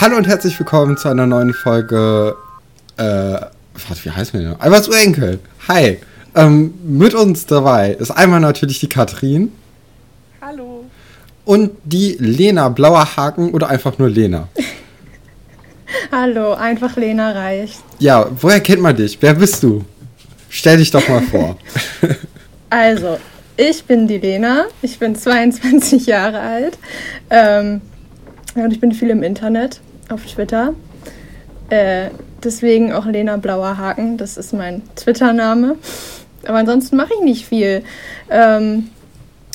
Hallo und herzlich willkommen zu einer neuen Folge. Äh, was, wie heißt mir denn? Albers Urenkel. Hi. Ähm, mit uns dabei ist einmal natürlich die Katrin. Hallo. Und die Lena, blauer Haken oder einfach nur Lena. Hallo, einfach Lena reicht. Ja, woher kennt man dich? Wer bist du? Stell dich doch mal vor. also, ich bin die Lena, ich bin 22 Jahre alt ähm, und ich bin viel im Internet, auf Twitter. Äh, deswegen auch Lena Blauer Haken, das ist mein Twitter-Name. Aber ansonsten mache ich nicht viel. Ähm,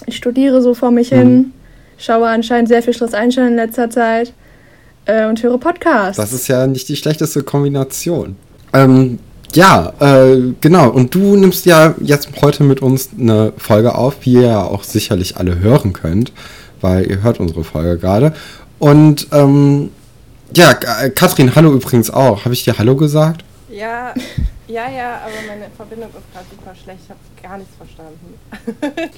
ich studiere so vor mich hin, mhm. schaue anscheinend sehr viel Schloss Einstein in letzter Zeit äh, und höre Podcasts. Das ist ja nicht die schlechteste Kombination. Ähm, ja, äh, genau. Und du nimmst ja jetzt heute mit uns eine Folge auf, wie ihr ja auch sicherlich alle hören könnt, weil ihr hört unsere Folge gerade. Und ähm, ja, äh, Katrin, hallo übrigens auch. Habe ich dir Hallo gesagt? Ja, ja, ja, aber meine Verbindung ist gerade super schlecht. Ich habe gar nichts verstanden.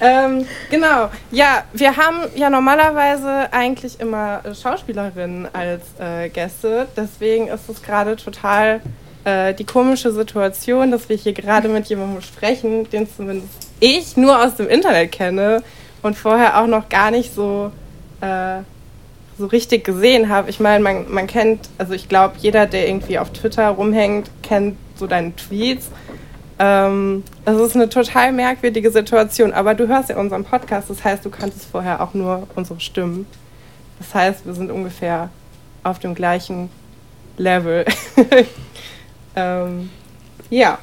ähm, genau. Ja, wir haben ja normalerweise eigentlich immer Schauspielerinnen als äh, Gäste. Deswegen ist es gerade total äh, die komische Situation, dass wir hier gerade mit jemandem sprechen, den zumindest ich nur aus dem Internet kenne und vorher auch noch gar nicht so, äh, so richtig gesehen habe. Ich meine, man, man kennt, also ich glaube, jeder, der irgendwie auf Twitter rumhängt, kennt so deine Tweets. Ähm, es ist eine total merkwürdige Situation, aber du hörst ja unseren Podcast, das heißt, du kanntest vorher auch nur unsere Stimmen. Das heißt, wir sind ungefähr auf dem gleichen Level. Ähm, ja.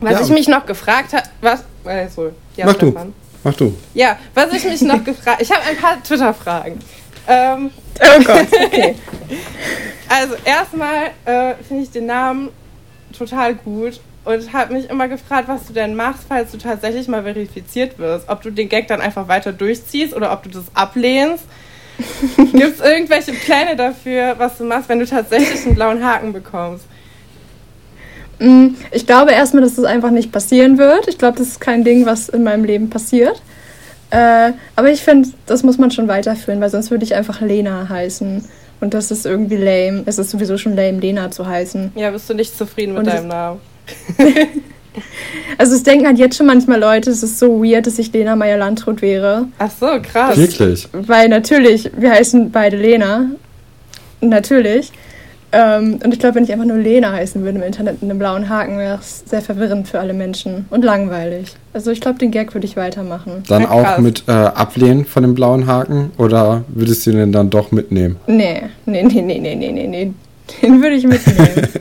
Was ja. ich mich noch gefragt habe, was, also, ja, Mach Stefan. du. Mach du. Ja, was ich mich noch gefragt, ich habe ein paar Twitter-Fragen. Ähm, oh Gott, okay. also erstmal äh, finde ich den Namen total gut und habe mich immer gefragt, was du denn machst, falls du tatsächlich mal verifiziert wirst. Ob du den Gag dann einfach weiter durchziehst oder ob du das ablehnst. Gibt es irgendwelche Pläne dafür, was du machst, wenn du tatsächlich einen blauen Haken bekommst? Mm, ich glaube erstmal, dass das einfach nicht passieren wird. Ich glaube, das ist kein Ding, was in meinem Leben passiert. Äh, aber ich finde, das muss man schon weiterführen, weil sonst würde ich einfach Lena heißen. Und das ist irgendwie lame. Es ist sowieso schon lame, Lena zu heißen. Ja, bist du nicht zufrieden mit Und deinem Namen? also es denken halt jetzt schon manchmal Leute, es ist so weird, dass ich Lena Meyer-Landrut wäre. Ach so, krass. Wirklich? Weil natürlich, wir heißen beide Lena. Natürlich. Ähm, und ich glaube, wenn ich einfach nur Lena heißen würde im Internet mit einem blauen Haken, wäre es sehr verwirrend für alle Menschen und langweilig. Also ich glaube, den Gag würde ich weitermachen. Dann auch mit äh, Ablehnen von dem blauen Haken oder würdest du den dann doch mitnehmen? Nee, nee, nee, nee, nee, nee, nee. Den würde ich mitnehmen.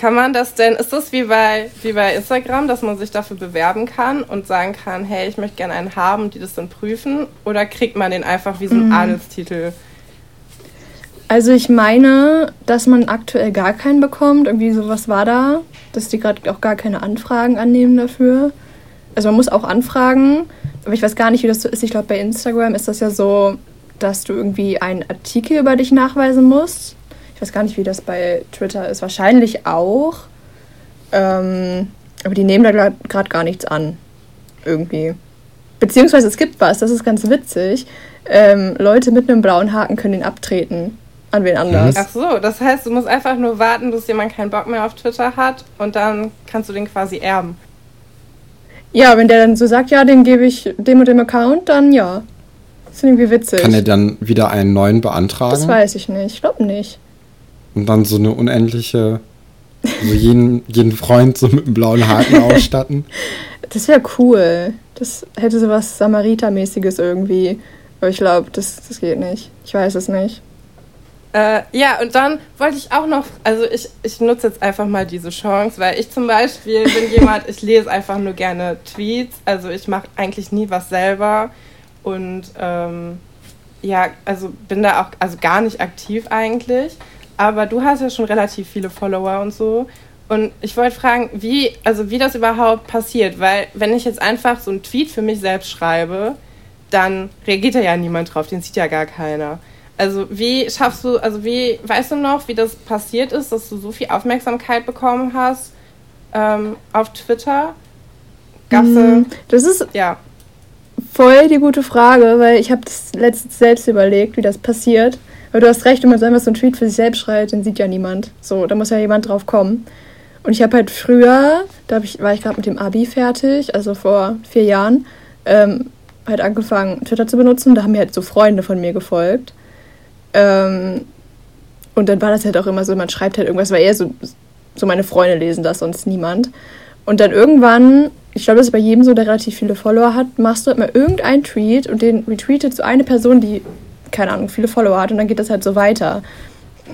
kann man das denn, ist das wie bei, wie bei Instagram, dass man sich dafür bewerben kann und sagen kann, hey, ich möchte gerne einen haben, die das dann prüfen? Oder kriegt man den einfach wie so ein mm. Adelstitel? Also ich meine, dass man aktuell gar keinen bekommt. Irgendwie sowas war da, dass die gerade auch gar keine Anfragen annehmen dafür. Also man muss auch anfragen, aber ich weiß gar nicht, wie das so ist. Ich glaube, bei Instagram ist das ja so, dass du irgendwie einen Artikel über dich nachweisen musst. Ich weiß gar nicht, wie das bei Twitter ist. Wahrscheinlich auch. Ähm, aber die nehmen da gerade gar nichts an. Irgendwie. Beziehungsweise es gibt was, das ist ganz witzig. Ähm, Leute mit einem blauen Haken können ihn abtreten an wen anders. Ach so, das heißt, du musst einfach nur warten, bis jemand keinen Bock mehr auf Twitter hat und dann kannst du den quasi erben. Ja, wenn der dann so sagt, ja, den gebe ich dem und dem Account, dann ja. Das ist irgendwie witzig. Kann er dann wieder einen neuen beantragen? Das weiß ich nicht. Ich glaube nicht. Und dann so eine unendliche, so jeden, jeden Freund so mit einem blauen Haken ausstatten? Das wäre cool. Das hätte so was Samariter-mäßiges irgendwie. Aber ich glaube, das, das geht nicht. Ich weiß es nicht. Äh, ja, und dann wollte ich auch noch, also ich, ich nutze jetzt einfach mal diese Chance, weil ich zum Beispiel bin jemand, ich lese einfach nur gerne Tweets, also ich mache eigentlich nie was selber und ähm, ja, also bin da auch also gar nicht aktiv eigentlich, aber du hast ja schon relativ viele Follower und so und ich wollte fragen, wie, also wie das überhaupt passiert, weil wenn ich jetzt einfach so einen Tweet für mich selbst schreibe, dann reagiert da ja niemand drauf, den sieht ja gar keiner. Also wie schaffst du, also wie, weißt du noch, wie das passiert ist, dass du so viel Aufmerksamkeit bekommen hast ähm, auf Twitter? Gab's mm, das ist ja. voll die gute Frage, weil ich habe das letztens selbst überlegt, wie das passiert. Aber du hast recht, wenn man so einfach so einen Tweet für sich selbst schreibt, den sieht ja niemand. So, da muss ja jemand drauf kommen. Und ich habe halt früher, da hab ich, war ich gerade mit dem Abi fertig, also vor vier Jahren, ähm, halt angefangen, Twitter zu benutzen. Da haben mir halt so Freunde von mir gefolgt. Ähm, und dann war das halt auch immer so, man schreibt halt irgendwas, weil eher so, so meine Freunde lesen das, sonst niemand. Und dann irgendwann, ich glaube, das ist bei jedem so, der relativ viele Follower hat, machst du halt mal irgendeinen Tweet und den retweetet so eine Person, die, keine Ahnung, viele Follower hat und dann geht das halt so weiter.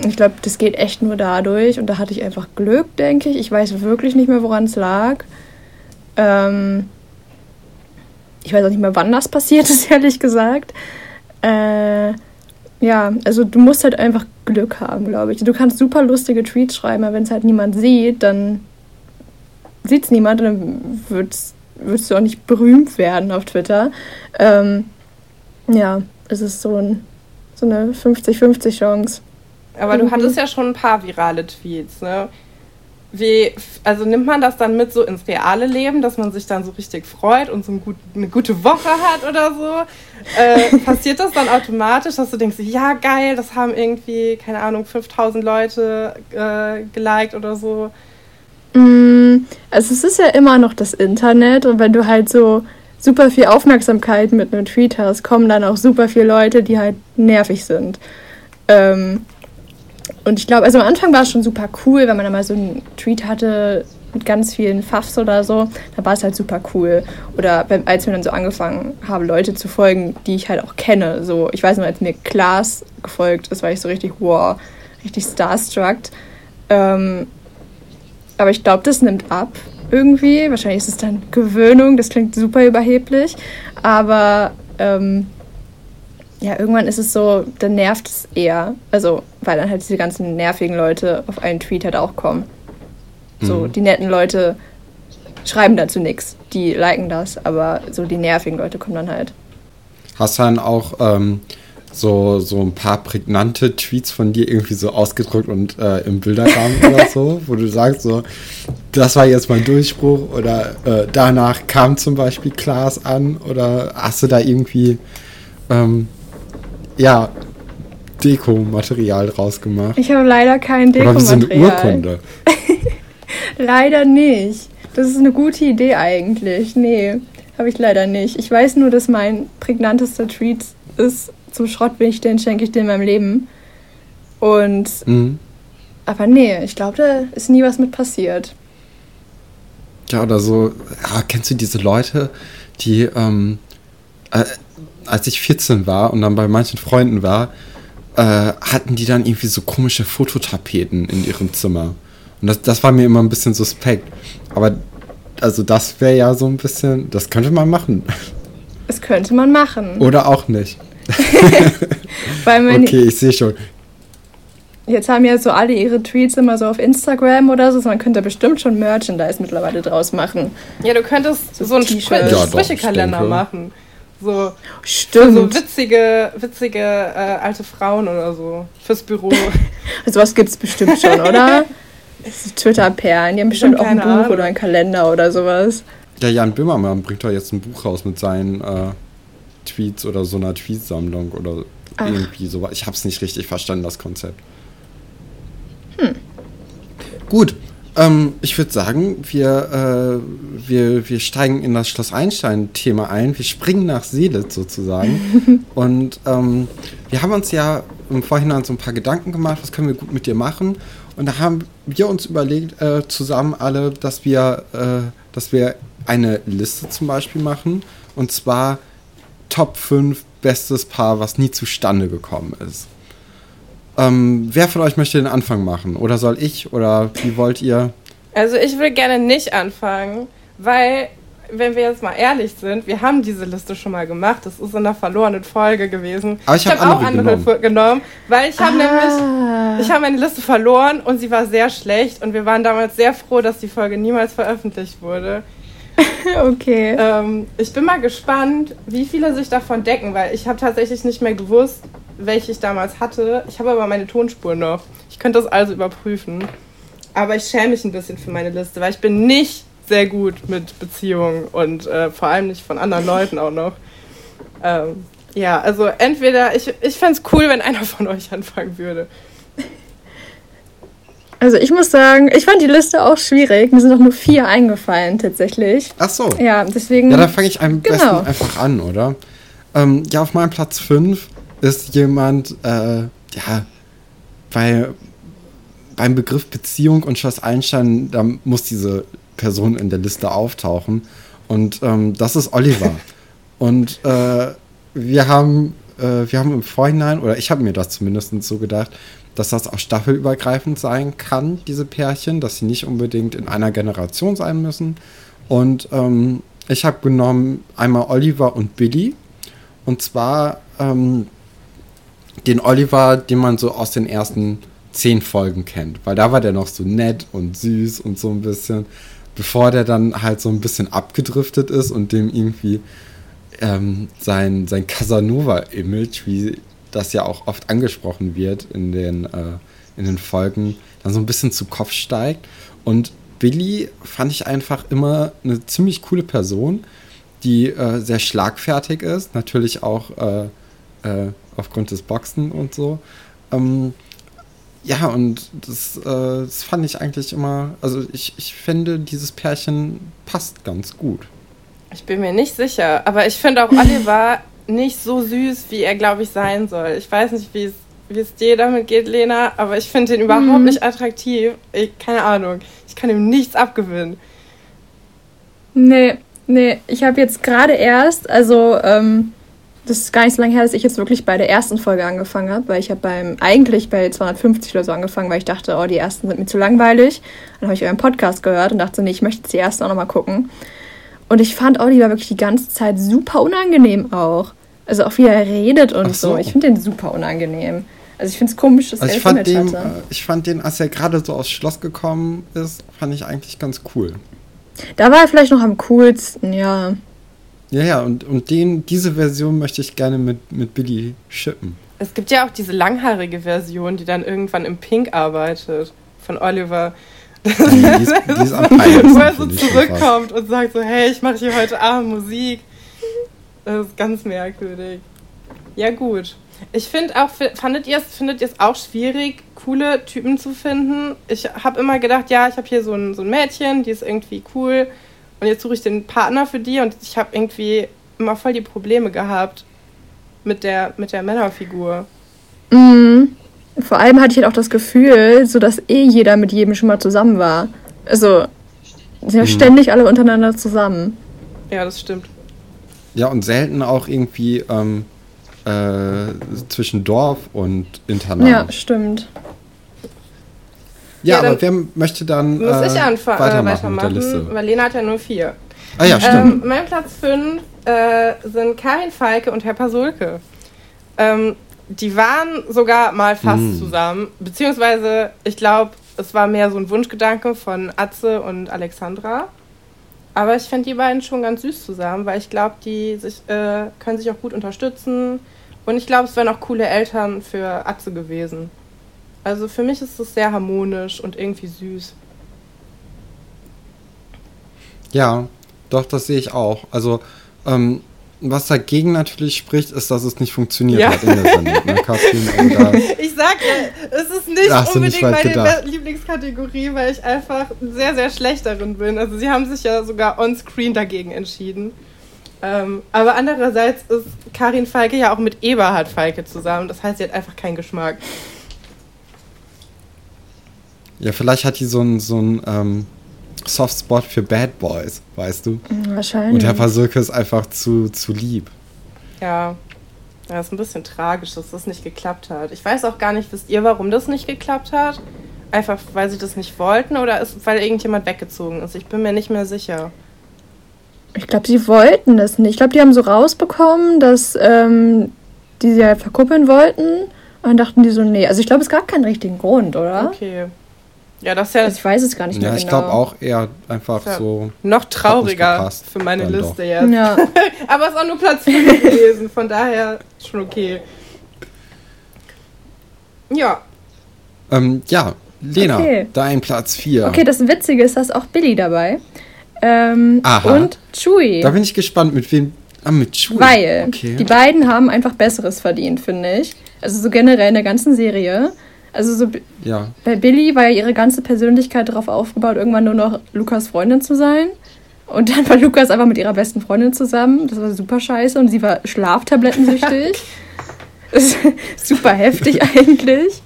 Ich glaube, das geht echt nur dadurch und da hatte ich einfach Glück, denke ich. Ich weiß wirklich nicht mehr, woran es lag. Ähm ich weiß auch nicht mehr, wann das passiert ist, ehrlich gesagt. Äh ja, also du musst halt einfach Glück haben, glaube ich. Du kannst super lustige Tweets schreiben, aber wenn es halt niemand sieht, dann sieht es niemand und dann wird's, würdest du auch nicht berühmt werden auf Twitter. Ähm, ja, es ist so, ein, so eine 50-50 Chance. Aber du hattest ja schon ein paar virale Tweets, ne? Wie, also nimmt man das dann mit so ins reale Leben, dass man sich dann so richtig freut und so ein gut, eine gute Woche hat oder so? Äh, passiert das dann automatisch, dass du denkst, ja geil, das haben irgendwie, keine Ahnung, 5000 Leute äh, geliked oder so? Mm, also es ist ja immer noch das Internet und wenn du halt so super viel Aufmerksamkeit mit einem Tweet hast, kommen dann auch super viele Leute, die halt nervig sind. Ähm, und ich glaube, also am Anfang war es schon super cool, wenn man dann mal so einen Tweet hatte mit ganz vielen Pfaffs oder so, dann war es halt super cool. Oder wenn, als wir dann so angefangen haben, Leute zu folgen, die ich halt auch kenne. So, ich weiß noch, als mir Klaas gefolgt ist, war ich so richtig, wow, richtig starstruck. Ähm, aber ich glaube, das nimmt ab irgendwie. Wahrscheinlich ist es dann Gewöhnung, das klingt super überheblich. Aber ähm, ja, irgendwann ist es so, dann nervt es eher. Also, weil dann halt diese ganzen nervigen Leute auf einen Tweet halt auch kommen. So, mhm. die netten Leute schreiben dazu nichts. Die liken das, aber so die nervigen Leute kommen dann halt. Hast du dann auch ähm, so, so ein paar prägnante Tweets von dir irgendwie so ausgedruckt und äh, im Bilderrahmen oder so, wo du sagst, so, das war jetzt mein Durchbruch oder äh, danach kam zum Beispiel Klaas an oder hast du da irgendwie ähm, ja, Dekomaterial draus gemacht. Ich habe leider kein Dekomaterial. Oder wie so eine Urkunde. leider nicht. Das ist eine gute Idee eigentlich. Nee, habe ich leider nicht. Ich weiß nur, dass mein prägnantester Tweet ist, zum Schrott bin ich den, schenke ich dir in meinem Leben. Und. Mhm. Aber nee, ich glaube, da ist nie was mit passiert. Ja, oder so. Ja, kennst du diese Leute, die. Ähm, äh, als ich 14 war und dann bei manchen Freunden war, äh, hatten die dann irgendwie so komische Fototapeten in ihrem Zimmer. Und das, das war mir immer ein bisschen suspekt. Aber also das wäre ja so ein bisschen, das könnte man machen. Das könnte man machen. Oder auch nicht. okay, ich sehe schon. Jetzt haben ja so alle ihre Tweets immer so auf Instagram oder so. Man könnte bestimmt schon Merchandise mittlerweile draus machen. Ja, du könntest so, so einen Sprüchekalender machen. So, Stimmt. so witzige, witzige äh, alte Frauen oder so fürs Büro. also was es bestimmt schon, oder? Twitter-Perlen, die haben bestimmt auch ein Buch Ahnung. oder einen Kalender oder sowas. Der Jan Böhmermann bringt doch jetzt ein Buch raus mit seinen äh, Tweets oder so einer Tweetsammlung oder Ach. irgendwie sowas. Ich habe es nicht richtig verstanden, das Konzept. Hm. Gut, ähm, ich würde sagen, wir, äh, wir, wir steigen in das Schloss Einstein-Thema ein. Wir springen nach Seelitz sozusagen. Und ähm, wir haben uns ja im Vorhinein so ein paar Gedanken gemacht, was können wir gut mit dir machen. Und da haben wir uns überlegt, äh, zusammen alle, dass wir, äh, dass wir eine Liste zum Beispiel machen. Und zwar Top 5 bestes Paar, was nie zustande gekommen ist. Ähm, wer von euch möchte den Anfang machen? Oder soll ich? Oder wie wollt ihr? Also ich will gerne nicht anfangen, weil, wenn wir jetzt mal ehrlich sind, wir haben diese Liste schon mal gemacht. Das ist in einer verlorenen Folge gewesen. Aber ich, ich habe hab auch andere genommen. genommen weil ich habe ah. nämlich, ich habe meine Liste verloren und sie war sehr schlecht und wir waren damals sehr froh, dass die Folge niemals veröffentlicht wurde. okay. Ähm, ich bin mal gespannt, wie viele sich davon decken, weil ich habe tatsächlich nicht mehr gewusst, welche ich damals hatte. Ich habe aber meine Tonspur noch. Ich könnte das also überprüfen. Aber ich schäme mich ein bisschen für meine Liste, weil ich bin nicht sehr gut mit Beziehungen und äh, vor allem nicht von anderen Leuten auch noch. Ähm, Ja, also entweder, ich, ich fände es cool, wenn einer von euch anfangen würde. Also ich muss sagen, ich fand die Liste auch schwierig. Mir sind auch nur vier eingefallen tatsächlich. Ach so. Ja, deswegen. Ja, dann fange ich am besten Genau. einfach an, oder? Ähm, ja, auf meinem Platz 5 ist jemand, äh, ja, bei, beim Begriff Beziehung und Schloss Einstein, da muss diese Person in der Liste auftauchen. Und ähm, das ist Oliver. und äh, wir haben, äh, wir haben im Vorhinein, oder ich habe mir das zumindest so gedacht, dass das auch staffelübergreifend sein kann, diese Pärchen, dass sie nicht unbedingt in einer Generation sein müssen. Und ähm, ich habe genommen einmal Oliver und Billy. Und zwar ähm, den Oliver, den man so aus den ersten zehn Folgen kennt. Weil da war der noch so nett und süß und so ein bisschen. Bevor der dann halt so ein bisschen abgedriftet ist und dem irgendwie ähm, sein, sein Casanova-Image, wie das ja auch oft angesprochen wird in den, äh, in den Folgen, dann so ein bisschen zu Kopf steigt. Und Billy fand ich einfach immer eine ziemlich coole Person, die äh, sehr schlagfertig ist, natürlich auch äh, äh, aufgrund des Boxen und so. Ähm, ja, und das, äh, das fand ich eigentlich immer, also ich, ich finde, dieses Pärchen passt ganz gut. Ich bin mir nicht sicher, aber ich finde auch Oliver nicht so süß, wie er, glaube ich, sein soll. Ich weiß nicht, wie es wie es dir damit geht, Lena, aber ich finde ihn überhaupt nicht attraktiv. Ich, keine Ahnung. Ich kann ihm nichts abgewinnen. Nee, nee, ich habe jetzt gerade erst, also ähm, das ist gar nicht so lange her, dass ich jetzt wirklich bei der ersten Folge angefangen habe, weil ich habe beim eigentlich bei 250 oder so angefangen, weil ich dachte, oh, die ersten sind mir zu langweilig. Dann habe ich euren Podcast gehört und dachte, nee, ich möchte jetzt die ersten auch nochmal gucken. Und ich fand Oliver wirklich die ganze Zeit super unangenehm auch. Also auch wie er redet und so. so. Ich finde den super unangenehm. Also ich finde es komisch, dass Also er ich fand, den, hatte. ich fand den, als er gerade so aus Schloss gekommen ist, fand ich eigentlich ganz cool. Da war er vielleicht noch am coolsten, ja. Ja, ja, und, und den, diese Version möchte ich gerne mit, mit Billy shippen. Es gibt ja auch diese langhaarige Version, die dann irgendwann im Pink arbeitet. Von Oliver. Die, die, ist, die ist am Wo er so zurückkommt und sagt so, hey, ich mache hier heute Abend Musik. Das ist ganz merkwürdig. Ja, gut. Ich finde auch, fandet ihr es findet ihr es auch schwierig, coole Typen zu finden? Ich habe immer gedacht, ja, ich habe hier so ein, so ein Mädchen, die ist irgendwie cool und jetzt suche ich den Partner für die und ich habe irgendwie immer voll die Probleme gehabt mit der, mit der Männerfigur. Mhm. Vor allem hatte ich halt auch das Gefühl, so dass eh jeder mit jedem schon mal zusammen war. Also, ja Mhm. ständig alle untereinander zusammen. Ja, das stimmt. Ja, und selten auch irgendwie ähm, äh, zwischen Dorf und Internat. Ja, stimmt. Ja, aber wer möchte dann Muss äh, ich anfangen, weitermachen, äh, mit der weitermachen, Liste? weil Lena hat ja nur vier. Ah ja, stimmt. Ähm, mein Platz 5 äh, sind Karin Falke und Herr Pasulke. Ähm, die waren sogar mal fast Mm. zusammen, beziehungsweise ich glaube, es war mehr so ein Wunschgedanke von Atze und Alexandra. Aber ich fände die beiden schon ganz süß zusammen, weil ich glaube, die sich, äh, können sich auch gut unterstützen. Und ich glaube, es wären auch coole Eltern für Atze gewesen. Also für mich ist es sehr harmonisch und irgendwie süß. Ja, doch, das sehe ich auch. Also, ähm, was dagegen natürlich spricht, ist, dass es nicht funktioniert Ja. hat in der Sendung. Ne, Ich sag ja, es ist nicht nicht unbedingt weit meine gedacht. Lieblingskategorie, weil ich einfach sehr, sehr schlecht darin bin. Also sie haben sich ja sogar on-screen dagegen entschieden. Ähm, aber andererseits ist Karin Falke ja auch mit Eberhard Falke zusammen. Das heißt, sie hat einfach keinen Geschmack. Ja, vielleicht hat die so einen so einen, ähm, Softspot für Bad Boys, weißt du? Wahrscheinlich. Und Herr Pasulke ist einfach zu, zu lieb. Ja. Ja, ist ein bisschen tragisch, dass das nicht geklappt hat. Ich weiß auch gar nicht, wisst ihr, warum das nicht geklappt hat? Einfach, weil sie das nicht wollten oder ist, weil irgendjemand weggezogen ist? Ich bin mir nicht mehr sicher. Ich glaube, sie wollten das nicht. Ich glaube, die haben so rausbekommen, dass ähm, die sie halt verkuppeln wollten. Und dann dachten die so, nee. Also ich glaube, es gab keinen richtigen Grund, oder? Okay. Ja, das ist ja ich weiß es gar nicht Ja, mehr ich genau. glaube auch eher einfach Ja. so. noch trauriger für meine Dann Liste doch. jetzt. Ja. Aber es ist auch nur Platz 5 gewesen, von daher schon okay. Ja, Ähm, ja, Lena, Okay. dein Platz 4. Okay, das Witzige ist, dass auch Billy dabei. Ähm, Aha. und Chewie. Da bin ich gespannt, mit wem Ah, mit Chewie. Weil Okay. die beiden haben einfach Besseres verdient, finde ich. Also so generell in der ganzen Serie. Also so Ja. bei Billy war ja ihre ganze Persönlichkeit darauf aufgebaut, irgendwann nur noch Lukas Freundin zu sein. Und dann war Lukas einfach mit ihrer besten Freundin zusammen. Das war super scheiße und sie war schlaftablettensüchtig. super heftig eigentlich.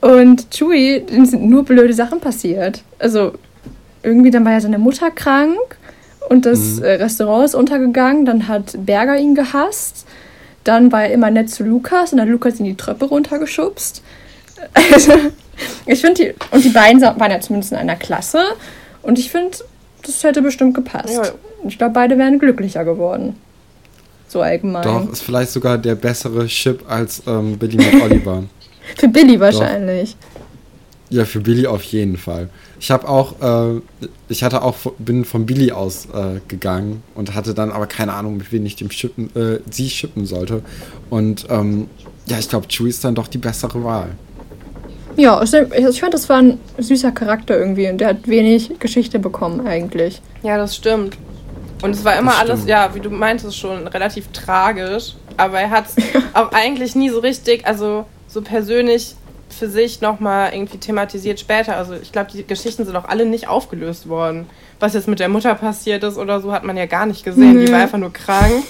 Und Chewie, denen sind nur blöde Sachen passiert. Also irgendwie, dann war ja seine Mutter krank und das äh, Restaurant ist untergegangen. Dann hat Berger ihn gehasst. Dann war er immer nett zu Lukas und hat Lukas in die Treppe runtergeschubst. Also, ich finde, die, und die beiden waren ja zumindest in einer Klasse. Und ich finde, das hätte bestimmt gepasst. Ja. Ich glaube, beide wären glücklicher geworden. So allgemein. Doch, ist vielleicht sogar der bessere Chip als ähm, Billy mit Oliver. Für Billy wahrscheinlich. Ja, für Billy auf jeden Fall. Ich habe auch, äh, ich hatte auch, bin von Billy aus äh, gegangen und hatte dann aber keine Ahnung, mit wem ich dem shippen, äh, sie shippen sollte. Und ähm, ja, ich glaube, Chewie ist dann doch die bessere Wahl. Ja, ich, ich fand, das war ein süßer Charakter irgendwie. Und der hat wenig Geschichte bekommen eigentlich. Ja, das stimmt. Und es war immer Das alles, stimmt. ja, wie du meintest schon, relativ tragisch. Aber er hat es auch eigentlich nie so richtig, also so persönlich für sich nochmal irgendwie thematisiert später. Also ich glaube, die Geschichten sind auch alle nicht aufgelöst worden. Was jetzt mit der Mutter passiert ist oder so, hat man ja gar nicht gesehen. Die Nee. war einfach nur krank.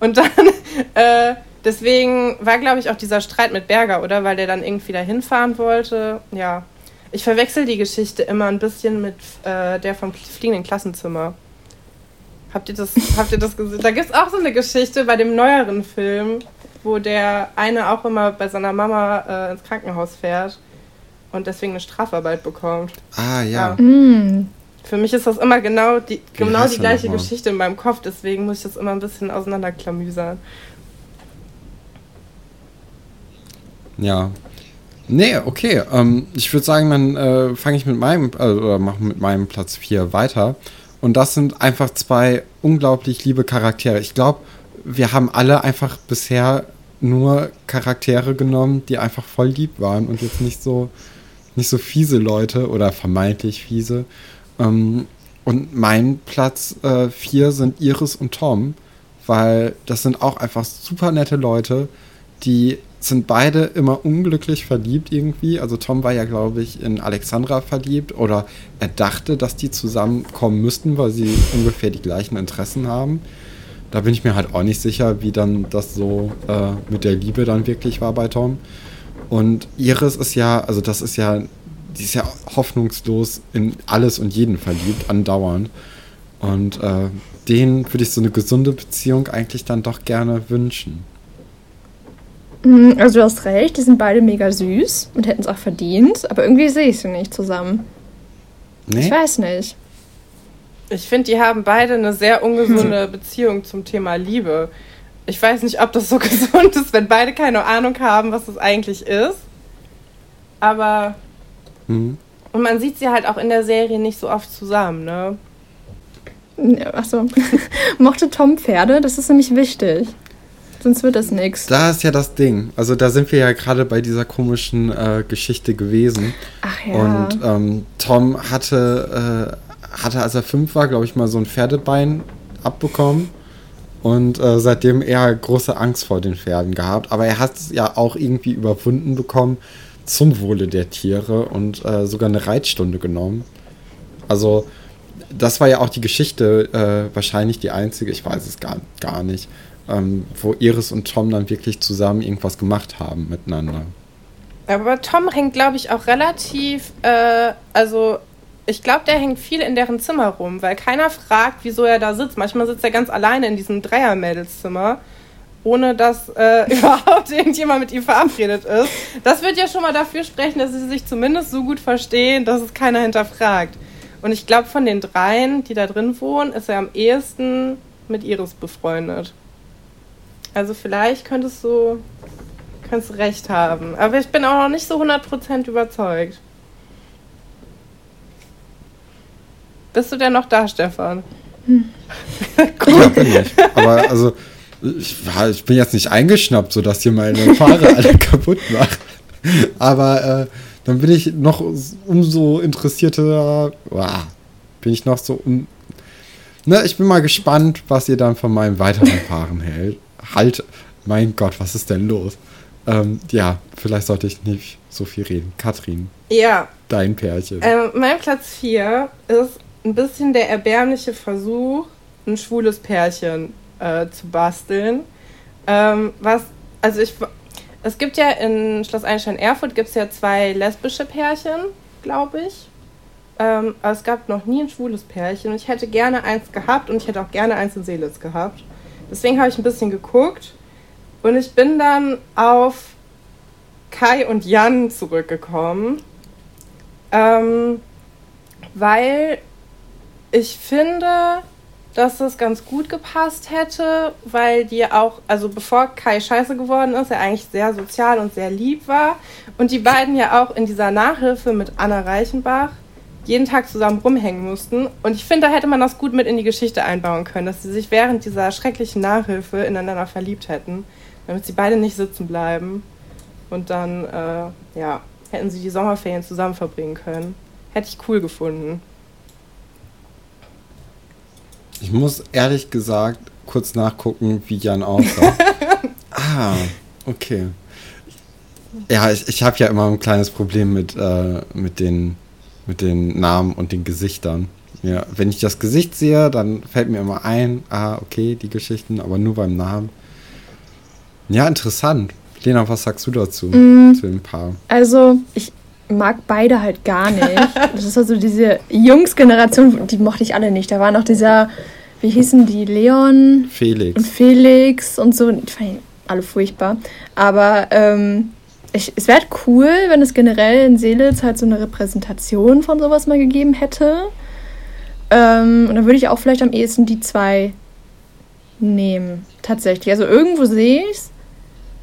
Und dann, äh, deswegen war, glaube ich, auch dieser Streit mit Berger, oder? Weil der dann irgendwie da hinfahren wollte. Ja. Ich verwechsel die Geschichte immer ein bisschen mit äh, der vom fliegenden Klassenzimmer. Habt ihr das, habt ihr das gesehen? Da gibt es auch so eine Geschichte bei dem neueren Film, wo der eine auch immer bei seiner Mama äh, ins Krankenhaus fährt und deswegen eine Strafarbeit bekommt. Ah, ja. Ja. Mm. Für mich ist das immer genau die, genau die gleiche? Geschichte in meinem Kopf, deswegen muss ich das immer ein bisschen auseinanderklamüsern. Ja. Nee, okay. Ähm, ich würde sagen, dann äh, fange ich mit meinem, äh, oder mache mit meinem Platz 4 weiter. Und das sind einfach zwei unglaublich liebe Charaktere. Ich glaube, wir haben alle einfach bisher nur Charaktere genommen, die einfach voll lieb waren und jetzt nicht so, nicht so fiese Leute oder vermeintlich fiese. Ähm, und mein Platz 4 sind Iris und Tom, weil das sind auch einfach super nette Leute, die sind beide immer unglücklich verliebt irgendwie. Also Tom war ja, glaube ich, in Alexandra verliebt oder er dachte, dass die zusammenkommen müssten, weil sie ungefähr die gleichen Interessen haben. Da bin ich mir halt auch nicht sicher, wie dann das so äh, mit der Liebe dann wirklich war bei Tom. Und Iris ist ja, also das ist ja, die ist ja hoffnungslos in alles und jeden verliebt, andauernd. Und äh, denen würde ich so eine gesunde Beziehung eigentlich dann doch gerne wünschen. Mm, Also du hast recht, die sind beide mega süß und hätten es auch verdient, aber irgendwie sehe ich sie nicht zusammen. Ich Nee? weiß nicht. Ich finde, die haben beide eine sehr ungesunde Beziehung zum Thema Liebe. Ich weiß nicht, ob das so gesund ist, wenn beide keine Ahnung haben, was das eigentlich ist. Aber. Hm. Und man sieht sie halt auch in der Serie nicht so oft zusammen, ne? Ja, Achso. Mochte Tom Pferde? Das ist nämlich wichtig. Sonst wird das nichts. Da ist ja das Ding. Also da sind wir ja gerade bei dieser komischen äh, Geschichte gewesen. Ach ja. Und ähm, Tom hatte, äh, hatte, als er fünf war, glaube ich, mal so ein Pferdebein abbekommen. Und äh, seitdem eher große Angst vor den Pferden gehabt. Aber er hat es ja auch irgendwie überwunden bekommen zum Wohle der Tiere und äh, sogar eine Reitstunde genommen. Also das war ja auch die Geschichte, äh, wahrscheinlich die einzige, ich weiß es gar, gar nicht, ähm, wo Iris und Tom dann wirklich zusammen irgendwas gemacht haben miteinander. Aber Tom hängt, glaube ich, auch relativ, äh, also ich glaube, der hängt viel in deren Zimmer rum, weil keiner fragt, wieso er da sitzt. Manchmal sitzt er ganz alleine in diesem Dreier-Mädelszimmer, ohne dass äh, überhaupt irgendjemand mit ihm verabredet ist. Das wird ja schon mal dafür sprechen, dass sie sich zumindest so gut verstehen, dass es keiner hinterfragt. Und ich glaube, von den dreien, die da drin wohnen, ist er am ehesten mit Iris befreundet. Also vielleicht könntest du Kannst recht haben. Aber ich bin auch noch nicht so 100% überzeugt. Bist du denn noch da, Stefan? Ja, bin ich. Aber also, ich, war- ich bin jetzt nicht eingeschnappt, sodass ihr meine Fahrer alle kaputt macht. Aber äh, dann bin ich noch umso interessierter, wow, bin ich noch so um, ne, ich bin mal gespannt, was ihr dann von meinen weiteren Paaren hält. Halt, mein Gott, was ist denn los? Ähm, ja, vielleicht sollte ich nicht so viel reden. Katrin, Ja, dein Pärchen. ähm, mein Platz 4 ist ein bisschen der erbärmliche Versuch, ein schwules Pärchen äh, zu basteln. Ähm, was, also ich, es gibt ja in Schloss Einstein Erfurt gibt es ja zwei lesbische Pärchen, glaube ich. Ähm, aber es gab noch nie ein schwules Pärchen und ich hätte gerne eins gehabt und ich hätte auch gerne eins in Seelitz gehabt. Deswegen habe ich ein bisschen geguckt und ich bin dann auf Kai und Jan zurückgekommen, ähm, weil ich finde, dass das ganz gut gepasst hätte, weil die auch, also bevor Kai scheiße geworden ist, er eigentlich sehr sozial und sehr lieb war und die beiden ja auch in dieser Nachhilfe mit Anna Reichenbach jeden Tag zusammen rumhängen mussten. Und ich finde, da hätte man das gut mit in die Geschichte einbauen können, dass sie sich während dieser schrecklichen Nachhilfe ineinander verliebt hätten, damit sie beide nicht sitzen bleiben. Und dann, äh, ja, hätten sie die Sommerferien zusammen verbringen können. Hätte ich cool gefunden. Ich muss ehrlich gesagt kurz nachgucken, wie Jan aussah. ah, okay. Ja, ich, ich habe ja immer ein kleines Problem mit, äh, mit, den, mit den Namen und den Gesichtern. Ja, wenn ich das Gesicht sehe, dann fällt mir immer ein, ah, okay, die Geschichten, aber nur beim Namen. Ja, interessant. Lena, was sagst du dazu? Mm. Zu dem Paar? Also, ich mag beide halt gar nicht. Das ist also diese Jungsgeneration, die mochte ich alle nicht. Da war noch dieser, wie hießen die, Leon und Felix. Felix und so. Ich fand die alle furchtbar. Aber ähm, ich, es wäre halt cool, wenn es generell in Seelitz halt so eine Repräsentation von sowas mal gegeben hätte. Ähm, und dann würde ich auch vielleicht am ehesten die zwei nehmen. Tatsächlich. Also irgendwo sehe ich es.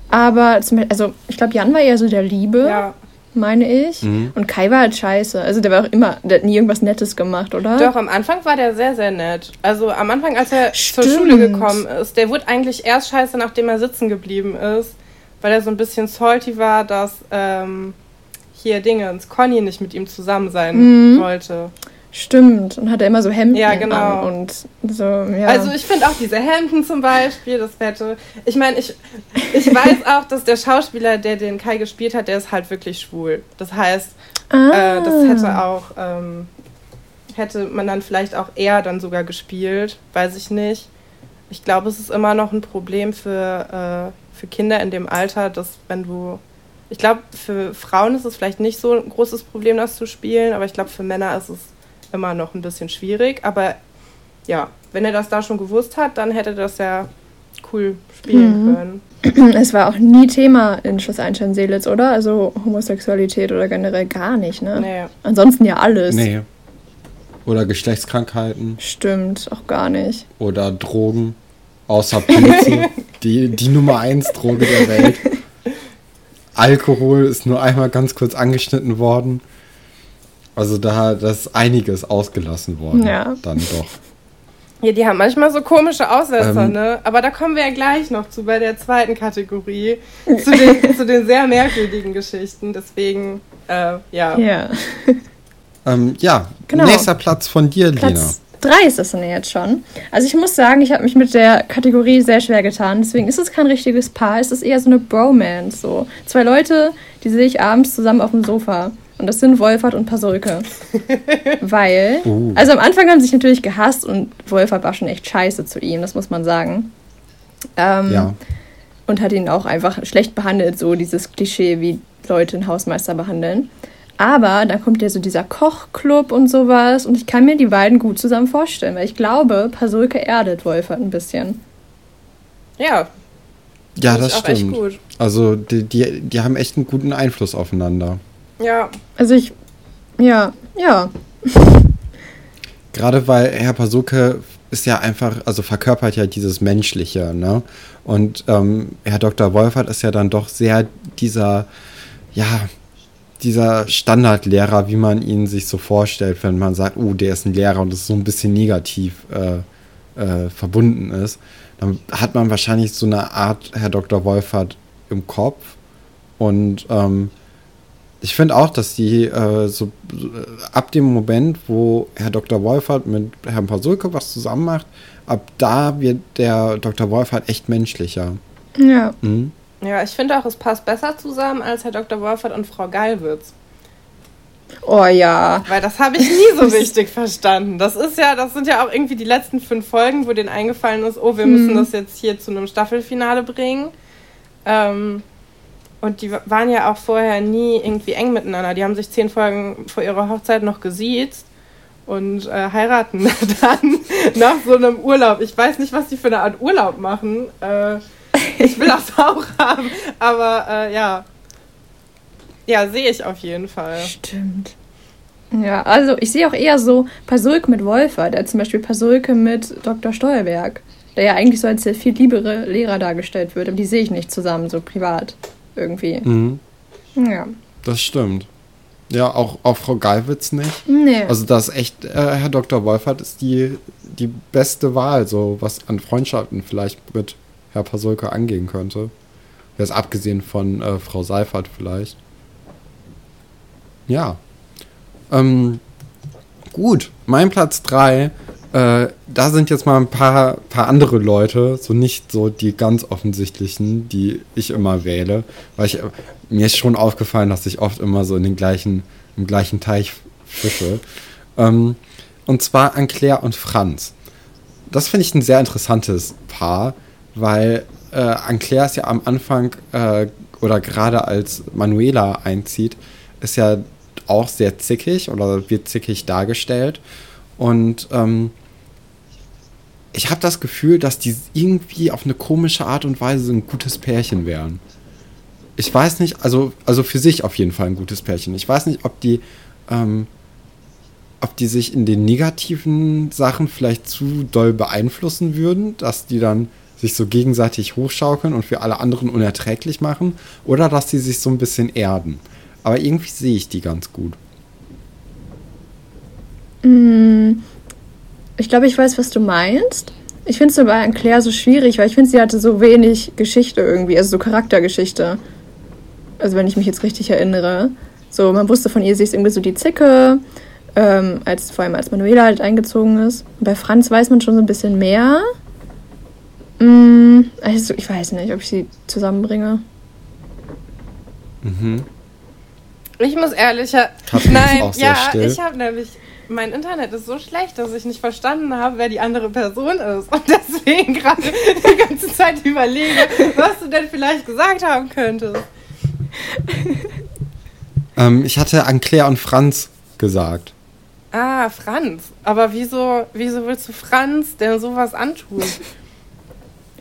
Aber zum, also ich glaube, Jan war eher so der Liebe, Ja, meine ich. Mhm. Und Kai war halt scheiße. Also der war auch immer, der hat nie irgendwas Nettes gemacht, oder? Doch, am Anfang war der sehr, sehr nett. Also am Anfang, als er zur Stimmt. Schule gekommen ist, der wurde eigentlich erst scheiße, nachdem er sitzen geblieben ist, weil er so ein bisschen salty war, dass ähm, hier Dingens, Conny nicht mit ihm zusammen sein Mhm. wollte. Stimmt. Und hatte immer so Hemden Ja, genau. an und so, ja. Also ich finde auch diese Hemden zum Beispiel, das hätte. Ich meine, ich, ich weiß auch, dass der Schauspieler, der den Kai gespielt hat, der ist halt wirklich schwul. Das heißt, ah. Äh, das hätte auch, ähm, hätte man dann vielleicht auch eher dann sogar gespielt, weiß ich nicht. Ich glaube, es ist immer noch ein Problem für, äh, für Kinder in dem Alter, dass wenn du, ich glaube, für Frauen ist es vielleicht nicht so ein großes Problem, das zu spielen, aber ich glaube, für Männer ist es immer noch ein bisschen schwierig. Aber ja, wenn er das da schon gewusst hat, dann hätte das ja cool spielen Mhm. können. Es war auch nie Thema in Schloss Einstein-Seelitz, oder? Also Homosexualität oder generell gar nicht, ne? Nee. Ansonsten ja alles. Nee. Oder Geschlechtskrankheiten Stimmt, auch gar nicht. oder Drogen. Außer Pilze. die, die Nummer eins Droge der Welt. Alkohol ist nur einmal ganz kurz angeschnitten worden. Also da da ist einiges ausgelassen worden. Ja. Dann doch. Ja, die haben manchmal so komische Aussetzer, Ähm. ne? Aber da kommen wir ja gleich noch zu bei der zweiten Kategorie. zu, den, zu den sehr merkwürdigen Geschichten. Deswegen, äh, ja. Ja. Ähm, ja, Genau. nächster Platz von dir, Lena. Platz 3 ist es dann jetzt schon. Also ich muss sagen, ich habe mich mit der Kategorie sehr schwer getan. Deswegen ist es kein richtiges Paar. Es ist eher so eine Bromance. So. Zwei Leute, die sehe ich abends zusammen auf dem Sofa. Und das sind Wolfert und Pasulke. Weil, Uh. also am Anfang haben sie sich natürlich gehasst und Wolfert war schon echt scheiße zu ihm, das muss man sagen. Ähm, Ja. und hat ihn auch einfach schlecht behandelt, so dieses Klischee, wie Leute einen Hausmeister behandeln. Aber dann kommt ja so dieser Kochclub und sowas und ich kann mir die beiden gut zusammen vorstellen, weil ich glaube, Pasulke erdet Wolfert ein bisschen. Ja, Ja, das echt stimmt. gut. Also die, die, die haben echt einen guten Einfluss aufeinander. Ja, Also ich, ja, ja, Gerade weil Herr Pasuke ist ja einfach, also verkörpert ja dieses Menschliche, ne? Und ähm, Herr Dr. Wolfert ist ja dann doch sehr dieser, ja, dieser Standardlehrer, wie man ihn sich so vorstellt, wenn man sagt, oh, der ist ein Lehrer und das so ein bisschen negativ äh, äh, verbunden ist. Dann hat man wahrscheinlich so eine Art Herr Dr. Wolfert im Kopf. Und ähm, Ich finde auch, dass die äh, so äh, ab dem Moment, wo Herr Dr. Wolfert mit Herrn Pasulke was zusammen macht, ab da wird der Dr. Wolfert echt menschlicher. Ja. Mhm. Ja, ich finde auch, es passt besser zusammen als Herr Dr. Wolfert und Frau Geilwitz. Oh ja. Weil das habe ich nie so richtig verstanden. Das ist ja, das sind ja auch irgendwie die letzten fünf Folgen, wo denen eingefallen ist, oh, wir müssen Mhm. das jetzt hier zu einem Staffelfinale bringen. Ähm, und die waren ja auch vorher nie irgendwie eng miteinander. Die haben sich zehn Folgen vor ihrer Hochzeit noch gesiezt und äh, heiraten dann nach so einem Urlaub. Ich weiß nicht, was die für eine Art Urlaub machen. Äh, ich will das auch haben, aber äh, ja. Ja, sehe ich auf jeden Fall. Stimmt. Ja, also ich sehe auch eher so Pasulke mit Wolfer, der zum Beispiel Pasulke mit Dr. Steuerberg, der ja eigentlich so als der viel liebere Lehrer dargestellt wird, aber die sehe ich nicht zusammen, so privat irgendwie. Mhm. Ja. Das stimmt. Ja, auch, auch Frau Gallwitz nicht. Nee. Also das ist echt, äh, Herr Dr. Wolfert ist die, die beste Wahl, so was an Freundschaften vielleicht mit Herr Pasulke angehen könnte. Jetzt abgesehen von äh, Frau Seifert vielleicht. Ja. Ähm, gut, mein Platz 3. Äh, da sind jetzt mal ein paar, paar andere Leute, so nicht so die ganz offensichtlichen, die ich immer wähle. Weil ich, äh, mir ist schon aufgefallen, dass ich oft immer so in den gleichen, im gleichen Teich fische. Ähm, und zwar an Claire und Franz. Das finde ich ein sehr interessantes Paar, weil äh, ist ja am Anfang äh, oder gerade als Manuela einzieht, ist ja auch sehr zickig oder wird zickig dargestellt. Und ähm, ich habe das Gefühl, dass die irgendwie auf eine komische Art und Weise ein gutes Pärchen wären. Ich weiß nicht, also, also für sich auf jeden Fall ein gutes Pärchen. Ich weiß nicht, ob die, ähm, ob die sich in den negativen Sachen vielleicht zu doll beeinflussen würden, dass die dann sich so gegenseitig hochschaukeln und für alle anderen unerträglich machen, oder dass die sich so ein bisschen erden. Aber irgendwie sehe ich die ganz gut. Mm, Ich glaube, ich weiß, was du meinst. Ich finde es aber an Claire so schwierig, weil ich finde, sie hatte so wenig Geschichte irgendwie, also so Charaktergeschichte. Also wenn ich mich jetzt richtig erinnere. So, man wusste von ihr, sie ist irgendwie so die Zicke, ähm, als, vor allem als Manuela halt eingezogen ist. Und bei Franz weiß man schon so ein bisschen mehr. Mm, also ich weiß nicht, ob ich sie zusammenbringe. Mhm. Ich muss ehrlicher. Katrin ist Nein, ja, still. ich habe nämlich. Mein Internet ist so schlecht, dass ich nicht verstanden habe, wer die andere Person ist. Und deswegen gerade die ganze Zeit überlege, was du denn vielleicht gesagt haben könntest. Ähm, ich hatte an Claire und Franz gesagt. Ah, Franz. Aber wieso, wieso willst du Franz denn sowas antun?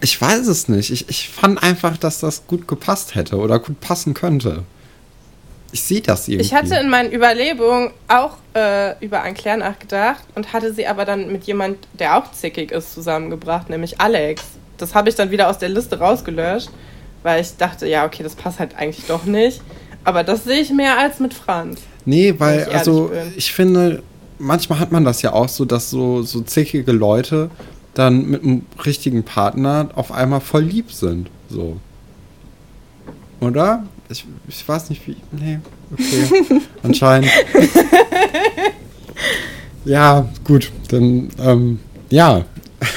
Ich weiß es nicht. Ich, ich fand einfach, dass das gut gepasst hätte oder gut passen könnte. Ich sehe das irgendwie. Ich hatte in meinen Überlegungen auch äh, über Anne-Claire nachgedacht und hatte sie aber dann mit jemand, der auch zickig ist, zusammengebracht, nämlich Alex. Das habe ich dann wieder aus der Liste rausgelöscht, weil ich dachte, ja, okay, das passt halt eigentlich doch nicht. Aber das sehe ich mehr als mit Franz. Nee, weil, ich also, bin. ich finde, manchmal hat man das ja auch so, dass so, so zickige Leute dann mit einem richtigen Partner auf einmal voll lieb sind. So. Oder? Ich, ich weiß nicht, wie. Nee, okay. Anscheinend. ja, gut. Dann, ähm, ja.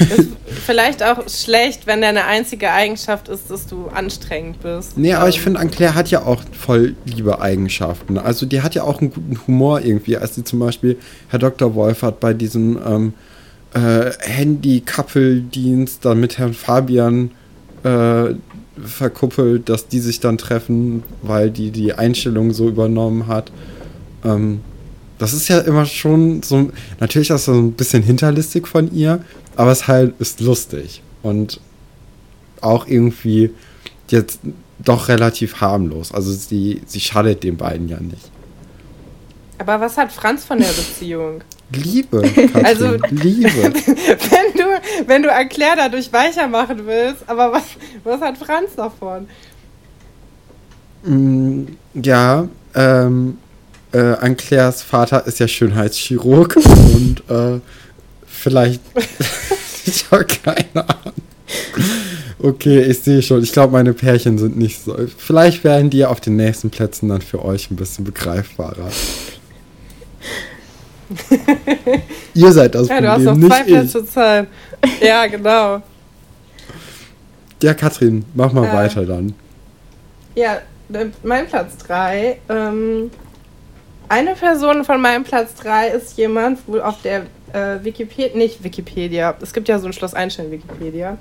Ist vielleicht auch schlecht, wenn deine einzige Eigenschaft ist, dass du anstrengend bist. Nee, aber ich Ähm, finde, Anne-Claire hat ja auch voll liebe Eigenschaften. Also die hat ja auch einen guten Humor irgendwie, als sie zum Beispiel Herr Dr. Wolfert bei diesem ähm, äh, Handy-Couple-Dienst dann mit Herrn Fabian äh, verkuppelt, dass die sich dann treffen, weil die die Einstellung so übernommen hat. Ähm, das ist ja immer schon so, natürlich ist das so ein bisschen hinterlistig von ihr, aber es halt ist lustig und auch irgendwie jetzt doch relativ harmlos. Also sie, sie schadet den beiden ja nicht. Aber was hat Franz von der Beziehung? Liebe, Katrin, Also- Liebe. wenn du, wenn du Erklär dadurch weicher machen willst, aber was, was hat Franz davon? Mm, ja, ähm, äh, Anclairs Vater ist ja Schönheitschirurg und äh, vielleicht, ich habe keine Ahnung. Okay, ich sehe schon. Ich glaube, meine Pärchen sind nicht so. Vielleicht werden die auf den nächsten Plätzen dann für euch ein bisschen begreifbarer. Ihr seid das Ja, du Problem, hast noch nicht zwei. Plätze Zeit. Ja, genau. Ja, Katrin, mach mal Äh. weiter dann. Ja, äh, mein Platz 3. Ähm, eine Person von meinem Platz 3 ist jemand, wo auf der äh, Wikipedia, nicht Wikipedia, es gibt ja so ein Schloss Einstein Wikipedia.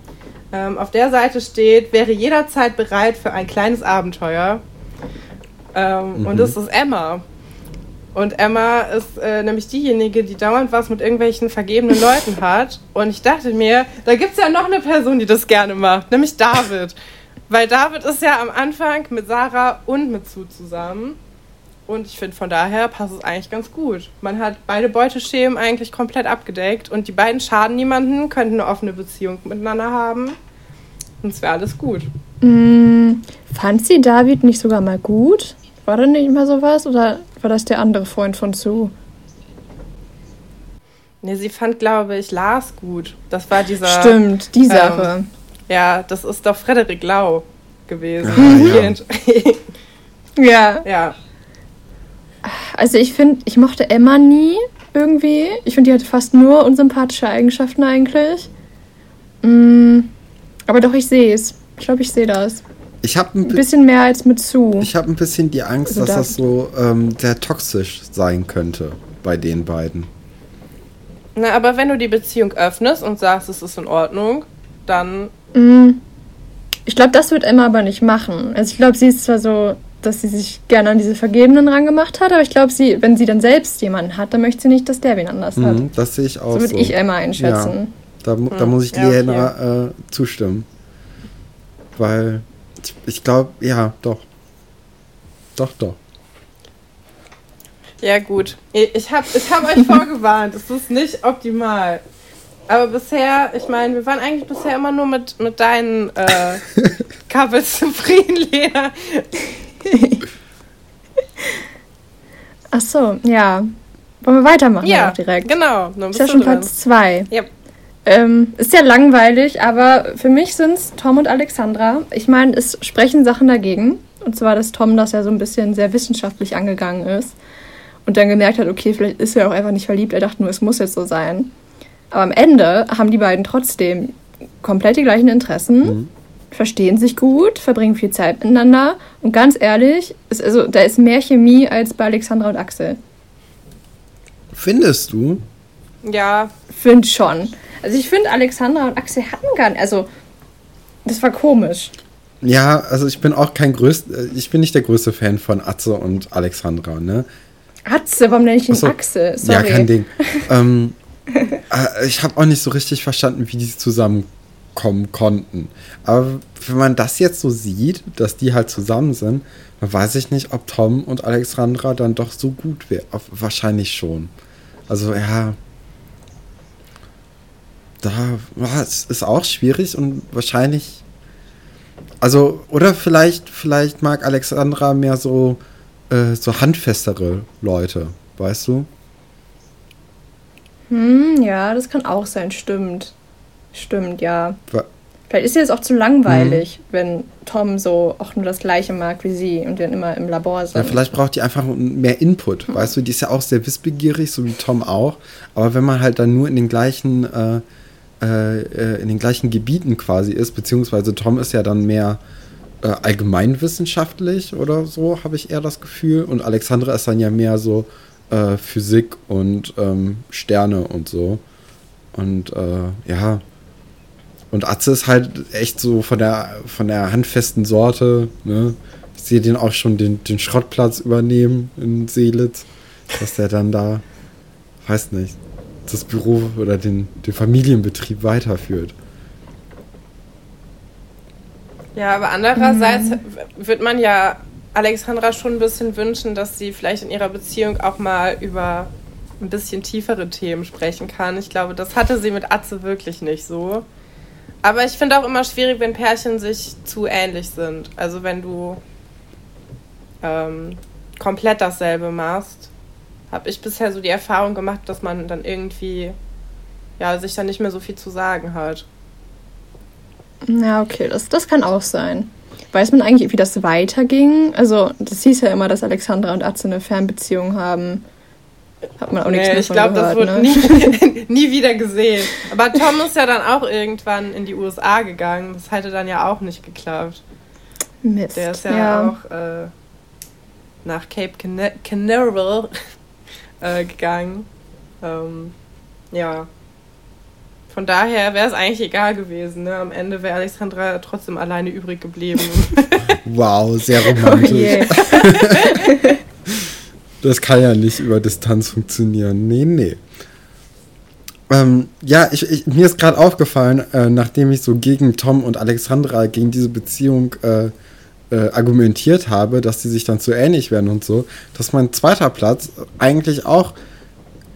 Ähm, auf der Seite steht, wäre jederzeit bereit für ein kleines Abenteuer. Ähm, Mhm. Und das ist Emma. Und Emma ist äh, nämlich diejenige, die dauernd was mit irgendwelchen vergebenen Leuten hat. Und ich dachte mir, da gibt es ja noch eine Person, die das gerne macht, nämlich David. Weil David ist ja am Anfang mit Sarah und mit Sue zusammen. Und ich finde, von daher passt es eigentlich ganz gut. Man hat beide Beuteschemen eigentlich komplett abgedeckt und die beiden schaden niemanden, könnten eine offene Beziehung miteinander haben. Und es wäre alles gut. Mm, fand sie David nicht sogar mal gut? War da nicht mal sowas? Oder war das der andere Freund von Sue? Nee, sie fand, glaube ich, Lars gut. Das war dieser. Stimmt, die Sache. Ja, das ist doch Frederik Lau gewesen. Ah, ja. ja. ja. Also ich finde, ich mochte Emma nie irgendwie. Ich finde, die hatte fast nur unsympathische Eigenschaften eigentlich. Mm, aber doch, ich sehe es. Ich glaube, ich sehe das. Ich habe ein, Ein bi- bisschen mehr als mit Sue. ich hab ein bisschen die Angst, Also dass da- das so ähm, sehr toxisch sein könnte bei den beiden. Na, aber wenn du die Beziehung öffnest und sagst, es ist in Ordnung, dann. Mm, Ich glaube, das wird Emma aber nicht machen. Also ich glaube, sie ist zwar so, dass sie sich gerne an diese Vergebenen rangemacht hat, aber ich glaube, sie, wenn sie dann selbst jemanden hat, dann möchte sie nicht, dass der wen anders hat. Mhm, das sehe ich auch So so. würde ich Emma einschätzen. Da, mu- da Hm, muss ich ja, okay. Lena äh, zustimmen. Weil ich, ich glaube, ja, doch. Doch, doch. Ja, gut. Ich habe ich hab euch vorgewarnt. Es ist nicht optimal. Aber bisher, ich meine, wir waren eigentlich bisher immer nur mit, mit deinen äh, Couples zufrieden, Lena. Ach so, ja. Wollen wir weitermachen Ja, auch direkt? genau. Ist ja schon. Platz zwei. Ja. Ähm, ist ja langweilig, aber für mich sind es Tom und Alexandra. Ich meine, es sprechen Sachen dagegen. Und zwar, dass Tom das ja so ein bisschen sehr wissenschaftlich angegangen ist. Und dann gemerkt hat, okay, vielleicht ist er auch einfach nicht verliebt. Er dachte nur, es muss jetzt so sein. Aber am Ende haben die beiden trotzdem komplett die gleichen Interessen, Mhm. verstehen sich gut, verbringen viel Zeit miteinander. Und ganz ehrlich, ist, also, da ist mehr Chemie als bei Alexandra und Axel. Findest du? Ja, Find schon. Also ich finde, Alexandra und Axel hatten gar nicht. Also, das war komisch. Ja, also ich bin auch kein größt, äh, ich bin nicht der größte Fan von Atze und Alexandra, ne? Atze, warum nenne ich ihn Ach so. Axel? Sorry. Ja, kein Ding. ähm, äh, ich habe auch nicht so richtig verstanden, wie die zusammenkommen konnten. Aber wenn man das jetzt so sieht, dass die halt zusammen sind, dann weiß ich nicht, ob Tom und Alexandra dann doch so gut wären. Wahrscheinlich schon. Also ja, da ja, es ist auch schwierig und wahrscheinlich. Also, oder vielleicht, vielleicht mag Alexandra mehr so, äh, so handfestere Leute, weißt du? Hm, ja, das kann auch sein. Stimmt. Stimmt, ja. Wa- Vielleicht ist ihr das auch zu langweilig, Mhm. wenn Tom so auch nur das Gleiche mag wie sie und dann immer im Labor sind. Ja, vielleicht braucht die einfach mehr Input, weißt du? Die ist ja auch sehr wissbegierig, so wie Tom auch. Aber wenn man halt dann nur in den gleichen, äh, äh, äh, in den gleichen Gebieten quasi ist, beziehungsweise Tom ist ja dann mehr äh, allgemeinwissenschaftlich oder so, habe ich eher das Gefühl. Und Alexandra ist dann ja mehr so äh, Physik und ähm, Sterne und so. Und äh, ja. Und Atze ist halt echt so von der, von der handfesten Sorte, ne? Ich sehe den auch schon den, den Schrottplatz übernehmen in Seelitz, dass der dann da, weiß nicht, das Büro oder den, den Familienbetrieb weiterführt. Ja, aber andererseits wird man ja Alexandra schon ein bisschen wünschen, dass sie vielleicht in ihrer Beziehung auch mal über ein bisschen tiefere Themen sprechen kann. Ich glaube, das hatte sie mit Atze wirklich nicht so. Aber ich finde auch immer schwierig, wenn Pärchen sich zu ähnlich sind. Also wenn du ähm, komplett dasselbe machst, habe ich bisher so die Erfahrung gemacht, dass man dann irgendwie ja sich dann nicht mehr so viel zu sagen hat. Ja, okay, das, das kann auch sein. Weiß man eigentlich, wie das weiterging? Also, das hieß ja immer, dass Alexandra und Atze eine Fernbeziehung haben. Hat man auch nichts Nee, mehr ich glaube, das wurde ne? nie, nie wieder gesehen. Aber Tom ist ja dann auch irgendwann in die USA gegangen. Das hätte dann ja auch nicht geklappt. Mist. Der ist ja, auch äh, nach Cape Cana Canaveral äh, gegangen. Ähm, ja. Von daher wäre es eigentlich egal gewesen. Ne? Am Ende wäre Alexandra trotzdem alleine übrig geblieben. Wow, sehr Oh romantisch. je. Das kann ja nicht über Distanz funktionieren. Nee, nee. Ähm, ja, ich, ich, mir ist gerade aufgefallen, äh, nachdem ich so gegen Tom und Alexandra, gegen diese Beziehung äh, äh, argumentiert habe, dass die sich dann zu ähnlich werden und so, dass mein zweiter Platz eigentlich auch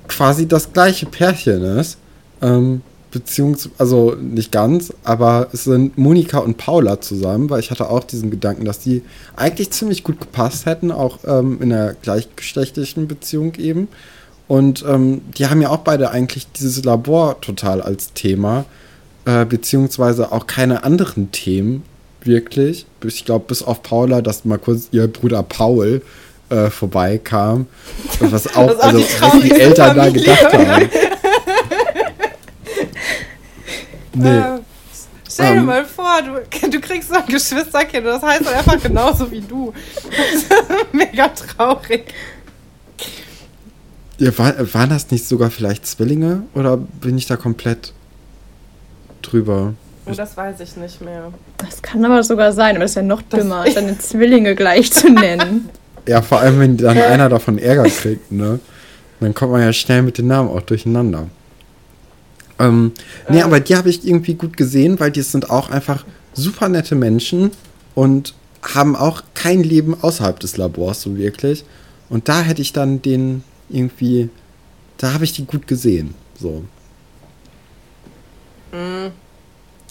quasi das gleiche Pärchen ist. Ähm, beziehungsweise, also nicht ganz, aber es sind Monika und Paula zusammen, weil ich hatte auch diesen Gedanken, dass die eigentlich ziemlich gut gepasst hätten, auch ähm, in einer gleichgeschlechtlichen Beziehung eben. Und ähm, die haben ja auch beide eigentlich dieses Labor total als Thema, äh, beziehungsweise auch keine anderen Themen wirklich. Ich glaube, bis auf Paula, dass mal kurz ihr Bruder Paul äh, vorbeikam. Was auch, Das ist auch also, die was die Eltern da gedacht haben. Nee. Äh, stell dir Ähm. mal vor, du, du kriegst so ein Geschwisterkind, das heißt einfach genauso wie du. Mega traurig. Ja, war, waren das nicht sogar vielleicht Zwillinge? Oder bin ich da komplett drüber? Oh, das weiß ich nicht mehr. Das kann aber sogar sein, aber das ist ja noch dümmer, seine Zwillinge gleich zu nennen. Ja, vor allem, wenn dann einer davon Ärger kriegt, ne? Dann kommt man ja schnell mit den Namen auch durcheinander. Ähm, nee, Äh. aber die habe ich irgendwie gut gesehen, weil die sind auch einfach super nette Menschen und haben auch kein Leben außerhalb des Labors, so wirklich. Und da hätte ich dann den irgendwie, da habe ich die gut gesehen, so. Hm.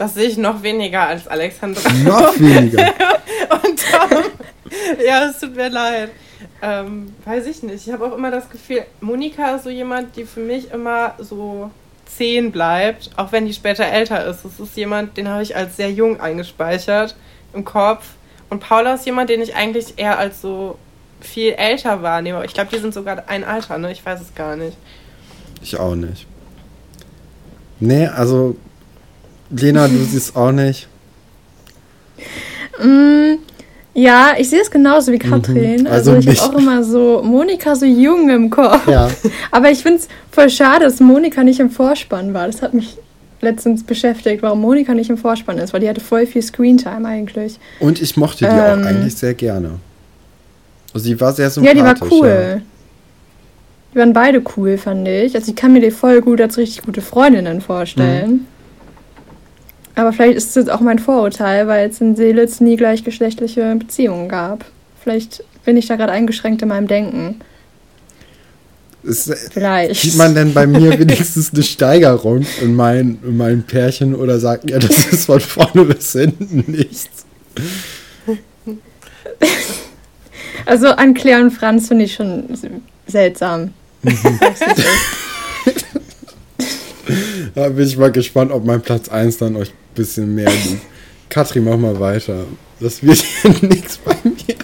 Das sehe ich noch weniger als Alexandra Noch weniger. und Tom. Ja, es tut mir leid. Ähm, weiß ich nicht. Ich habe auch immer das Gefühl, Monika ist so jemand, die für mich immer so zehn bleibt, auch wenn die später älter ist. Das ist jemand, den habe ich als sehr jung eingespeichert im Kopf. Und Paula ist jemand, den ich eigentlich eher als so viel älter wahrnehme. Ich glaube, die sind sogar ein Alter, ne? Ich weiß es gar nicht. Ich auch nicht. Nee, also, Lena, du siehst auch nicht. Mm, ja, ich sehe es genauso wie Katrin. Mhm, also, also ich habe auch immer so Monika so jung im Kopf. Ja. Aber ich finde es voll schade, dass Monika nicht im Vorspann war. Das hat mich letztens beschäftigt, warum Monika nicht im Vorspann ist, weil die hatte voll viel Screentime eigentlich. Und ich mochte die Ähm. auch eigentlich sehr gerne. Also sie war sehr Ja, sympathisch. die war cool. Die waren beide cool, fand ich. Also ich kann mir die voll gut als richtig gute Freundinnen vorstellen. Mhm. Aber vielleicht ist es jetzt auch mein Vorurteil, weil es in Seelitz nie gleichgeschlechtliche Beziehungen gab. Vielleicht bin ich da gerade eingeschränkt in meinem Denken. Ist, Vielleicht. sieht man denn bei mir wenigstens eine Steigerung in meinen, in meinen Pärchen oder sagt ihr, das ist von vorne bis hinten nichts? Also an Claire und Franz finde ich schon seltsam. Mhm. Sag's, wie es ist. Da bin ich mal gespannt, ob mein Platz 1 dann euch ein bisschen mehr liegt. Katrin, mach mal weiter. Das wird hier nichts bei mir.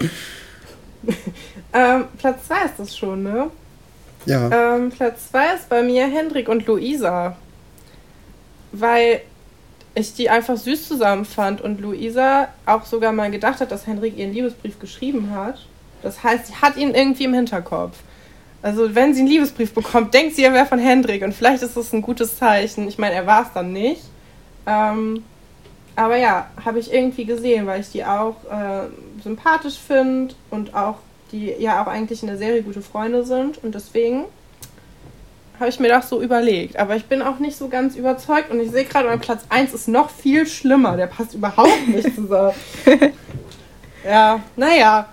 Ähm, Platz 2 ist das schon, ne? Ja. Ähm, Platz 2 ist bei mir Hendrik und Luisa. Weil ich die einfach süß zusammen fand und Luisa auch sogar mal gedacht hat, dass Hendrik ihren Liebesbrief geschrieben hat. Das heißt, sie hat ihn irgendwie im Hinterkopf. Also, wenn sie einen Liebesbrief bekommt, denkt sie, er wäre von Hendrik und vielleicht ist das ein gutes Zeichen. Ich meine, er war es dann nicht. Ähm, aber ja, habe ich irgendwie gesehen, weil ich die auch äh, sympathisch finde und auch die ja auch eigentlich in der Serie gute Freunde sind und deswegen habe ich mir das so überlegt. Aber ich bin auch nicht so ganz überzeugt und ich sehe gerade, mein Platz 1 ist noch viel schlimmer. Der passt überhaupt nicht zusammen. ja, naja.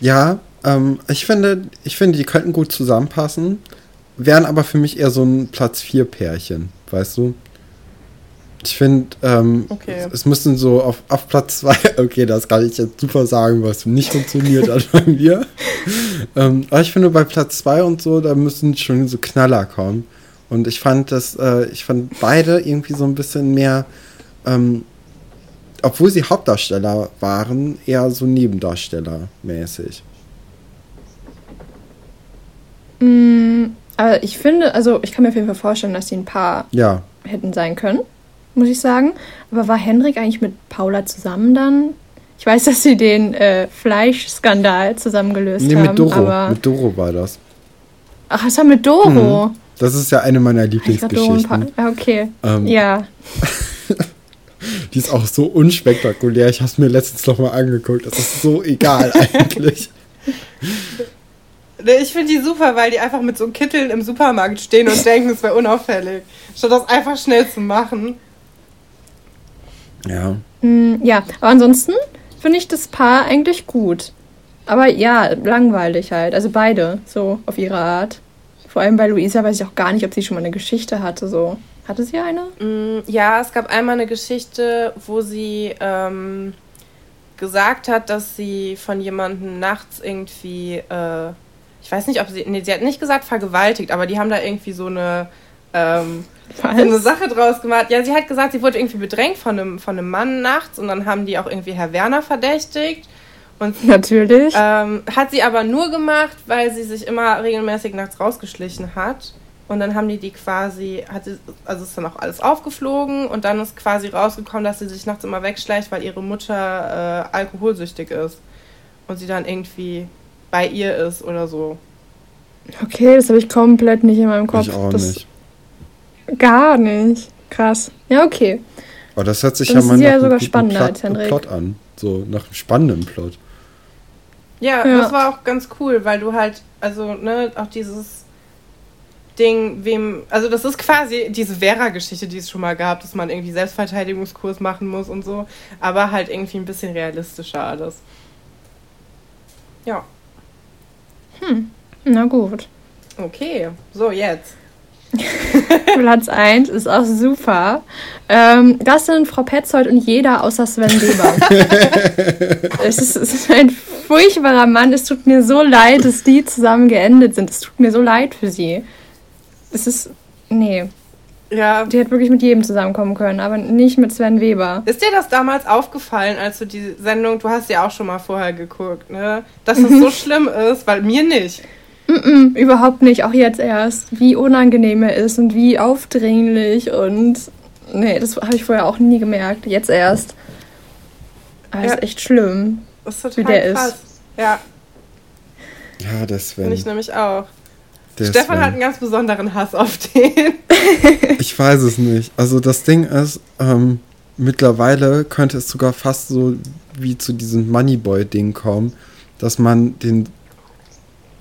Ja, ähm, ich finde, ich finde, die könnten gut zusammenpassen, wären aber für mich eher so ein Platz 4 Pärchen, weißt du? Ich finde, ähm, Okay. es, es müssen so auf, auf Platz 2, okay, das kann ich jetzt super sagen, was nicht funktioniert hat bei mir. ähm, aber ich finde, bei Platz 2 und so, da müssen schon so Knaller kommen. Und ich fand das, äh, ich fand beide irgendwie so ein bisschen mehr, ähm, obwohl sie Hauptdarsteller waren, eher so Nebendarsteller mäßig. Mm, aber ich finde, also ich kann mir auf jeden Fall vorstellen, dass sie ein paar Ja, hätten sein können, muss ich sagen. Aber war Henrik eigentlich mit Paula zusammen dann? Ich weiß, dass sie den äh, Fleischskandal zusammen gelöst nee, haben. mit Doro. Mit Doro war das. Ach, das war mit Doro. Das ist ja eine meiner Pa- Lieblingsgeschichten. Ah, Okay. Ähm, Ja. Die ist auch so unspektakulär. Ich habe es mir letztens noch mal angeguckt. Das ist so egal eigentlich. Nee, Ich finde die super, weil die einfach mit so Kitteln im Supermarkt stehen und denken, es wäre unauffällig. Statt das einfach schnell zu machen. Ja. Mm, ja, aber ansonsten finde ich das Paar eigentlich gut. Aber ja, langweilig halt. Also beide, so auf ihre Art. Vor allem bei Luisa weiß ich auch gar nicht, ob sie schon mal eine Geschichte hatte. So. Hatte sie eine? Mm, Ja, es gab einmal eine Geschichte, wo sie ähm, gesagt hat, dass sie von jemandem nachts irgendwie, äh, ich weiß nicht, ob sie, nee, sie hat nicht gesagt vergewaltigt, aber die haben da irgendwie so eine, ähm, eine Sache draus gemacht. Ja, sie hat gesagt, sie wurde irgendwie bedrängt von einem, von einem Mann nachts und dann haben die auch irgendwie Herr Werner verdächtigt. Und Natürlich. ähm, hat sie aber nur gemacht, weil sie sich immer regelmäßig nachts rausgeschlichen hat. Und dann haben die die quasi, hat sie, also ist dann auch alles aufgeflogen und dann ist quasi rausgekommen, dass sie sich nachts immer wegschleicht, weil ihre Mutter äh, alkoholsüchtig ist. Und sie dann irgendwie bei ihr ist oder so. Okay, das habe ich komplett nicht in meinem Kopf. ich auch das nicht. Gar nicht. Krass. Ja, okay. Aber das hört sich Dann ja ist mal nach ja einem sogar guten spannender Plot, als Henrik. Plot an. So nach einem spannenden Plot. Ja, Ja. das war auch ganz cool, weil du halt, also, ne, auch dieses Ding, wem, also das ist quasi diese Vera-Geschichte, die es schon mal gab, dass man irgendwie Selbstverteidigungskurs machen muss und so, aber halt irgendwie ein bisschen realistischer alles. Ja, Na gut. okay, so jetzt. Platz 1 ist auch super. Ähm, das sind Frau Petzold und jeder außer Sven Weber. es, ist, es ist ein furchtbarer Mann. Es tut mir so leid, dass die zusammen geendet sind. Es tut mir so leid für sie. Es ist. Nee. Ja, Die hätte wirklich mit jedem zusammenkommen können, aber nicht mit Sven Weber. ist dir das damals aufgefallen, als du die Sendung, du hast ja auch schon mal vorher geguckt, ne, dass es so schlimm ist, weil mir nicht. Mm, überhaupt nicht, auch jetzt erst. Wie unangenehm er ist und wie aufdringlich und. Nee, das habe ich vorher auch nie gemerkt. Jetzt erst. Aber das Ja. ist echt schlimm. Das ist total Wie der krass. ist. Ja, Ja, der Sven. finde ich nämlich auch. Der Stefan hat einen ganz besonderen Hass auf den. Ich weiß es nicht. Also das Ding ist, ähm, mittlerweile könnte es sogar fast so wie zu diesem Moneyboy-Ding kommen, dass man den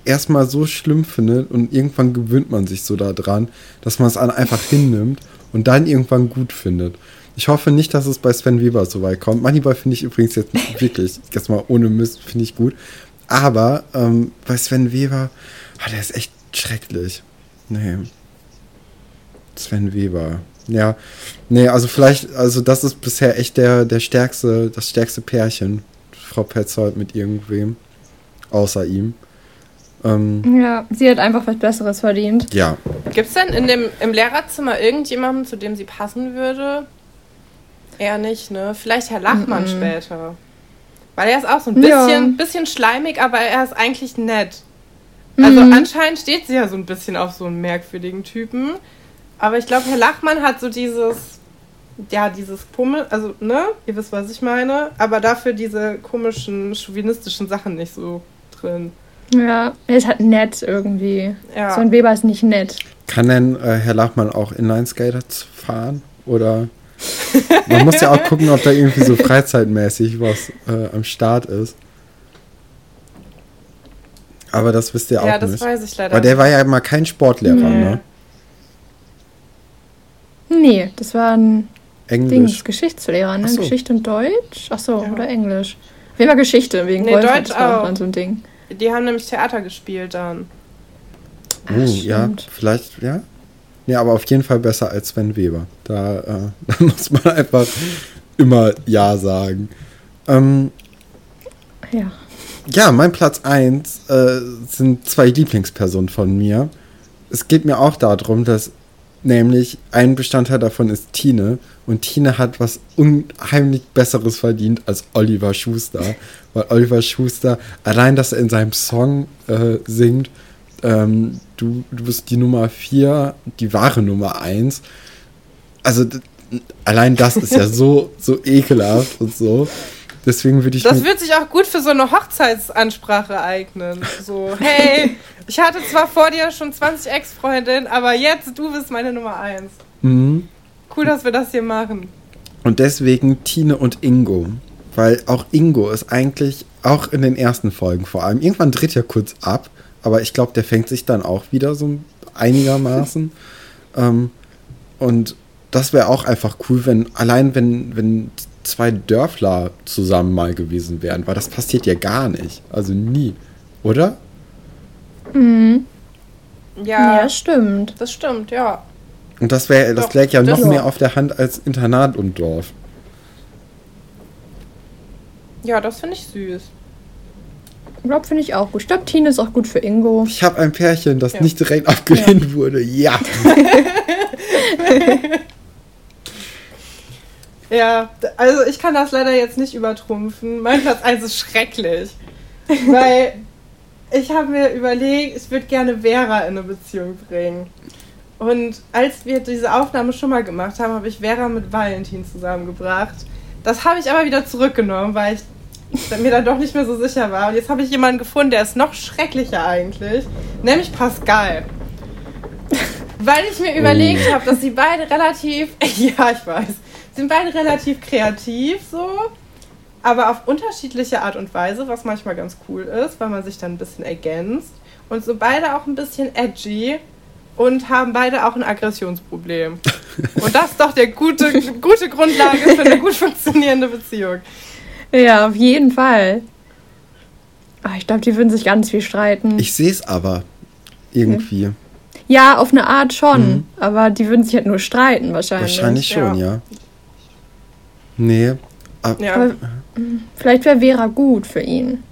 erstmal so schlimm findet und irgendwann gewöhnt man sich so daran, dass man es einfach hinnimmt und dann irgendwann gut findet. Ich hoffe nicht, dass es bei Sven Weber so weit kommt. Moneyboy finde ich übrigens jetzt wirklich, jetzt mal ohne Mist, finde ich gut. Aber ähm, bei Sven Weber, ah, der ist echt schrecklich. Nee. Sven Weber. Ja, nee, also vielleicht, also das ist bisher echt der, der stärkste, das stärkste Pärchen, Frau Petzold mit irgendwem, außer ihm. Ähm, Ja, sie hat einfach was Besseres verdient. ja, Gibt es denn in dem, im Lehrerzimmer irgendjemanden, zu dem sie passen würde? Eher nicht, ne? Vielleicht Herr Lachmann später. Weil er ist auch so ein Ja. bisschen, bisschen schleimig, aber er ist eigentlich nett. Also Mhm. anscheinend steht sie ja so ein bisschen auf so einen merkwürdigen Typen. Aber ich glaube, Herr Lachmann hat so dieses, ja, dieses Pummel, also, ne? Ihr wisst, was ich meine. Aber dafür diese komischen, chauvinistischen Sachen nicht so drin. Ja, er ist halt nett irgendwie. Ja. Sven Weber ist nicht nett. kann denn äh, Herr Lachmann auch Inline-Skater fahren? Oder man muss ja auch gucken, ob da irgendwie so freizeitmäßig was äh, am Start ist. Aber das wisst ihr Ja, auch das nicht. weiß ich leider Weil der war ja mal kein Sportlehrer, Nee. ne? Nee, das war ein Dings, Englisch. Geschichtslehrer, ne? Ach so. Geschichte und Deutsch? Ach so, Ja. oder Englisch. Auf jeden Fall Geschichte, wegen Nee, Wolfgang, Deutsch war auch. dann so ein Ding. Die haben nämlich Theater gespielt dann. Ah, Oh, ja, vielleicht, ja. Ja, aber auf jeden Fall besser als Sven Weber. Da, äh, da muss man einfach immer Ja sagen. Ähm, Ja. Ja, mein Platz 1 äh, sind zwei Lieblingspersonen von mir. Es geht mir auch darum, dass Nämlich ein Bestandteil davon ist Tine. Und Tine hat was unheimlich Besseres verdient als Oliver Schuster. Weil Oliver Schuster, allein, dass er in seinem Song äh, singt, ähm, du, du bist die Nummer 4, die wahre Nummer 1. Also allein das ist ja so, so ekelhaft und so. Deswegen würde ich. Das wird sich auch gut für so eine Hochzeitsansprache eignen. So, hey, ich hatte zwar vor dir schon 20 Ex-Freundinnen, aber jetzt du bist meine Nummer 1. Mhm. Cool, dass wir das hier machen. Und deswegen Tine und Ingo. Weil auch Ingo ist eigentlich, auch in den ersten Folgen vor allem, irgendwann dreht er kurz ab, aber ich glaube, der fängt sich dann auch wieder so einigermaßen. ähm, und das wäre auch einfach cool, wenn, allein wenn, wenn zwei Dörfler zusammen mal gewesen wären, weil das passiert ja gar nicht. Also nie. Oder? Mhm. Ja, ja, stimmt. Das stimmt, ja. Und das wäre, das läge ja noch mehr auf der Hand als Internat und Dorf. Ja, das finde ich süß. Rob finde ich auch gut. Ich glaube, Tine ist auch gut für Ingo. Ich habe ein Pärchen, das ja. nicht direkt abgelehnt ja. wurde. Ja. Ja, also ich kann das leider jetzt nicht übertrumpfen. Mein Platz 1 ist schrecklich. Weil ich habe mir überlegt, ich würde gerne Vera in eine Beziehung bringen. Und als wir diese Aufnahme schon mal gemacht haben, habe ich Vera mit Valentin zusammengebracht. Das habe ich aber wieder zurückgenommen, weil ich mir dann doch nicht mehr so sicher war. Und jetzt habe ich jemanden gefunden, der ist noch schrecklicher eigentlich, nämlich Pascal. Weil ich mir überlegt habe, dass sie beide relativ, ja, ich weiß, sind beide relativ kreativ so, aber auf unterschiedliche Art und Weise, was manchmal ganz cool ist, weil man sich dann ein bisschen ergänzt. Und so beide auch ein bisschen edgy und haben beide auch ein Aggressionsproblem. Und das ist doch der gute, gute Grundlage für eine gut funktionierende Beziehung. Ja, auf jeden Fall. Ach, ich glaube, die würden sich ganz viel streiten. Ich sehe es aber irgendwie. Ja, auf eine Art schon. Mhm. Aber die würden sich halt nur streiten wahrscheinlich. Wahrscheinlich schon, ja. ja. Nee. Ab, ja. Aber, vielleicht wäre Vera gut für ihn.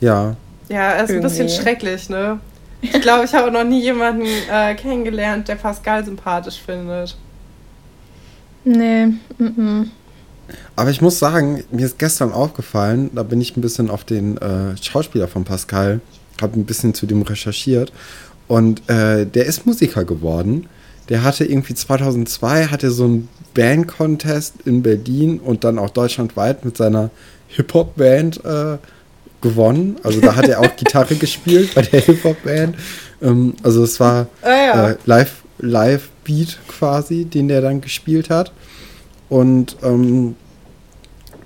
Ja. Ja, er ist Irgendwie. ein bisschen schrecklich, ne? Ich glaube, ich habe noch nie jemanden äh, kennengelernt, der Pascal sympathisch findet. Nee. Mm -mm. Aber ich muss sagen, mir ist gestern aufgefallen, da bin ich ein bisschen auf den äh, Schauspieler von Pascal, habe ein bisschen zu dem recherchiert und äh, der ist Musiker geworden. Der hatte irgendwie 2002 hatte so einen Band-Contest in Berlin und dann auch deutschlandweit mit seiner Hip-Hop-Band äh, gewonnen. Also da hat er auch Gitarre gespielt bei der Hip-Hop-Band. Ähm, also es war ah, ja. äh, Live, Live-Beat quasi, den der dann gespielt hat. Und ähm,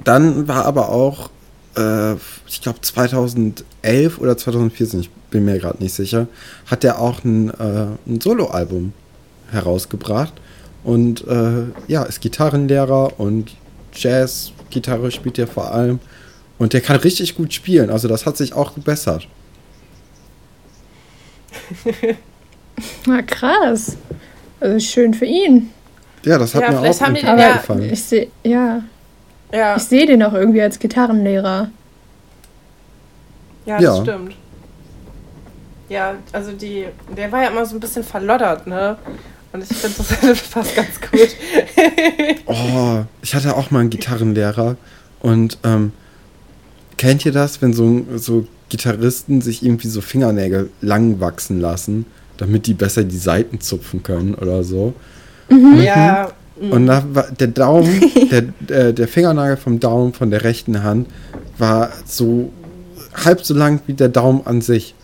dann war aber auch, äh, ich glaube 2011 oder 2014, ich bin mir gerade nicht sicher, hat er auch ein, äh, ein Solo-Album herausgebracht. Und äh, ja, ist Gitarrenlehrer und Jazz-Gitarre spielt er vor allem. Und der kann richtig gut spielen. Also das hat sich auch gebessert. Na krass. Also schön für ihn. Ja, das hat ja, mir auch haben die ja, gefallen. Ich sehe, ja. ja. Ich sehe den auch irgendwie als Gitarrenlehrer. Ja, das ja. stimmt. Ja, also die, der war ja immer so ein bisschen verloddert, ne? Und ich finde das fast ganz gut. oh, ich hatte auch mal einen Gitarrenlehrer. Und ähm, kennt ihr das, wenn so, so Gitarristen sich irgendwie so Fingernägel lang wachsen lassen, damit die besser die Seiten zupfen können oder so? Mhm. Ja. Mhm. Und da war der Daumen, der, der, der Fingernagel vom Daumen von der rechten Hand war so halb so lang wie der Daumen an sich.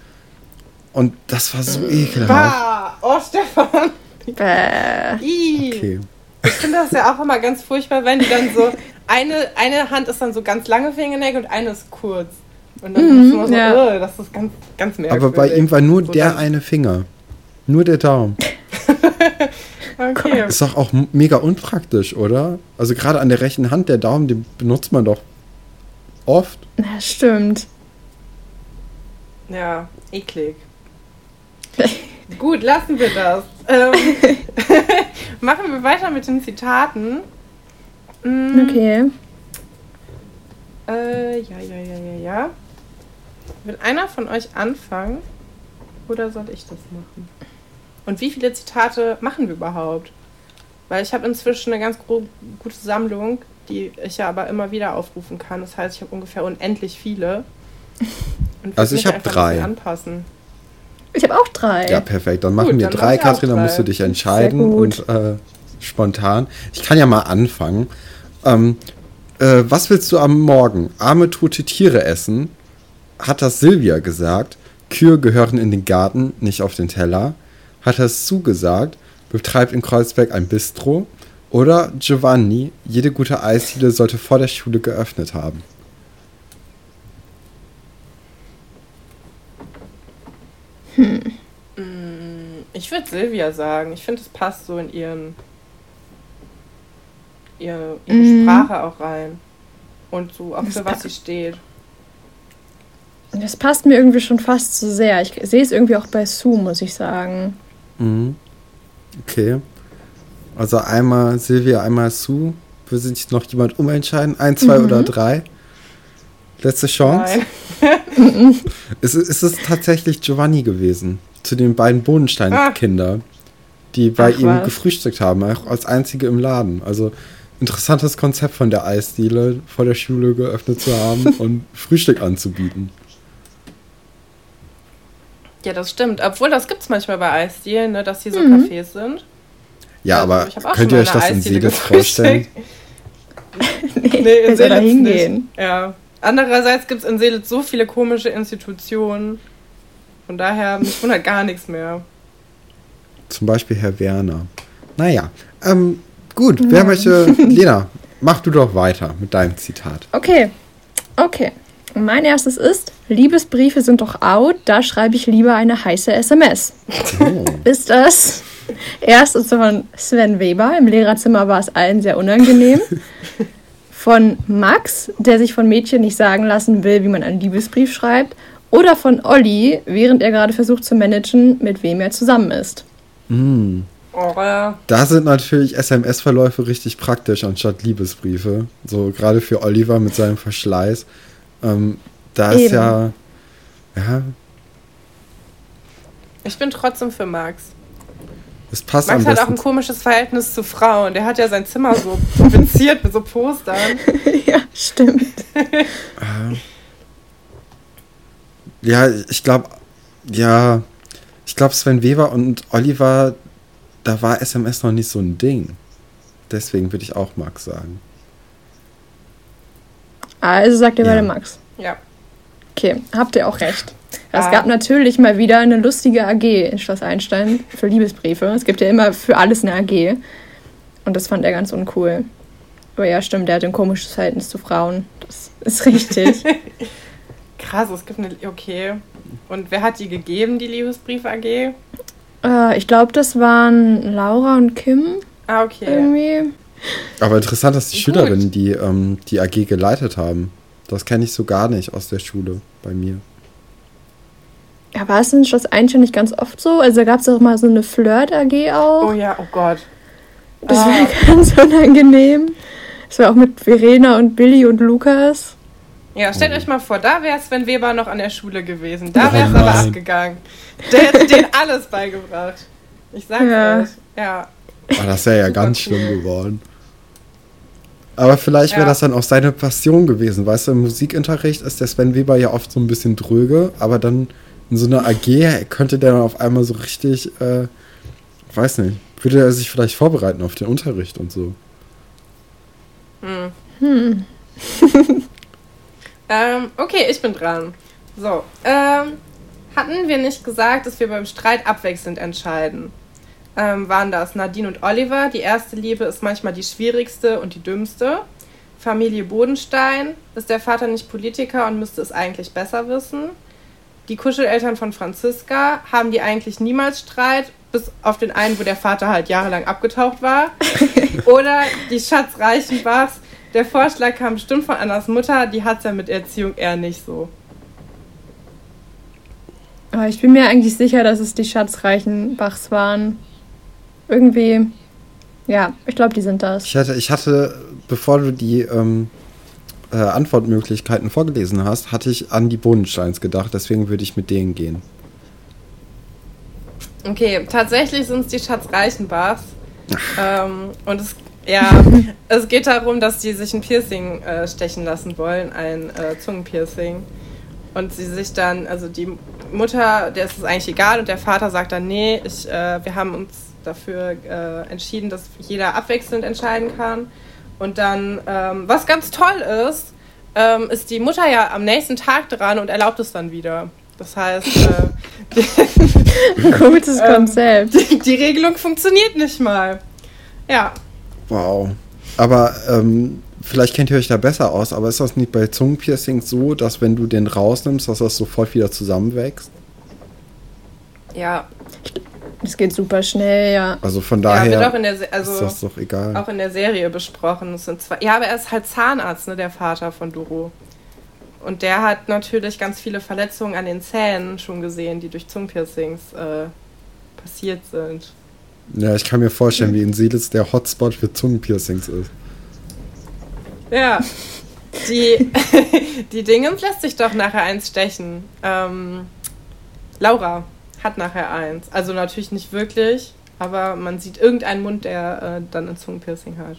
Und das war so ekelhaft. Bah, oh, Stefan. Bäh. Okay. Ich finde das ja auch immer ganz furchtbar, wenn die dann so, eine, eine Hand ist dann so ganz lange Fingernägel und eine ist kurz. Und dann mhm, ist immer so, ja. oh, das ist ganz, ganz merkwürdig. Aber bei ihm war nur so der eine Finger. Nur der Daumen. okay. Ist doch auch mega unpraktisch, oder? Also gerade an der rechten Hand, der Daumen, den benutzt man doch oft. Ja, stimmt. Ja, eklig. Gut, lassen wir das. Ähm, machen wir weiter mit den Zitaten. Mm. Okay. Äh, ja, ja, ja, ja, ja. Will einer von euch anfangen? Oder soll ich das machen? Und wie viele Zitate machen wir überhaupt? Weil ich habe inzwischen eine ganz gute Sammlung, die ich ja aber immer wieder aufrufen kann. Das heißt, ich habe ungefähr unendlich viele. also ich habe drei. Anpassen. Ich habe auch drei. Ja, perfekt. Dann machen Gut, wir dann drei, Katrin. Dann musst du dich entscheiden und äh, spontan. Ich kann ja mal anfangen. Ähm, äh, was willst du am Morgen? Arme tote Tiere essen? Hat das Silvia gesagt? Kühe gehören in den Garten, nicht auf den Teller. Hat das Sue gesagt? Betreibt in Kreuzberg ein Bistro. Oder Giovanni, jede gute Eisdiele sollte vor der Schule geöffnet haben. Hm. Ich würde Silvia sagen. Ich finde, es passt so in ihren ihre, ihre mhm. Sprache auch rein. Und so auch für was sie steht. Das passt mir irgendwie schon fast zu sehr. Ich sehe es irgendwie auch bei Sue, muss ich sagen. Mhm. Okay. Also einmal Silvia, einmal Sue. Will sich noch jemand umentscheiden? Ein, zwei mhm. oder drei? Letzte Chance? Nein. ist, ist es tatsächlich Giovanni gewesen? Zu den beiden Bodenstein-Kinder, die bei Ach, ihm was? gefrühstückt haben, auch als einzige im Laden. Also interessantes Konzept von der Eisdiele vor der Schule geöffnet zu haben und Frühstück anzubieten. Ja, das stimmt. Obwohl, das gibt es manchmal bei Eisdielen, ne, dass hier so mhm. Cafés sind. Ja, also, aber könnt ihr euch das in Seelitz vorstellen? nee, nee, in Seelitz hingehen. Ja. Andererseits gibt es in Seelitz so viele komische Institutionen. Von daher, mich wundert gar nichts mehr. Zum Beispiel Herr Werner. Naja, ähm, Gut, wer möchte. Lena, mach du doch weiter mit deinem Zitat. Okay. Okay. Mein erstes ist: Liebesbriefe sind doch out, da schreibe ich lieber eine heiße SMS. Oh. ist das? Erst ist von Sven Weber. Im Lehrerzimmer war es allen sehr unangenehm. Von Max, der sich von Mädchen nicht sagen lassen will, wie man einen Liebesbrief schreibt. Oder von Olli, während er gerade versucht zu managen, mit wem er zusammen ist. Mm. Da sind natürlich SMS-Verläufe richtig praktisch anstatt Liebesbriefe. So gerade für Oliver mit seinem Verschleiß. Ähm, da Eben. ist ja. Ja. Ich bin trotzdem für Max. Das passt Max hat auch ein komisches Verhältnis zu Frauen. Der hat ja sein Zimmer so provinziert mit so Postern. ja, stimmt. Ähm. ja, ich glaube, ja, ich glaube, Sven Weber und Oliver, da war SMS noch nicht so ein Ding. Deswegen würde ich auch Max sagen. Also sagt ihr ja. beide Max. Ja. Okay, habt ihr auch recht. Es gab natürlich mal wieder eine lustige AG in Schloss Einstein für Liebesbriefe. Es gibt ja immer für alles eine AG. Und das fand er ganz uncool. Aber ja, stimmt, der hat ein komisches Verhältnis zu Frauen. Das ist richtig. Krass, es gibt eine. Okay. Und wer hat die gegeben, die Liebesbrief AG? Äh, ich glaube, das waren Laura und Kim. Ah, okay. Irgendwie. Aber interessant, dass die Gut. Schülerinnen die, ähm, die AG geleitet haben. Das kenne ich so gar nicht aus der Schule bei mir. Ja, war es in Schloss Einstein nicht ganz oft so? Also gab es auch mal so eine Flirt-AG auch. Oh ja, oh Gott. Das ah. war ganz unangenehm. Das war auch mit Verena und Billy und Lukas. Ja, stellt oh. euch mal vor, da wäre Sven Weber noch an der Schule gewesen. Da wäre es oh aber abgegangen. Der hätte denen alles beigebracht. Ich sag's ja. euch. Ja. Oh, das wäre ja ganz schlimm geworden. Aber vielleicht wäre ja. das dann auch seine Passion gewesen. Weißt du, im Musikunterricht ist der Sven Weber ja oft so ein bisschen dröge, aber dann in so einer AG könnte der dann auf einmal so richtig, äh, weiß nicht, würde er sich vielleicht vorbereiten auf den Unterricht und so. Hm. hm. Ähm, okay, ich bin dran. So, ähm, hatten wir nicht gesagt, dass wir beim Streit abwechselnd entscheiden? Ähm, waren das Nadine und Oliver. Die erste Liebe ist manchmal die schwierigste und die dümmste. Familie Bodenstein. Ist der Vater nicht Politiker und müsste es eigentlich besser wissen? Die Kuscheleltern von Franziska. Haben die eigentlich niemals Streit? Bis auf den einen, wo der Vater halt jahrelang abgetaucht war. Oder die Schatz Reichenbachs der Vorschlag kam bestimmt von Annas Mutter, die hat es ja mit Erziehung eher nicht so. Aber ich bin mir eigentlich sicher, dass es die Schatzreichen Bachs waren. Irgendwie, ja, ich glaube, die sind das. Ich hatte, ich hatte bevor du die ähm, äh, Antwortmöglichkeiten vorgelesen hast, hatte ich an die Bodensteins gedacht, deswegen würde ich mit denen gehen. Okay, tatsächlich sind es die Schatz Reichenbachs. ähm, und es, ja, es geht darum, dass die sich ein Piercing äh, stechen lassen wollen, ein äh, Zungenpiercing. Und sie sich dann, also die Mutter, der ist es eigentlich egal und der Vater sagt dann, nee, ich, äh, wir haben uns dafür äh, entschieden, dass jeder abwechselnd entscheiden kann. Und dann, ähm, was ganz toll ist, ähm, ist die Mutter ja am nächsten Tag dran und erlaubt es dann wieder. Das heißt, äh, gutes ähm, Konzept. Die, die, Regelung funktioniert nicht mal. Ja. Wow. Aber ähm, vielleicht kennt ihr euch da besser aus, aber ist das nicht bei Zungenpiercings so, dass wenn du den rausnimmst, dass das sofort wieder zusammenwächst? Ja. Es geht super schnell, ja. Also von daher ja, wird auch in der, also ist das doch egal. Auch in der Serie besprochen. Es sind zwei, ja, aber er ist halt Zahnarzt, ne, der Vater von Duro. Und der hat natürlich ganz viele Verletzungen an den Zähnen schon gesehen, die durch Zungenpiercings äh, passiert sind. Ja, ich kann mir vorstellen, wie in Siedels der Hotspot für Zungenpiercings ist. Ja. Die, die Dingens lässt sich doch nachher eins stechen. Ähm, Laura hat nachher eins. Also natürlich nicht wirklich, aber man sieht irgendeinen Mund, der äh, dann ein Zungenpiercing hat.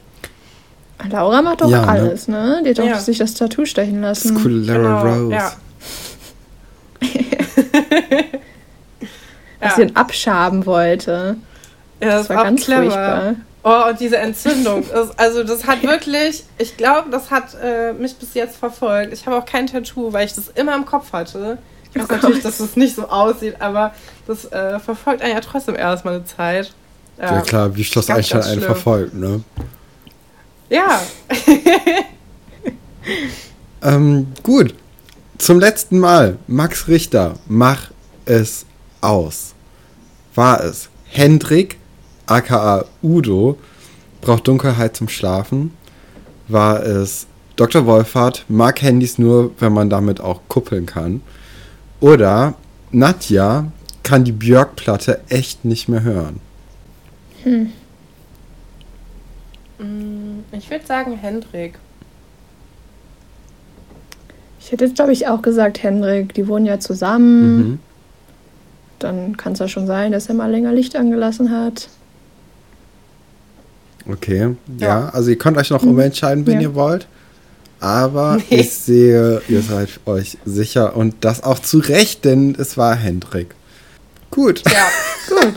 Laura macht doch ja, ne? alles, ne? ne? Die hat doch ja. sich das Tattoo stechen lassen. Das ist cool, Lara genau, Rose. Ja. Dass sie ihn abschaben wollte. Ja, das, das war ganz clever. furchtbar. Oh, und diese Entzündung. Das, also das hat wirklich, ich glaube, das hat äh, mich bis jetzt verfolgt. Ich habe auch kein Tattoo, weil ich das immer im Kopf hatte. Ich weiß oh natürlich, dass das nicht so aussieht, aber das äh, verfolgt einen ja trotzdem erstmal eine Zeit. Ja, ja klar, wie Schloss Einstein einen verfolgt, ne? Ja. ähm, gut. Zum letzten Mal. Max Richter, mach es aus. War es Hendrik, aka Udo, braucht Dunkelheit zum Schlafen? War es Dr. Wolfert, mag Handys nur, wenn man damit auch kuppeln kann? Oder Nadja kann die Björk-Platte echt nicht mehr hören? Hm. Mm, ich würde sagen Hendrik. Ich hätte jetzt, glaube ich, auch gesagt Hendrik. Die wohnen ja zusammen. Mhm. Dann kann es ja schon sein, dass er mal länger Licht angelassen hat. Okay, ja. ja. Also ihr könnt euch noch mhm. umentscheiden, wenn ja. ihr wollt. Aber nee. ich sehe, ihr seid euch sicher und das auch zu Recht, denn es war Hendrik. Gut. Ja, gut.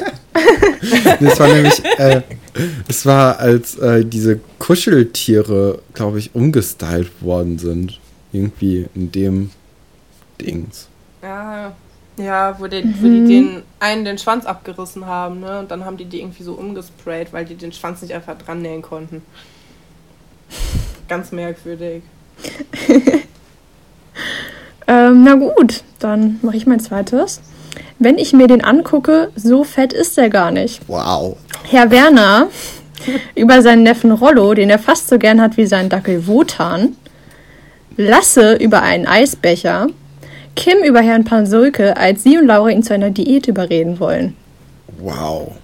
das war nämlich, äh, es war, als äh, diese Kuscheltiere, glaube ich, umgestylt worden sind. Irgendwie in dem Dings. Ja, ja wo, die, mhm. wo die den einen den Schwanz abgerissen haben, ne? Und dann haben die die irgendwie so umgesprayt, weil die den Schwanz nicht einfach dran nähen konnten. Ganz merkwürdig. ähm, na gut, dann mache ich mein zweites. Wenn ich mir den angucke, so fett ist er gar nicht. Wow. Herr Werner über seinen Neffen Rollo, den er fast so gern hat wie seinen Dackel Wotan. Lasse über einen Eisbecher. Kim über Herrn Pansulke, als sie und Laura ihn zu einer Diät überreden wollen. Wow.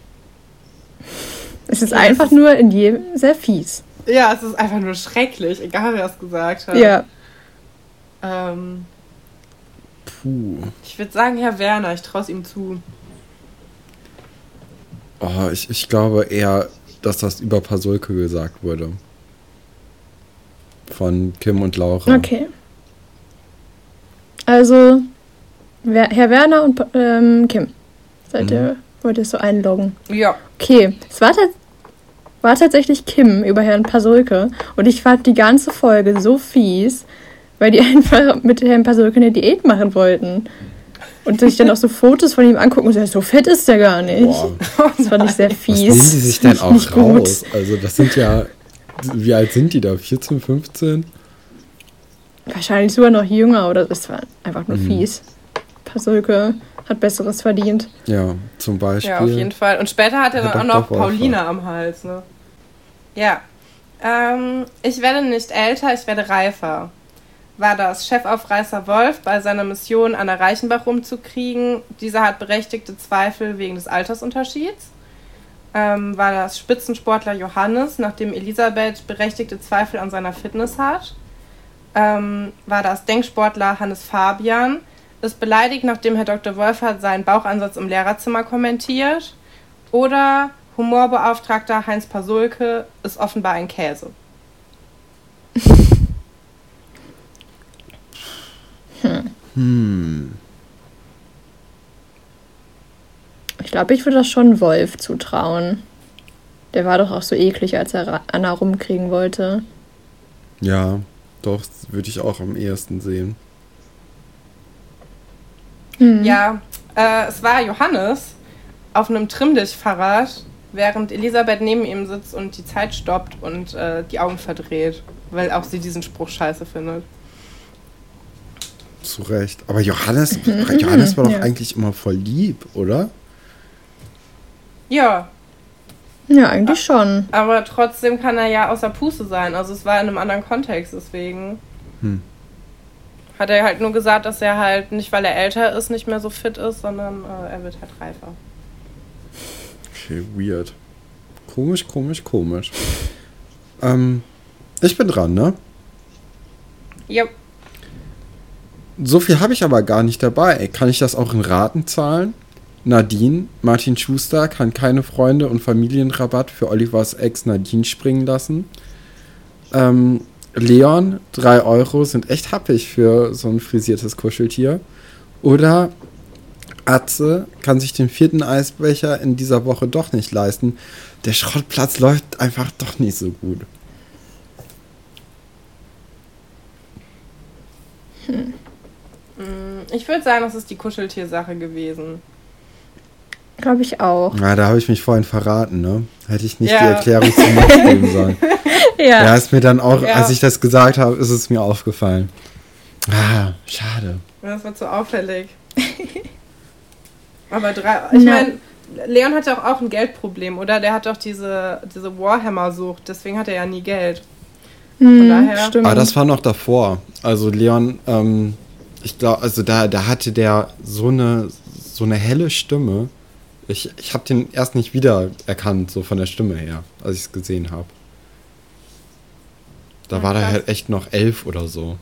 Es ist einfach nur in jedem sehr fies. Ja, es ist einfach nur schrecklich, egal wer es gesagt hat. Ja. Ähm, Puh. Ich würde sagen, Herr Werner, ich traue es ihm zu. Oh, ich, ich glaube eher, dass das über Pasulke gesagt wurde. Von Kim und Laura. Okay. Also, Herr Werner und ähm, Kim. Seid ihr, mhm. wollt ihr so einloggen? Ja. Okay, es war, war tatsächlich Kim über Herrn Pasulke und ich fand die ganze Folge so fies, weil die einfach mit Herrn Pasulke eine Diät machen wollten. Und sich dann auch so Fotos von ihm angucken und sagen, so fett ist der gar nicht. Boah. Das fand ich sehr fies. Was nehmen die sich denn auch raus? Gut. Also das sind ja, wie alt sind die da? 14, 15? Wahrscheinlich sogar noch jünger oder das war einfach nur mhm. fies. Pasulke hat Besseres verdient. Ja, zum Beispiel. Ja, auf jeden Fall. Und später hat er dann auch noch Paulina am Hals, ne? Ja. Ähm, ich werde nicht älter, ich werde reifer war das Chefaufreißer Wolf bei seiner Mission, Anna Reichenbach rumzukriegen. Dieser hat berechtigte Zweifel wegen des Altersunterschieds. Ähm, war das Spitzensportler Johannes, nachdem Elisabeth berechtigte Zweifel an seiner Fitness hat. Ähm, war das Denksportler Hannes Fabian, ist beleidigt, nachdem Herr Dr. Wolfert seinen Bauchansatz im Lehrerzimmer kommentiert. Oder Humorbeauftragter Heinz Pasulke ist offenbar ein Käse. Hm. Ich glaube, ich würde das schon Wolf zutrauen. Der war doch auch so eklig, als er Anna rumkriegen wollte. Ja, doch, würde ich auch am ehesten sehen. Hm. Ja, äh, es war Johannes auf einem Trimmdichtfahrrad, während Elisabeth neben ihm sitzt und die Zeit stoppt und äh, die Augen verdreht, weil auch sie diesen Spruch scheiße findet. Zu Recht. Aber Johannes, Johannes war doch Ja. eigentlich immer voll lieb, oder? Ja, Ja, eigentlich schon. aber trotzdem kann er ja außer Puste sein. Also es war in einem anderen Kontext, deswegen. Hm. Hat er halt nur gesagt, dass er halt nicht, weil er älter ist, nicht mehr so fit ist, sondern äh, er wird halt reifer. Okay, weird. Komisch, komisch, komisch. Ähm, ich bin dran, ne? Ja, So viel habe ich aber gar nicht dabei. Kann ich das auch in Raten zahlen? Nadine, Martin Schuster kann keine Freunde und Familienrabatt für Olivers Ex Nadine springen lassen. Ähm, Leon, 3 Euro sind echt happig für so ein frisiertes Kuscheltier. Oder Atze kann sich den vierten Eisbecher in dieser Woche doch nicht leisten. Der Schrottplatz läuft einfach doch nicht so gut. mm, ich würde sagen, das ist die Kuscheltiersache gewesen. Glaube ich auch. Na, da habe ich mich vorhin verraten, ne? Hätte ich nicht Ja. die Erklärung zum Max geben sollen. Ja. Ja, ist mir dann auch, Ja. als ich das gesagt habe, ist es mir aufgefallen. Ah, schade. Das war zu auffällig. Aber drei. Ich meine, Leon hat ja auch, auch ein Geldproblem, oder? Der hat doch diese, diese Warhammer-Sucht, deswegen hat er ja nie Geld. Hm, daher- Stimmt. Aber das war noch davor. Also Leon, ähm, ich glaube, also da, da hatte der so eine, so eine helle Stimme. Ich, ich habe den erst nicht wiedererkannt, so von der Stimme her, als ich es gesehen habe. Da Ja, war der krass. halt echt noch elf oder so.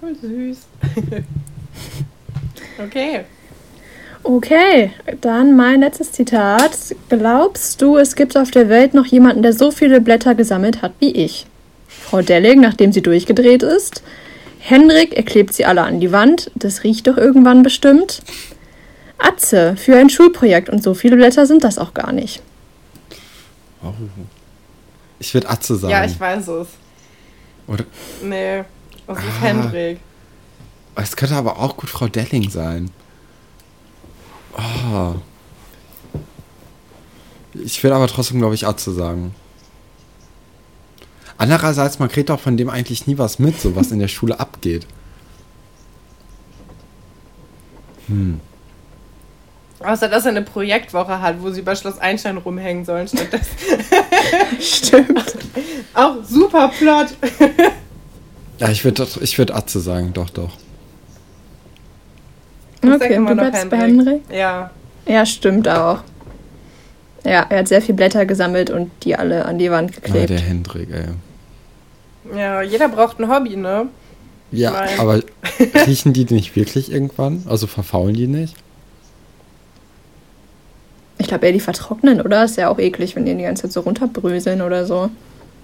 Voll süß. okay. Okay, dann mein letztes Zitat. Glaubst du, es gibt auf der Welt noch jemanden, der so viele Blätter gesammelt hat wie ich? Frau Delling, nachdem sie durchgedreht ist. Henrik, er klebt sie alle an die Wand. Das riecht doch irgendwann bestimmt. Atze, für ein Schulprojekt und so viele Blätter sind das auch gar nicht. Oh. Ich würde Atze sagen. Ja, ich weiß es. Oder, Nee, es ist Ah. Hendrik. es könnte aber auch gut Frau Delling sein. Oh. Ich will aber trotzdem, glaube ich, Atze sagen. Andererseits, man kriegt auch von dem eigentlich nie was mit, so was in der Schule abgeht. Hm. Außer, dass er eine Projektwoche hat, wo sie bei Schloss Einstein rumhängen sollen stattdessen. Stimmt. Auch super Plot. Ja, ich würde ich würd Atze sagen, doch, doch. Ich Okay, immer du noch bleibst bei Henrik? Ja. Ja, stimmt auch. Ja, er hat sehr viel Blätter gesammelt und die alle an die Wand Ja, geklebt. der Hendrik, ey. Ja, jeder braucht ein Hobby, ne? Ja, Nein. aber riechen die nicht wirklich irgendwann? Also verfaulen die nicht? Ich glaube eher die vertrocknen, oder? Ist ja auch eklig, wenn die die ganze Zeit so runterbröseln oder so.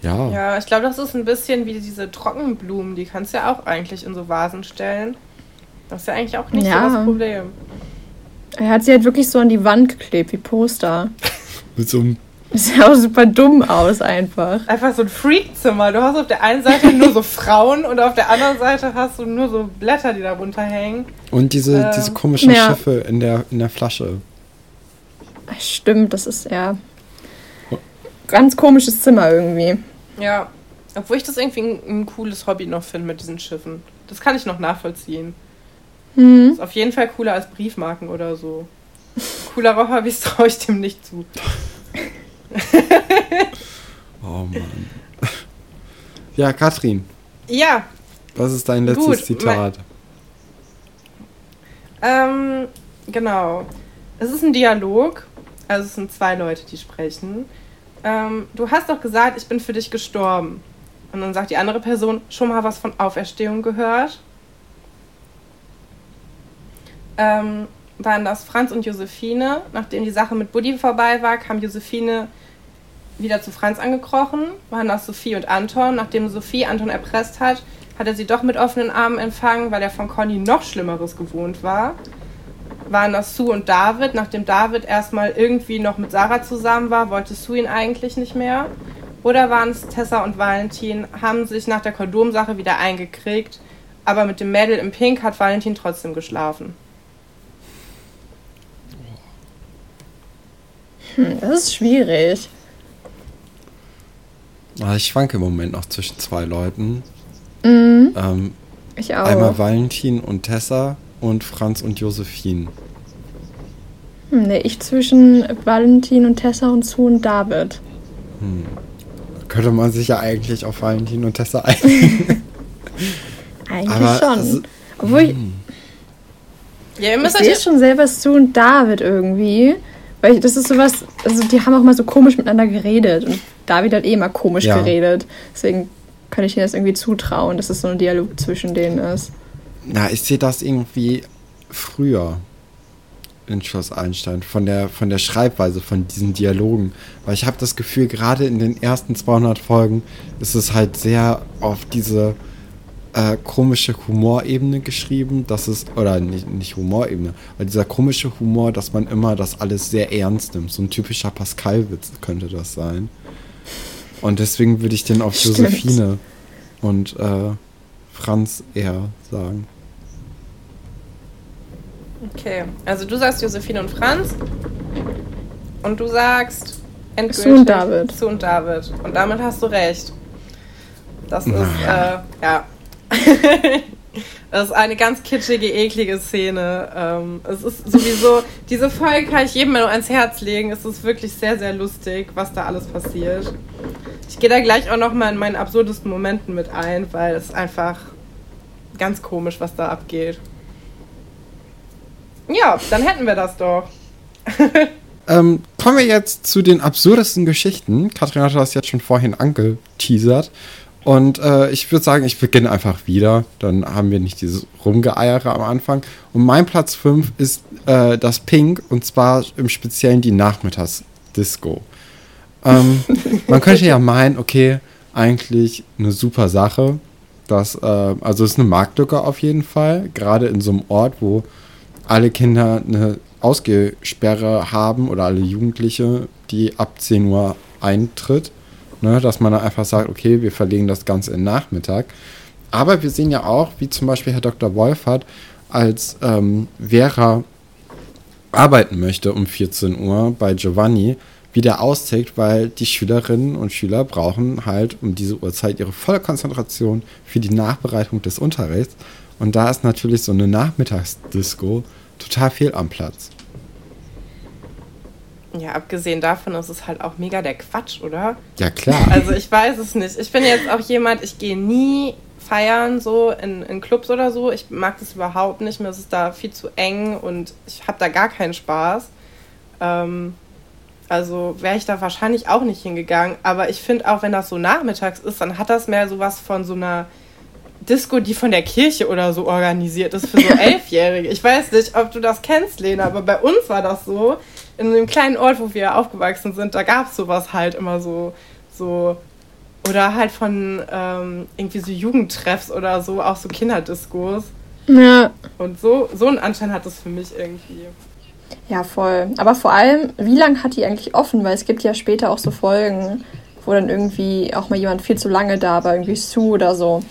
Ja. Ja, ich glaube, das ist ein bisschen wie diese Trockenblumen. Die kannst du ja auch eigentlich in so Vasen stellen. Das ist ja eigentlich auch nicht Ja. so das Problem. Er hat sie halt wirklich so an die Wand geklebt, wie Poster. Mit so einem Das sieht auch super dumm aus einfach. Einfach so ein Freakzimmer. Du hast auf der einen Seite nur so Frauen und auf der anderen Seite hast du nur so Blätter, die da runterhängen. Und diese, Ähm, diese komischen ja. Schiffe in der, in der Flasche. Stimmt, das ist ja ganz komisches Zimmer irgendwie. Ja. Obwohl ich das irgendwie ein, ein cooles Hobby noch finde mit diesen Schiffen. Das kann ich noch nachvollziehen. Hm. Ist auf jeden Fall cooler als Briefmarken oder so. Coolere Hobbys traue ich dem nicht zu. Oh Mann. Ja, Katrin, Ja, was ist dein letztes Gut, Zitat? Ähm, genau. Es ist ein Dialog. Also es sind zwei Leute, die sprechen. Ähm, du hast doch gesagt, ich bin für dich gestorben. Und dann sagt die andere Person, schon mal was von Auferstehung gehört? ähm, waren das Franz und Josephine. Nachdem die Sache mit Buddy vorbei war, kam Josephine wieder zu Franz angekrochen. Waren das Sophie und Anton. Nachdem Sophie Anton erpresst hat, hat er sie doch mit offenen Armen empfangen, weil er von Conny noch Schlimmeres gewohnt war. Waren das Sue und David. Nachdem David erstmal irgendwie noch mit Sarah zusammen war, wollte Sue ihn eigentlich nicht mehr. Oder waren es Tessa und Valentin, haben sich nach der Kondomsache wieder eingekriegt, aber mit dem Mädel im Pink hat Valentin trotzdem geschlafen. Hm, das ist schwierig. Ah, Ich schwanke im Moment noch zwischen zwei Leuten. Mhm, Ähm, ich auch. einmal Valentin und Tessa und Franz und Josephine. Hm, nee, ich zwischen Valentin und Tessa und Sue und David. Könnte man sich ja eigentlich auf Valentin und Tessa einigen. Eigentlich Aber schon. also- Obwohl ich, Ja, ihr ich sehe schon selber Sue und David irgendwie. Weil ich, das ist sowas, also die haben auch mal so komisch miteinander geredet. Und David hat eh immer komisch Ja. geredet. Deswegen kann ich dir das irgendwie zutrauen, dass es so ein Dialog zwischen denen ist. Na, ich sehe das irgendwie früher in Schloss Einstein, von der, von der Schreibweise, von diesen Dialogen. Weil ich habe das Gefühl, gerade in den ersten 200 Folgen ist es halt sehr auf diese äh, komische Humorebene geschrieben, dass es, oder nicht, nicht Humorebene, aber dieser komische Humor, dass man immer das alles sehr ernst nimmt. So ein typischer Pascal-Witz könnte das sein. Und deswegen würde ich den auf Stimmt. Josephine und äh, Franz eher sagen. Okay, also du sagst Josephine und Franz und du sagst endgültig Sue und David. Sue und David. Und damit hast du recht. Das ist, äh, ja. das ist eine ganz kitschige, eklige Szene. Ähm, es ist sowieso, diese Folge kann ich jedem mal nur ans Herz legen. Es ist wirklich sehr, sehr lustig, was da alles passiert. Ich gehe da gleich auch nochmal in meinen absurdesten Momenten mit ein, weil es einfach ganz komisch, was da abgeht. Ja, dann hätten wir das doch. Ähm, kommen wir jetzt zu den absurdesten Geschichten. Katrin hat das jetzt schon vorhin angeteasert. Und äh, ich würde sagen, ich beginne einfach wieder. Dann haben wir nicht dieses Rumgeeiere am Anfang. Und mein Platz 5 ist äh, das Pink. Und zwar im Speziellen die Nachmittagsdisco. Ähm, man könnte ja meinen, okay, eigentlich eine super Sache. Das, äh, also es ist eine Marktlücke auf jeden Fall. Gerade in so einem Ort, wo alle Kinder eine Ausgehsperre haben oder alle Jugendliche, die ab 10 Uhr eintritt. Ne, dass man dann einfach sagt, okay, wir verlegen das Ganze in Nachmittag. Aber wir sehen ja auch, wie zum Beispiel Herr Dr. Wolfert, als ähm, Vera arbeiten möchte um 14 Uhr bei Giovanni, wie der austickt, weil die Schülerinnen und Schüler brauchen halt um diese Uhrzeit ihre volle Konzentration für die Nachbereitung des Unterrichts. Und da ist natürlich so eine Nachmittagsdisco total viel am Platz. Ja, abgesehen davon ist es halt auch mega der Quatsch, oder? Ja, klar. Also ich weiß es nicht. Ich bin jetzt auch jemand, ich gehe nie feiern so in, in Clubs oder so. Ich mag das überhaupt nicht. Mir ist es da viel zu eng und ich habe da gar keinen Spaß. Ähm, also wäre ich da wahrscheinlich auch nicht hingegangen. Aber ich finde auch, wenn das so nachmittags ist, dann hat das mehr sowas von so einer Disco, die von der Kirche oder so organisiert ist für so Elfjährige. Ich weiß nicht, ob du das kennst, Lena, aber bei uns war das so. In einem kleinen Ort, wo wir aufgewachsen sind, da gab es sowas halt immer so, so oder halt von ähm, irgendwie so Jugendtreffs oder so, auch so Kinderdiscos. Ja, Und so, so einen Anschein hat es für mich irgendwie. ja, voll. Aber vor allem, wie lange hat die eigentlich offen? Weil es gibt ja später auch so Folgen, wo dann irgendwie auch mal jemand viel zu lange da war, irgendwie Sue oder so,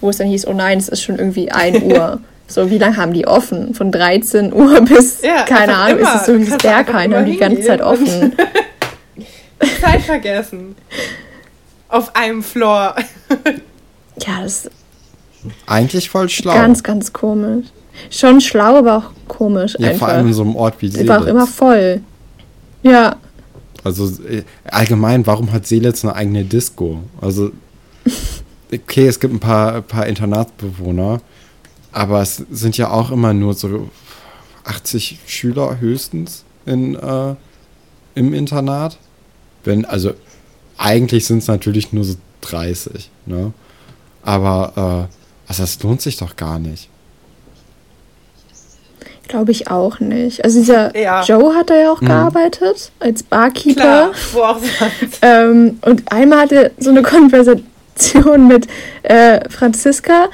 wo es dann hieß, oh nein, es ist schon irgendwie 1 Uhr. So, wie lange haben die offen? Von 13 Uhr bis, Ja, keine Ahnung, immer. ist es so kannst Berghain einfach die ganze Zeit offen. Zeit vergessen. Auf einem Floor. Ja, das ist Eigentlich voll schlau. ganz, ganz komisch. Schon schlau, aber auch komisch ja, einfach. vor allem in so einem Ort wie Es war auch Seelitz. immer voll. Ja, Also äh, allgemein, warum hat Seelitz eine eigene Disco? Also, okay, es gibt ein paar, ein paar Internatsbewohner, aber es sind ja auch immer nur so 80 Schüler höchstens in, äh, im Internat. Wenn, also eigentlich sind es natürlich nur so 30, ne? Aber äh, also das lohnt sich doch gar nicht. Glaube ich auch nicht. Also dieser Ja. Joe hat da ja auch Mhm. gearbeitet als Barkeeper. Klar, wo auch sonst. Ähm, und einmal hatte er so eine Konversation mit äh, Franziska.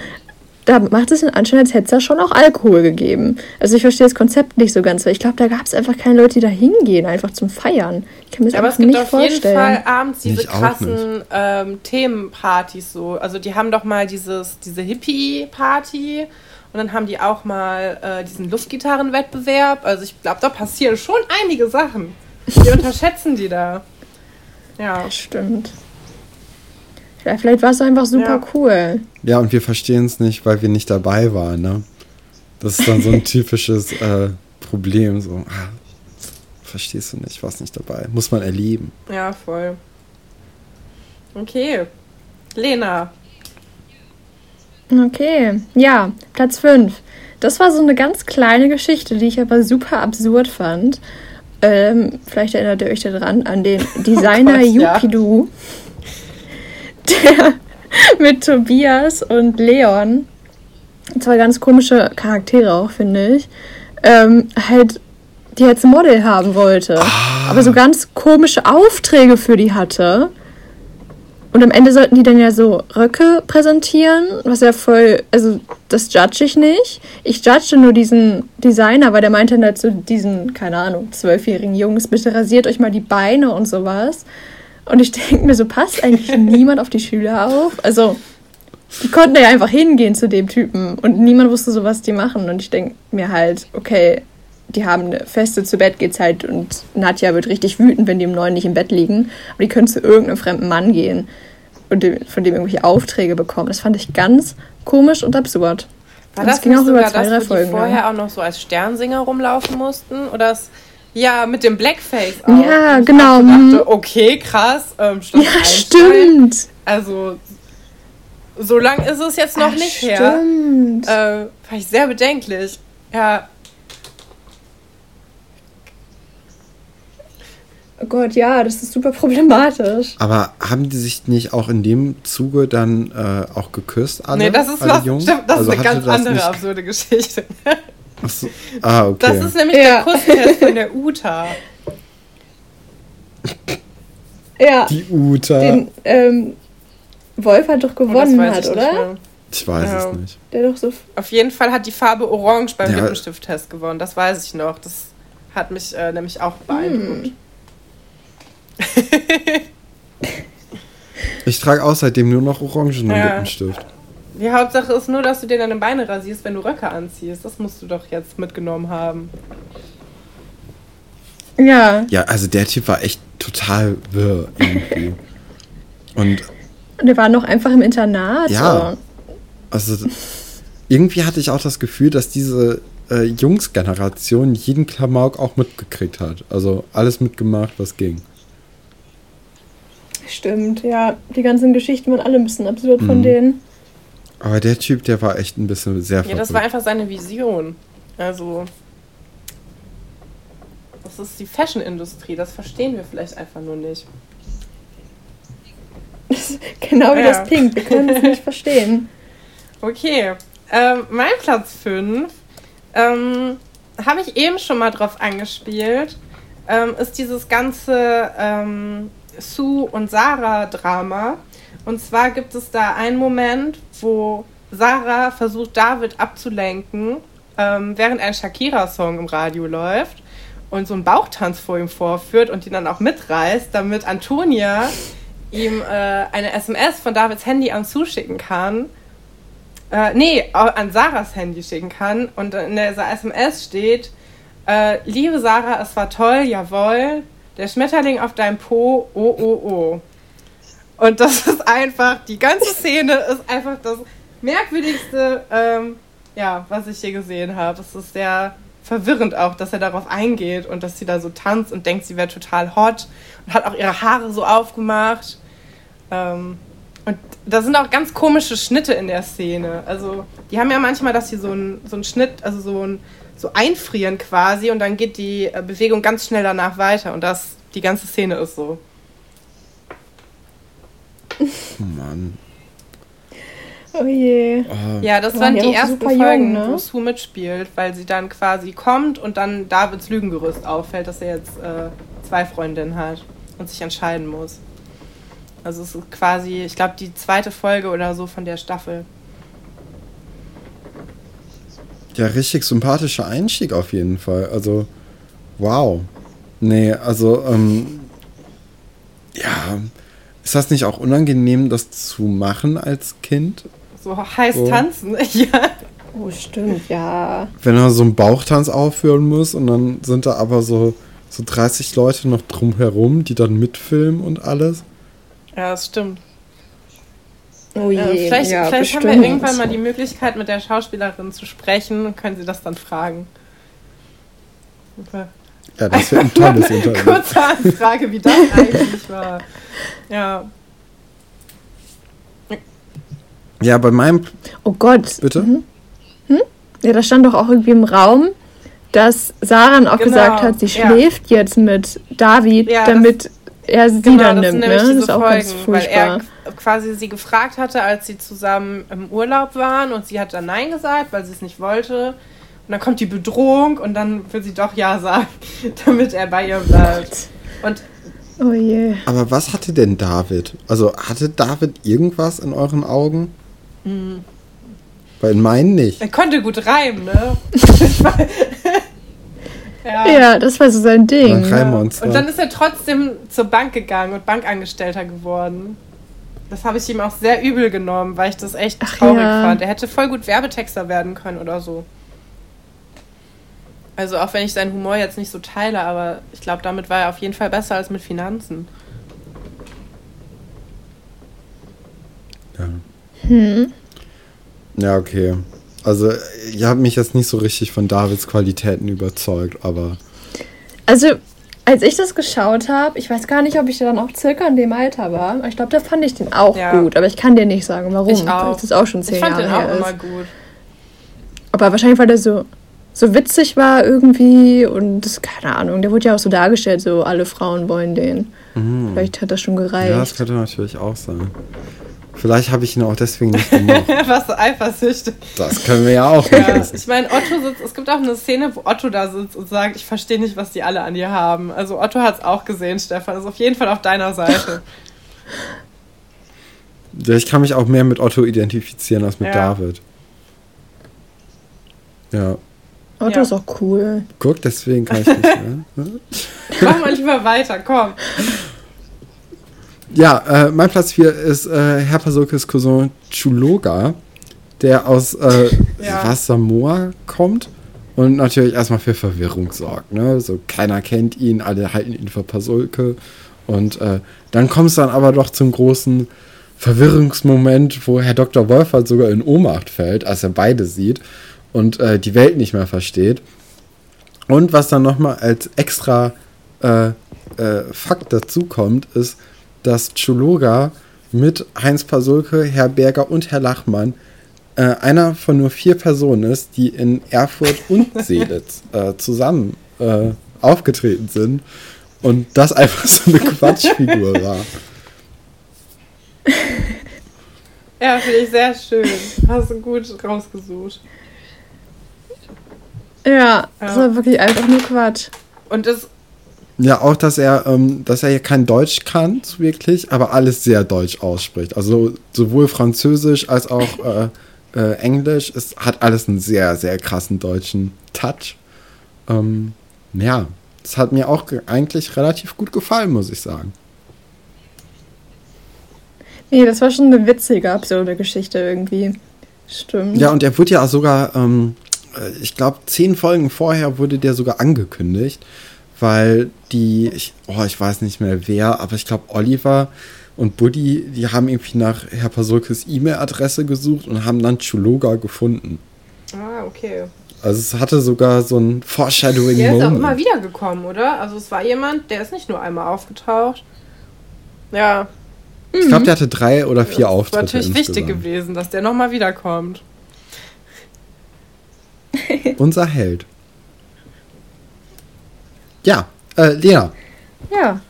Da macht es den Anschein, als hätte es da schon auch Alkohol gegeben. Also ich verstehe das Konzept nicht so ganz, weil ich glaube, da gab es einfach keine Leute, die da hingehen, einfach zum Feiern. Ich kann mir das aber es gibt nicht auf jeden vorstellen. Fall abends diese Ich auch krassen ähm, Themenpartys so. Also die haben doch mal dieses, diese Hippie-Party und dann haben die auch mal äh, diesen Luftgitarrenwettbewerb. Also ich glaube, da passieren schon einige Sachen. Die unterschätzen die da. Ja. Stimmt. Vielleicht war es einfach super Ja. cool. Ja, und wir verstehen es nicht, weil wir nicht dabei waren, ne? Das ist dann so ein typisches äh, Problem. So, ah, verstehst du nicht, warst nicht dabei. Muss man erleben. Ja, voll. Okay. Lena. Okay, ja, Platz 5. Das war so eine ganz kleine Geschichte, die ich aber super absurd fand. Ähm, vielleicht erinnert ihr euch daran an den Designer Oh Gott, ja. Der mit Tobias und Leon, zwei ganz komische Charaktere auch, finde ich, ähm, halt die als Model haben wollte. Aber so ganz komische Aufträge für die hatte. Und am Ende sollten die dann ja so Röcke präsentieren, was ja voll, also das judge ich nicht. Ich judge nur diesen Designer, weil der meinte dann halt zu diesen, keine Ahnung, zwölfjährigen Jungs, bitte rasiert euch mal die Beine und sowas. Und ich denke mir so, passt eigentlich niemand auf die Schüler auf? Also, die konnten ja einfach hingehen zu dem Typen und niemand wusste so, was die machen. Und ich denke mir halt, okay, die haben eine feste zu Bett Zeit und Nadja wird richtig wütend, wenn die um neun nicht im Bett liegen. Aber die können zu irgendeinem fremden Mann gehen und von dem irgendwelche Aufträge bekommen. Das fand ich ganz komisch und absurd. War Und das, es ging auch über zwei, das, drei wo die Folgen, vorher ja. auch noch so als Sternsinger rumlaufen mussten? Oder das, ja, mit dem Blackface auch. Ja, Und genau, so mhm. dachte, okay, krass. Ähm, Ja, 1 stimmt. Also, so lang ist es jetzt noch Ah, nicht her. Stimmt. Äh, fand ich sehr bedenklich. Ja, Oh Gott, ja, das ist super problematisch. Aber haben die sich nicht auch in dem Zuge dann äh, auch geküsst, alle? nee, das ist, alle was, Jungs? stimmt, das Also ist eine ganz andere absurde Geschichte. So. Ah, okay. Das ist nämlich Ja. der Kusstest von der Uta. Ja, die Uta. den ähm, Wolf hat doch das gewonnen weiß hat, oder? ich weiß Ja. es nicht. Der doch so. Auf jeden Fall hat die Farbe Orange beim Ja. Lippenstifttest gewonnen. Das weiß ich noch. Das hat mich äh, nämlich auch beeindruckt. Ich trage außerdem nur noch orangenen Ja. Lippenstift. Die Hauptsache ist nur, dass du dir deine Beine rasierst, wenn du Röcke anziehst. Das musst du doch jetzt mitgenommen haben. Ja, Ja, also der Typ war echt total wirr irgendwie. Und und der war noch einfach im Internat. Ja. so. also irgendwie hatte ich auch das Gefühl, dass diese äh, Jungsgeneration jeden Klamauk auch mitgekriegt hat. Also alles mitgemacht, was ging. Stimmt, ja. Die ganzen Geschichten waren alle ein bisschen absurd von Mhm. denen. Aber der Typ, der war echt ein bisschen sehr Ja, verrückt. das war einfach seine Vision. Also. Das ist die Fashion-Industrie. Das verstehen wir vielleicht einfach nur nicht. Genau wie Ja. das Pink. Wir können es nicht verstehen. Okay. Ähm, mein Platz 5 ähm, habe ich eben schon mal drauf angespielt. Ähm, ist dieses ganze ähm, Sue und Sarah-Drama. Und zwar gibt es da einen Moment, wo Sarah versucht, David abzulenken, ähm, während ein Shakira-Song im Radio läuft und so einen Bauchtanz vor ihm vorführt und ihn dann auch mitreißt, damit Antonia ihm äh, eine SMS von Davids Handy an Sue schicken kann. Äh, nee, an Sarahs Handy schicken kann. Und in dieser SMS steht, äh, liebe Sarah, es war toll, jawohl. Der Schmetterling auf deinem Po, oh, oh, oh. Und das ist einfach, die ganze Szene ist einfach das merkwürdigste, ähm, ja, was ich hier gesehen habe. Es ist sehr verwirrend auch, dass er darauf eingeht und dass sie da so tanzt und denkt, sie wäre total hot und hat auch ihre Haare so aufgemacht. Ähm, und da sind auch ganz komische Schnitte in der Szene. Also, die haben ja manchmal, dass sie so einen so einen Schnitt, also so ein so einfrieren quasi und dann geht die äh, Bewegung ganz schnell danach weiter und das die ganze Szene ist so. Oh Mann. Oh je. Ja, das waren die ersten jung, Folgen, ne? wo Sue mitspielt, weil sie dann quasi kommt und dann Davids Lügengerüst auffällt, dass er jetzt äh, zwei Freundinnen hat und sich entscheiden muss. Also es ist quasi, ich glaube, die zweite Folge oder so von der Staffel. Ja, richtig sympathischer Einstieg auf jeden Fall. Also, wow. Nee, also, ähm, ja, ist das nicht auch unangenehm, das zu machen als Kind? So heiß So. tanzen. ja. Oh, stimmt, ja. Wenn er so einen Bauchtanz aufführen muss und dann sind da aber so, so 30 Leute noch drumherum, die dann mitfilmen und alles. ja, das stimmt. Oh je. Äh, vielleicht ja, vielleicht haben wir irgendwann mal die Möglichkeit, mit der Schauspielerin zu sprechen und können sie das dann fragen. Okay. Ja, das wäre ein tolles Interview. Kurze Anfrage, wie das eigentlich war. Ja. Ja, bei meinem, Oh Gott. bitte? Mhm. Ja, da stand doch auch irgendwie im Raum, dass Sarah auch Genau, gesagt hat, sie ja. schläft jetzt mit David, Ja, damit er sie Genau, dann das nimmt. Ne? Das diese ist auch ganz Folgen, weil furchtbar. er k- quasi sie gefragt hatte, als sie zusammen im Urlaub waren und sie hat dann Nein gesagt, weil sie es nicht wollte. Und dann kommt die Bedrohung und dann will sie doch Ja sagen, damit er bei ihr bleibt. Und Oh je. Aber was hatte denn David? Also hatte David irgendwas in euren Augen? Mhm. Weil in meinen nicht. er konnte gut reimen, ne? ja. Ja, das war so sein Ding. Dann reimen wir uns Und da. dann ist er trotzdem zur Bank gegangen und Bankangestellter geworden. Das habe ich ihm auch sehr übel genommen, weil ich das echt Ach traurig ja. fand. Er hätte voll gut Werbetexter werden können oder so. Also auch wenn ich seinen Humor jetzt nicht so teile, aber ich glaube, damit war er auf jeden Fall besser als mit Finanzen. Ja. Hm. ja, okay. Also, ihr habt mich jetzt nicht so richtig von Davids Qualitäten überzeugt, aber Also, als ich das geschaut habe, ich weiß gar nicht, ob ich dann auch circa in dem Alter war. Ich glaube, da fand ich den auch Ja. gut. Aber ich kann dir nicht sagen, warum. Ich auch. Das auch schon zehn Ich fand Jahre den auch her immer ist. gut. Aber wahrscheinlich, weil der so, so witzig war irgendwie und das, keine Ahnung, der wurde ja auch so dargestellt, so alle Frauen wollen den. Vielleicht hat das schon gereicht. ja, das könnte natürlich auch sein. Vielleicht habe ich ihn auch deswegen nicht gemacht. Was eifersüchtig. Das können wir ja auch nicht Ja, ich meine, Otto sitzt, es gibt auch eine Szene, wo Otto da sitzt und sagt, ich verstehe nicht, was die alle an dir haben. Also Otto hat es auch gesehen, Stefan, ist auf jeden Fall auf deiner Seite. Ja, ich kann mich auch mehr mit Otto identifizieren als mit Ja. David. Ja, Otto Ja. ist auch cool. guck, deswegen kann ich nicht mehr. ne? Mach mal lieber weiter, komm. Ja, äh, mein Platz 4 ist äh, Herr Pasulkes Cousin Chuloga, der aus äh, Ja. Samoa kommt und natürlich erstmal für Verwirrung sorgt. Ne? So keiner kennt ihn, alle halten ihn für Pasulke und äh, dann kommt es dann aber doch zum großen Verwirrungsmoment, wo Herr Dr. Wolfert sogar in Ohnmacht fällt, als er beide sieht und äh, die Welt nicht mehr versteht. Und was dann nochmal als extra äh, äh, Fakt dazu kommt, ist, dass Chuloga mit Heinz Pasulke, Herr Berger und Herr Lachmann äh, einer von nur vier Personen ist, die in Erfurt und Seelitz äh, zusammen äh, aufgetreten sind. Und das einfach so eine Quatschfigur war. Ja, finde ich sehr schön. Hast du gut rausgesucht. Ja, das war wirklich einfach nur Quatsch. Und es, Ja, auch, dass er, ähm, dass er ja kein Deutsch kann, wirklich, aber alles sehr deutsch ausspricht. Also sowohl Französisch als auch äh, äh, Englisch. Es hat alles einen sehr, sehr krassen deutschen Touch. Ähm, ja, es hat mir auch ge- eigentlich relativ gut gefallen, muss ich sagen. Nee, das war schon eine witzige, absurde Geschichte irgendwie. Stimmt. Ja, und er wurde ja sogar, ähm, äh, ich glaube, zehn Folgen vorher wurde der sogar angekündigt, weil die, ich, oh, ich weiß nicht mehr wer, aber ich glaube, Oliver und Buddy, die haben irgendwie nach Herr Pasulkes E-Mail-Adresse gesucht und haben dann Chuloga gefunden. ah, okay. Also es hatte sogar so ein Foreshadowing Der ist auch Moment. immer wieder gekommen, oder? Also es war jemand, der ist nicht nur einmal aufgetaucht. Ja, Ich glaube, der hatte drei oder vier das ist Auftritte natürlich wichtig insgesamt. gewesen, dass der nochmal wiederkommt. Unser Held. Ja, äh, Lena. Ja,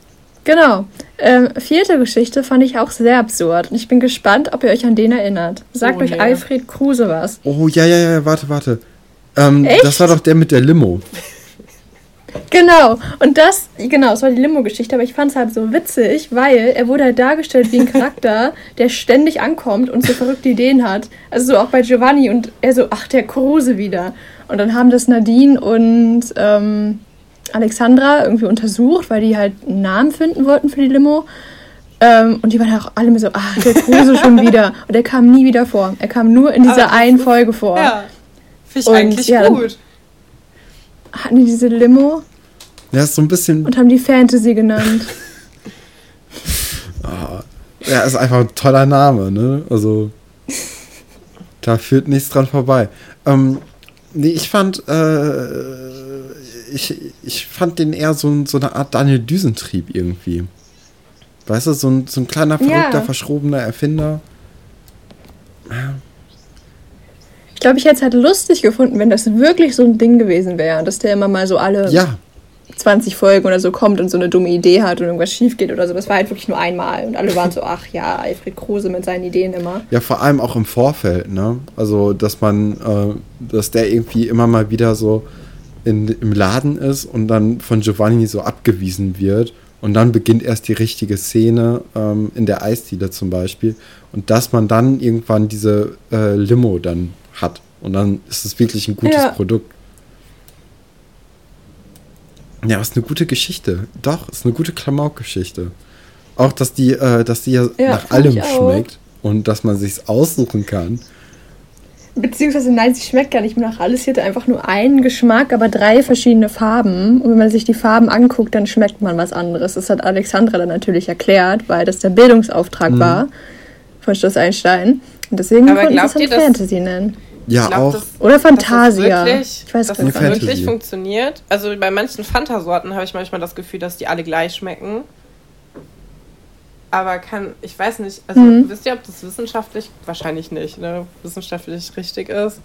genau. Ähm, vierte Geschichte fand ich auch sehr absurd. Und ich bin gespannt, ob ihr euch an den erinnert. Sagt Oh, euch nee. Alfred Kruse was. Oh, ja, ja, ja, warte, warte. Ähm, Echt? das war doch der mit der Limo. Genau. Und das, genau, das war die Limo-Geschichte, aber ich fand es halt so witzig, weil er wurde halt dargestellt wie ein Charakter, der ständig ankommt und so verrückte Ideen hat. Also so auch bei Giovanni und er so, ach, der Kruse wieder. Und dann haben das Nadine und ähm, Alexandra irgendwie untersucht, weil die halt einen Namen finden wollten für die Limo. Ähm, und die waren auch alle so, ach, der Kruse schon wieder. Und er kam nie wieder vor. Er kam nur in dieser das einen Folge vor. Ja. Finde ich Und, eigentlich ja, dann- gut. Hatten die diese Limo Ja, ist so ein bisschen. und haben die Fantasy genannt. Ja, ist einfach ein toller Name, ne? Also. Da führt nichts dran vorbei. Ähm, nee, ich fand. Äh, ich, ich fand den eher so, so eine Art Daniel Düsentrieb irgendwie. Weißt du, so ein, so ein kleiner, verrückter, Ja. verschrobener Erfinder. Ich glaube, ich hätte es halt lustig gefunden, wenn das wirklich so ein Ding gewesen wäre. Dass der immer mal so alle Ja, 20 Folgen oder so kommt und so eine dumme Idee hat und irgendwas schief geht oder so. Das war halt wirklich nur einmal. Und alle waren so, ach ja, Alfred Kruse mit seinen Ideen immer. Ja, vor allem auch im Vorfeld, ne? Also, dass man, äh, dass der irgendwie immer mal wieder so in, im Laden ist und dann von Giovanni so abgewiesen wird. Und dann beginnt erst die richtige Szene ähm, in der Eisdiele zum Beispiel. Und dass man dann irgendwann diese äh, Limo dann hat. Und dann ist es wirklich ein gutes Ja. Produkt. Ja, ist eine gute Geschichte. Doch, ist eine gute Klamauk-Geschichte. Auch, dass die, äh, dass die ja, Ja, nach allem schmeckt und dass man sich's aussuchen kann. Beziehungsweise, nein, sie schmeckt gar nicht mehr nach alles. Sie hatte einfach nur einen Geschmack, aber drei verschiedene Farben. Und wenn man sich die Farben anguckt, dann schmeckt man was anderes. Das hat Alexandra dann natürlich erklärt, weil das der Bildungsauftrag Mhm. war von Schloss Einstein. Und deswegen Aber konnten sie es glaubt ihr, dann dass- Fantasy nennen. Ja, glaub, auch. das- Oder Dass das Fantasia. wirklich, ich weiß dass gar das wirklich funktioniert. Also bei manchen Fanta-Sorten habe ich manchmal das Gefühl, dass die alle gleich schmecken. Aber kann, ich weiß nicht, also Mhm. wisst ihr, ob das wissenschaftlich, wahrscheinlich nicht, ne, wissenschaftlich richtig ist?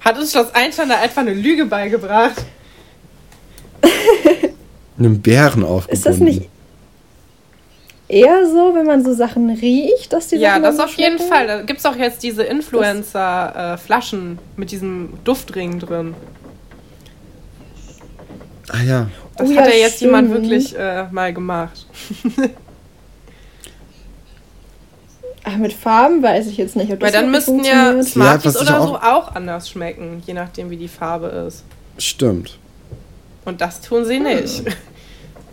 Hat uns Schloss Einstein da einfach eine Lüge beigebracht? einem Bären aufgebunden. Ist das nicht eher so, wenn man so Sachen riecht, dass die Ja, Sachen das auf jeden schmecken? Fall. Da gibt es auch jetzt diese Influencer-Flaschen mit diesem Duftring drin. Ah ja. Das Oh hat ja, ja jetzt jemand stimmt. wirklich äh, mal gemacht. Ach, mit Farben weiß ich jetzt nicht, ob das Weil dann müssten ja. Smarties ich oder so auch- auch anders schmecken, je nachdem wie die Farbe ist. Stimmt. Und das tun sie nicht.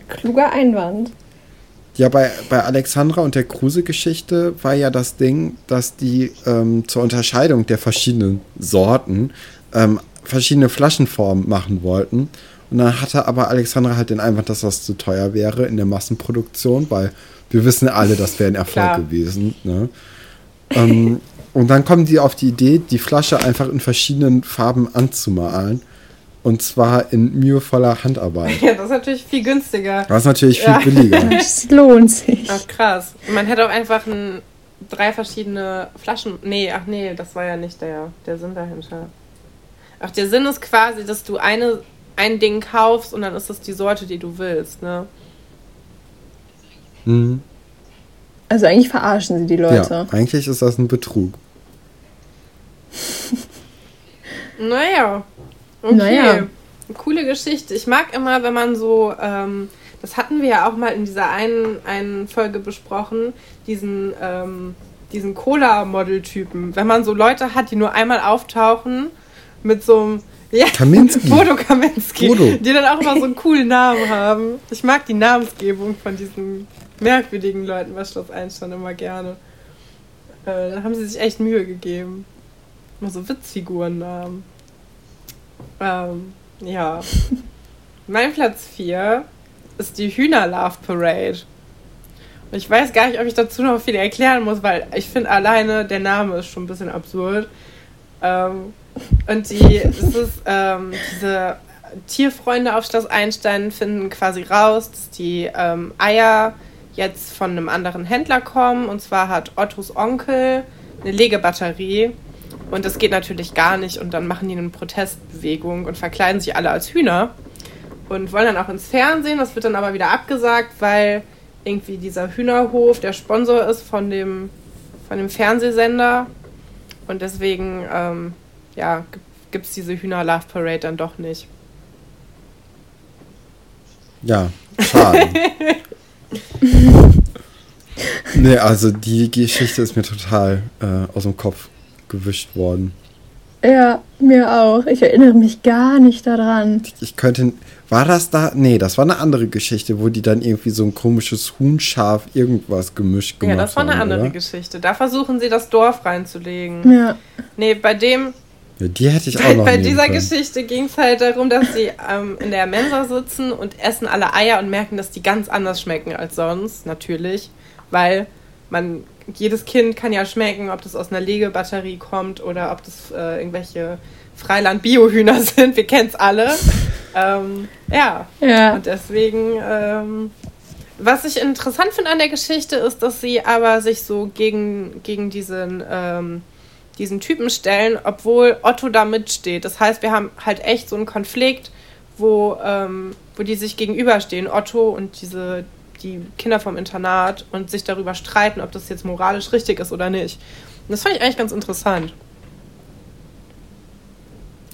Kluger Einwand. Ja, bei, bei Alexandra und der Kruse-Geschichte war ja das Ding, dass die ähm, zur Unterscheidung der verschiedenen Sorten ähm, verschiedene Flaschenformen machen wollten. Und dann hatte aber Alexandra halt den Einwand, dass das zu teuer wäre in der Massenproduktion, weil wir wissen alle, das wäre ein Erfolg Klar. gewesen. Ne? ähm, und dann kommen die auf die Idee, die Flasche einfach in verschiedenen Farben anzumalen. Und zwar in mühevoller Handarbeit. Ja, das ist natürlich viel günstiger. Was natürlich viel Ja. billiger. Das lohnt sich. Ach krass. Man hätte auch einfach ein, drei verschiedene Flaschen. Nee, ach nee, das war ja nicht der, der Sinn dahinter. Ach, der Sinn ist quasi, dass du eine, ein Ding kaufst und dann ist das die Sorte, die du willst, ne? Mhm. Also eigentlich verarschen sie die Leute. Ja, eigentlich ist das ein Betrug. Naja. Okay. Naja. Coole Geschichte. Ich mag immer, wenn man so, ähm, das hatten wir ja auch mal in dieser einen, einen Folge besprochen, diesen, ähm, diesen Cola-Model-Typen. Wenn man so Leute hat, die nur einmal auftauchen mit so einem. Ja, Kaminski. Bodo Kaminski. Bodo. Die dann auch immer so einen coolen Namen haben. Ich mag die Namensgebung von diesen merkwürdigen Leuten bei Schloss Einstein immer gerne. Äh, da haben sie sich echt Mühe gegeben. Immer so Witzfigurennamen. Ähm, ja. mein Platz 4 ist die Hühner-Love Parade. Und ich weiß gar nicht, ob ich dazu noch viel erklären muss, weil ich finde alleine der Name ist schon ein bisschen absurd. Ähm, und die, es ist, ähm, diese Tierfreunde auf Schloss Einstein finden quasi raus, dass die ähm, Eier jetzt von einem anderen Händler kommen. Und zwar hat Ottos Onkel eine Legebatterie. Und das geht natürlich gar nicht. Und dann machen die eine Protestbewegung und verkleiden sich alle als Hühner. Und wollen dann auch ins Fernsehen. Das wird dann aber wieder abgesagt, weil irgendwie dieser Hühnerhof der Sponsor ist von dem, von dem Fernsehsender. Und deswegen, ähm, ja, gibt es diese Hühner-Love-Parade dann doch nicht. Ja, schade. nee, also die Geschichte ist mir total äh, aus dem Kopf gewischt worden. Ja, mir auch. Ich erinnere mich gar nicht daran. Ich könnte. War das da? Nee, das war eine andere Geschichte, wo die dann irgendwie so ein komisches Huhnschaf irgendwas gemischt gemacht haben. Ja, das war eine haben, andere oder? Geschichte. Da versuchen sie das Dorf reinzulegen. Ja. Nee, bei dem, Ja, die hätte ich auch bei, noch bei dieser können. Geschichte ging es halt darum, dass sie ähm, in der Mensa sitzen und essen alle Eier und merken, dass die ganz anders schmecken als sonst, natürlich. Weil man, jedes Kind kann ja schmecken, ob das aus einer Legebatterie kommt oder ob das äh, irgendwelche Freiland-Biohühner sind. Wir kennen es alle. ähm, ja, Ja. und deswegen, ähm, was ich interessant finde an der Geschichte, ist, dass sie aber sich so gegen, gegen diesen, ähm, diesen Typen stellen, obwohl Otto da mitsteht. Das heißt, wir haben halt echt so einen Konflikt, wo, ähm, wo die sich gegenüberstehen, Otto und diese, die Kinder vom Internat und sich darüber streiten, ob das jetzt moralisch richtig ist oder nicht. Und das fand ich eigentlich ganz interessant.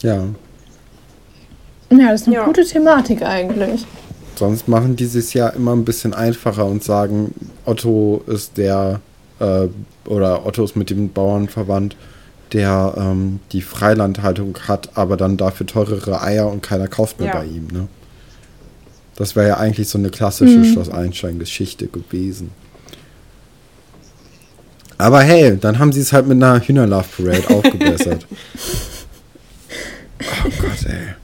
Ja. Ja, das ist eine Ja. gute Thematik eigentlich. Sonst machen die es ja immer ein bisschen einfacher und sagen, Otto ist der, äh, oder Otto ist mit dem Bauern verwandt, der ähm, die Freilandhaltung hat, aber dann dafür teurere Eier und keiner kauft mehr Ja. bei ihm, ne? Das wäre ja eigentlich so eine klassische Mhm. Schloss Einstein-Geschichte gewesen. Aber hey, dann haben sie es halt mit einer Hühnerlove-Parade aufgebessert. oh Gott, ey.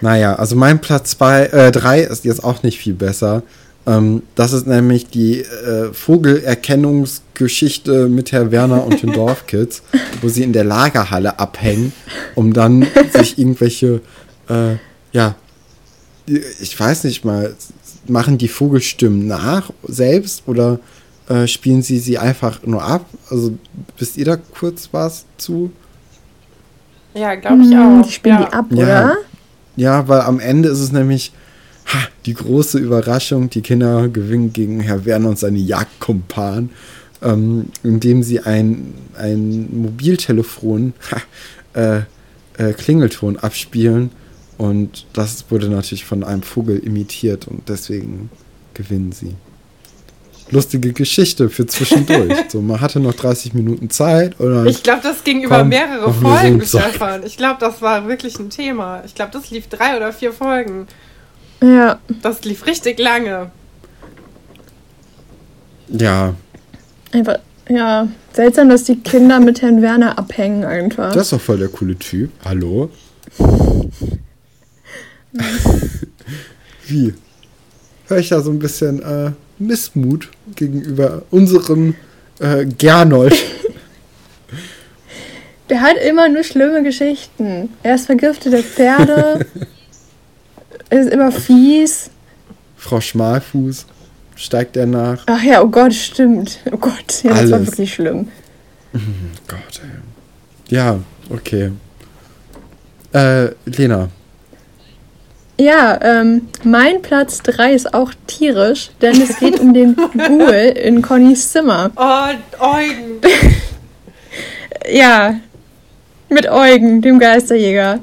Naja, also mein Platz 2, äh, 3 ist jetzt auch nicht viel besser. Ähm, das ist nämlich die äh, Vogelerkennungsgeschichte mit Herr Werner und den Dorfkids, wo sie in der Lagerhalle abhängen, um dann sich irgendwelche, äh, ja, ich weiß nicht mal, machen die Vogelstimmen nach selbst oder äh, spielen sie sie einfach nur ab? Also wisst ihr da kurz was zu? Ja, glaube ich Hm, auch. Die spielen ja. die ab, Ja. oder? Ja, weil am Ende ist es nämlich ha, die große Überraschung. Die Kinder gewinnen gegen Herr Werner und seine Jagdkumpan, ähm, indem sie ein, ein Mobiltelefon ha, äh, äh, Klingelton abspielen. Und das wurde natürlich von einem Vogel imitiert und deswegen gewinnen sie. Lustige Geschichte für zwischendurch. so, man hatte noch 30 Minuten Zeit. Oder Ich glaube, das ging über mehrere so Folgen. Stefan. Ich glaube, das war wirklich ein Thema. Ich glaube, das lief drei oder vier Folgen. Ja. Das lief richtig lange. ja, Einfach, ja. Seltsam, dass die Kinder mit Herrn Werner abhängen einfach. Das ist doch voll der coole Typ. Hallo? Wie? Hör ich da so ein bisschen äh, Missmut gegenüber unserem äh, Gernold? Der hat immer nur schlimme Geschichten. Er ist vergiftete Pferde. er ist immer fies. Frau Schmalfuß steigt er nach. Ach ja, oh Gott, stimmt. Oh Gott, ja, das war Alles. wirklich schlimm. Gott, ey. Ja, okay. Äh, Lena. Ja, ähm, mein Platz 3 ist auch tierisch, denn es geht um den Ghoul in Connys Zimmer. Oh, Eugen. Ja, mit Eugen, dem Geisterjäger.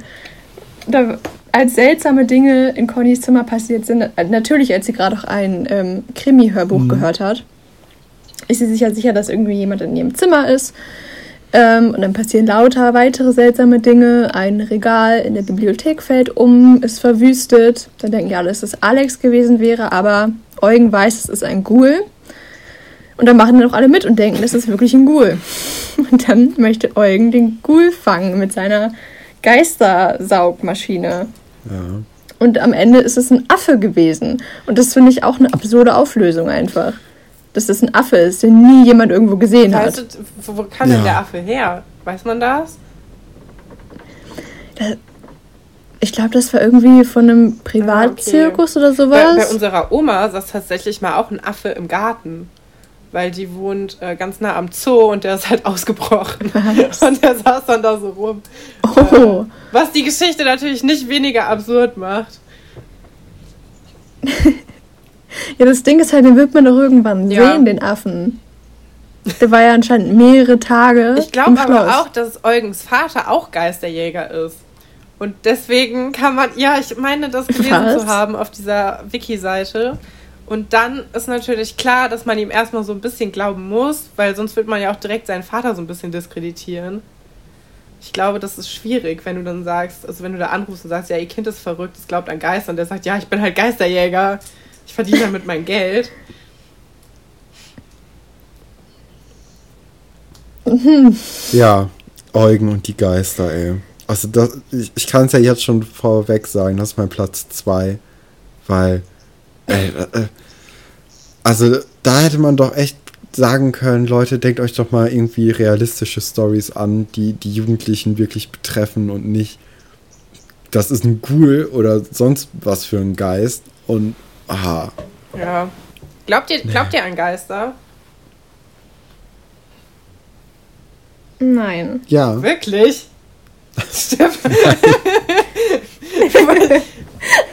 Da, als seltsame Dinge in Connys Zimmer passiert sind, äh, natürlich als sie gerade auch ein ähm, Krimi-Hörbuch gehört hat, ist sie sich ja sicher, dass irgendwie jemand in ihrem Zimmer ist. Ähm, und dann passieren lauter weitere seltsame Dinge. Ein Regal in der Bibliothek fällt um, ist verwüstet. Dann denken ja alle, dass es Alex gewesen wäre, aber Eugen weiß, es ist ein Ghoul. Und dann machen dann auch alle mit und denken, das ist wirklich ein Ghoul. Und dann möchte Eugen den Ghoul fangen mit seiner Geistersaugmaschine. Ja. Und am Ende ist es ein Affe gewesen. Und das finde ich auch eine absurde Auflösung einfach. Dass das ein Affe ist, den nie jemand irgendwo gesehen hat. wo, wo kam denn Ja. der Affe her? Weiß man das? Ich glaube, das war irgendwie von einem Privatzirkus oder Bei, sowas. bei unserer Oma saß tatsächlich mal auch ein Affe im Garten. Weil die wohnt äh, ganz nah am Zoo und der ist halt ausgebrochen. Was? Und der saß dann da so rum. oh, Was die Geschichte natürlich nicht weniger absurd macht. Ja, das Ding ist halt, den wird man doch irgendwann Ja. sehen, den Affen. Der war ja anscheinend mehrere Tage. Ich glaube aber Schloss. auch, dass Eugens Vater auch Geisterjäger ist. Und deswegen kann man, ja, ich meine, das gelesen Was? zu haben auf dieser Wiki-Seite. Und dann ist natürlich klar, dass man ihm erstmal so ein bisschen glauben muss, weil sonst wird man ja auch direkt seinen Vater so ein bisschen diskreditieren. Ich glaube, das ist schwierig, wenn du dann sagst, also wenn du da anrufst und sagst, ja, ihr Kind ist verrückt, es glaubt an Geister und der sagt, ja, ich bin halt Geisterjäger, ich verdiene damit mein Geld. Ja, Eugen und die Geister, ey. Also das, ich, ich kann es ja jetzt schon vorweg sagen, das ist mein Platz 2. Weil, ey, äh, äh, also da hätte man doch echt sagen können, Leute, denkt euch doch mal irgendwie realistische Stories an, die die Jugendlichen wirklich betreffen und nicht, das ist ein Ghoul oder sonst was für ein Geist und, aha, Ja. Glaubt ihr, glaubt ihr an Geister? Nein. ja. Wirklich? Stefan.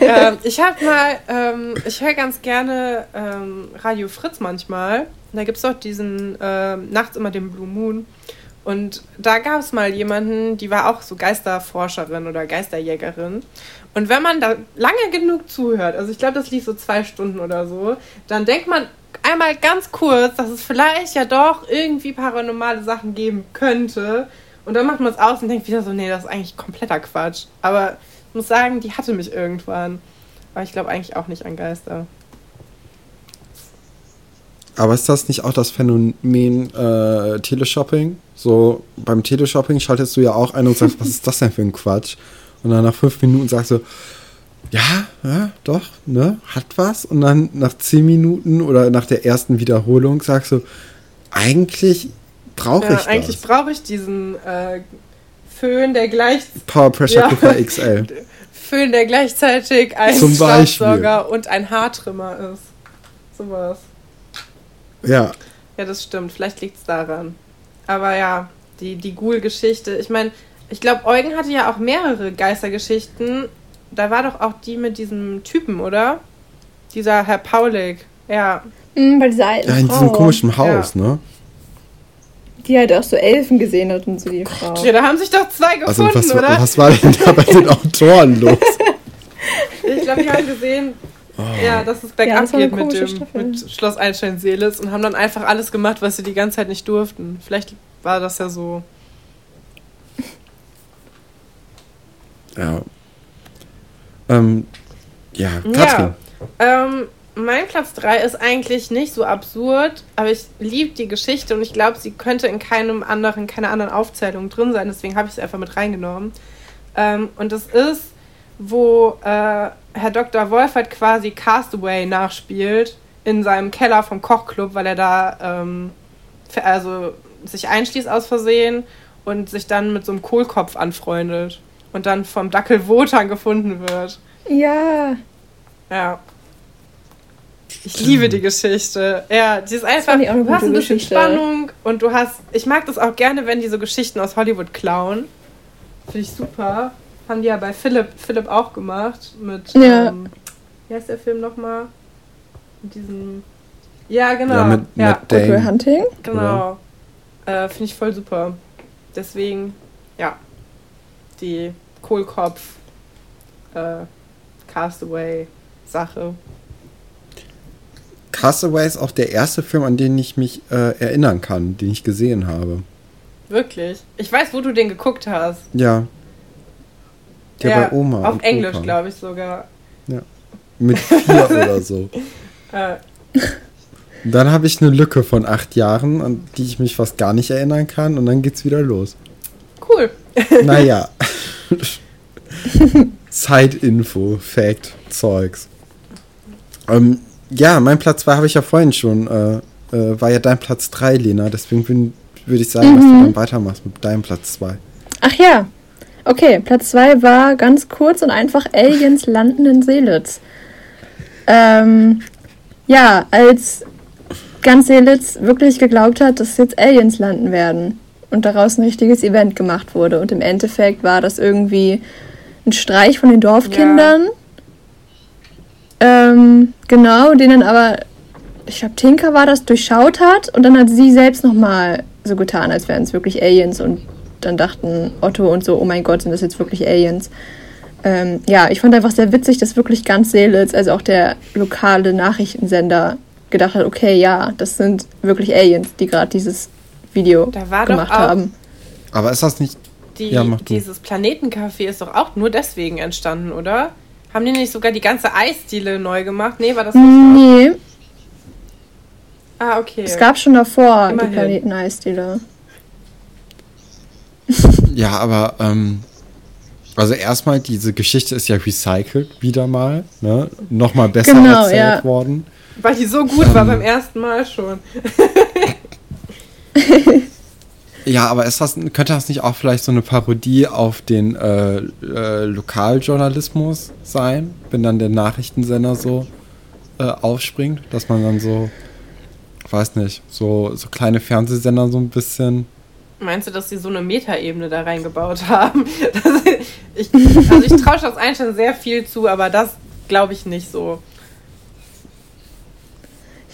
ähm, ich habe mal, ähm, ich höre ganz gerne ähm, Radio Fritz manchmal. Da gibt es doch diesen ähm, nachts immer den Blue Moon. Und da gab es mal jemanden, die war auch so Geisterforscherin oder Geisterjägerin. Und wenn man da lange genug zuhört, also ich glaube, das lief so zwei Stunden oder so, dann denkt man einmal ganz kurz, dass es vielleicht ja doch irgendwie paranormale Sachen geben könnte. Und dann macht man es aus und denkt wieder so, nee, das ist eigentlich kompletter Quatsch. Aber ich muss sagen, die hatte mich irgendwann. Aber ich glaube eigentlich auch nicht an Geister. Aber ist das nicht auch das Phänomen äh, Teleshopping? So beim Teleshopping schaltest du ja auch ein und sagst, was ist das denn für ein Quatsch? Und dann nach fünf Minuten sagst du, ja, ja, doch, ne, hat was. Und dann nach zehn Minuten oder nach der ersten Wiederholung sagst du, eigentlich brauche Ja, ich das. eigentlich brauche ich diesen äh, Föhn, der gleich Power Pressure Ja. Cooker XL. Föhn, der gleichzeitig ein Zum Beispiel. Staubsauger und ein Haartrimmer ist. Sowas. Ja, Ja, das stimmt. Vielleicht liegt es daran. Aber ja, die, die Ghoul-Geschichte. Ich meine, ich glaube, Eugen hatte ja auch mehrere Geistergeschichten. Da war doch auch die mit diesem Typen, oder? Dieser Herr Paulik. Ja. Hm, bei dieser alten ja in Frau, diesem komischen Haus, ne? Die halt auch so Elfen gesehen hat und so die Frau. ja, da haben sich doch zwei Also gefunden, was, oder? was war denn da bei den Autoren los? Ich glaube, die haben gesehen, ja, dass es Ja, bergab eine geht mit, dem, Staffel. mit Schloss Einstein-Seelis und haben dann einfach alles gemacht, was sie die ganze Zeit nicht durften. Vielleicht war das ja so. Ja. Ähm, ja, Katrin. Ja. Ähm, mein Platz 3 ist eigentlich nicht so absurd, aber ich liebe die Geschichte und ich glaube, sie könnte in keinem anderen, keiner anderen Aufzählung drin sein, deswegen habe ich sie einfach mit reingenommen. Ähm, und das ist, wo äh, Herr Dr. Wolfert quasi Castaway nachspielt in seinem Keller vom Kochclub, weil er da ähm, also sich einschließt aus Versehen und sich dann mit so einem Kohlkopf anfreundet und dann vom Dackel Wotan gefunden wird. Ja. Ja. Ich liebe die Geschichte. Ja, die ist einfach. du hast ein bisschen Geschichte. Spannung und du hast. Ich mag das auch gerne, wenn die so Geschichten aus Hollywood klauen. Finde ich super. Haben die ja bei Philipp, Philipp auch gemacht. Mit. Ja. Ähm, wie heißt der Film nochmal? Mit diesem. Ja, genau. Ja, mit ja, Matt Damon. Hunting. genau. Äh, Finde ich voll super. Deswegen, ja. Die Kohlkopf. Äh, Castaway-Sache. Castaway ist auch der erste Film, an den ich mich äh, erinnern kann, den ich gesehen habe. Wirklich? Ich weiß, wo du den geguckt hast. Ja. Der Ja, bei Oma. Auf Englisch, glaube ich sogar. Mit vier oder so. Äh, Dann habe ich eine Lücke von acht Jahren, an die ich mich fast gar nicht erinnern kann, und dann geht's wieder los. Cool. Naja. Zeitinfo, Fact, Zeugs. Ähm, ja, mein Platz 2 habe ich ja vorhin schon. Äh, äh, war ja dein Platz 3, Lena. Deswegen würde ich sagen, dass du dann weitermachst mit deinem Platz 2. Ach ja. Okay, Platz 2 war ganz kurz und einfach Aliens landen in Seelitz. Ähm, ja, als ganz Seelitz wirklich geglaubt hat, dass jetzt Aliens landen werden und daraus ein richtiges Event gemacht wurde. Und im Endeffekt war das irgendwie ein Streich von den Dorfkindern. Ähm, Ähm, genau, den dann aber, ich glaube, Tinker war das, durchschaut hat und dann hat sie selbst nochmal so getan, als wären es wirklich Aliens und dann dachten Otto und so, oh mein Gott, sind das jetzt wirklich Aliens? Ähm, ja, ich fand einfach sehr witzig, dass wirklich ganz Seelitz, also auch der lokale Nachrichtensender, gedacht hat, okay, ja, das sind wirklich Aliens, die gerade dieses Video gemacht haben. Aber ist das nicht. Die, ja, dieses Planetencafé ist doch auch nur deswegen entstanden, oder? Haben die nicht sogar die ganze Eisdiele neu gemacht? Nee, war das nicht Nee. So? Ah, okay. Es gab schon davor Immerhin. die Planeten-Eisdiele. Ja, aber ähm, also erstmal, diese Geschichte ist ja recycelt wieder mal, ne? Nochmal besser genau, erzählt ja. worden. Weil die so gut ähm, war beim ersten Mal schon. ja, aber ist das, könnte das nicht auch vielleicht so eine Parodie auf den äh, äh, Lokaljournalismus sein, wenn dann der Nachrichtensender so äh, aufspringt, dass man dann so, weiß nicht, so, so kleine Fernsehsender so ein bisschen Meinst du, dass sie so eine Metaebene da reingebaut haben? ich, also ich traue das Einstein sehr viel zu, aber das glaube ich nicht so.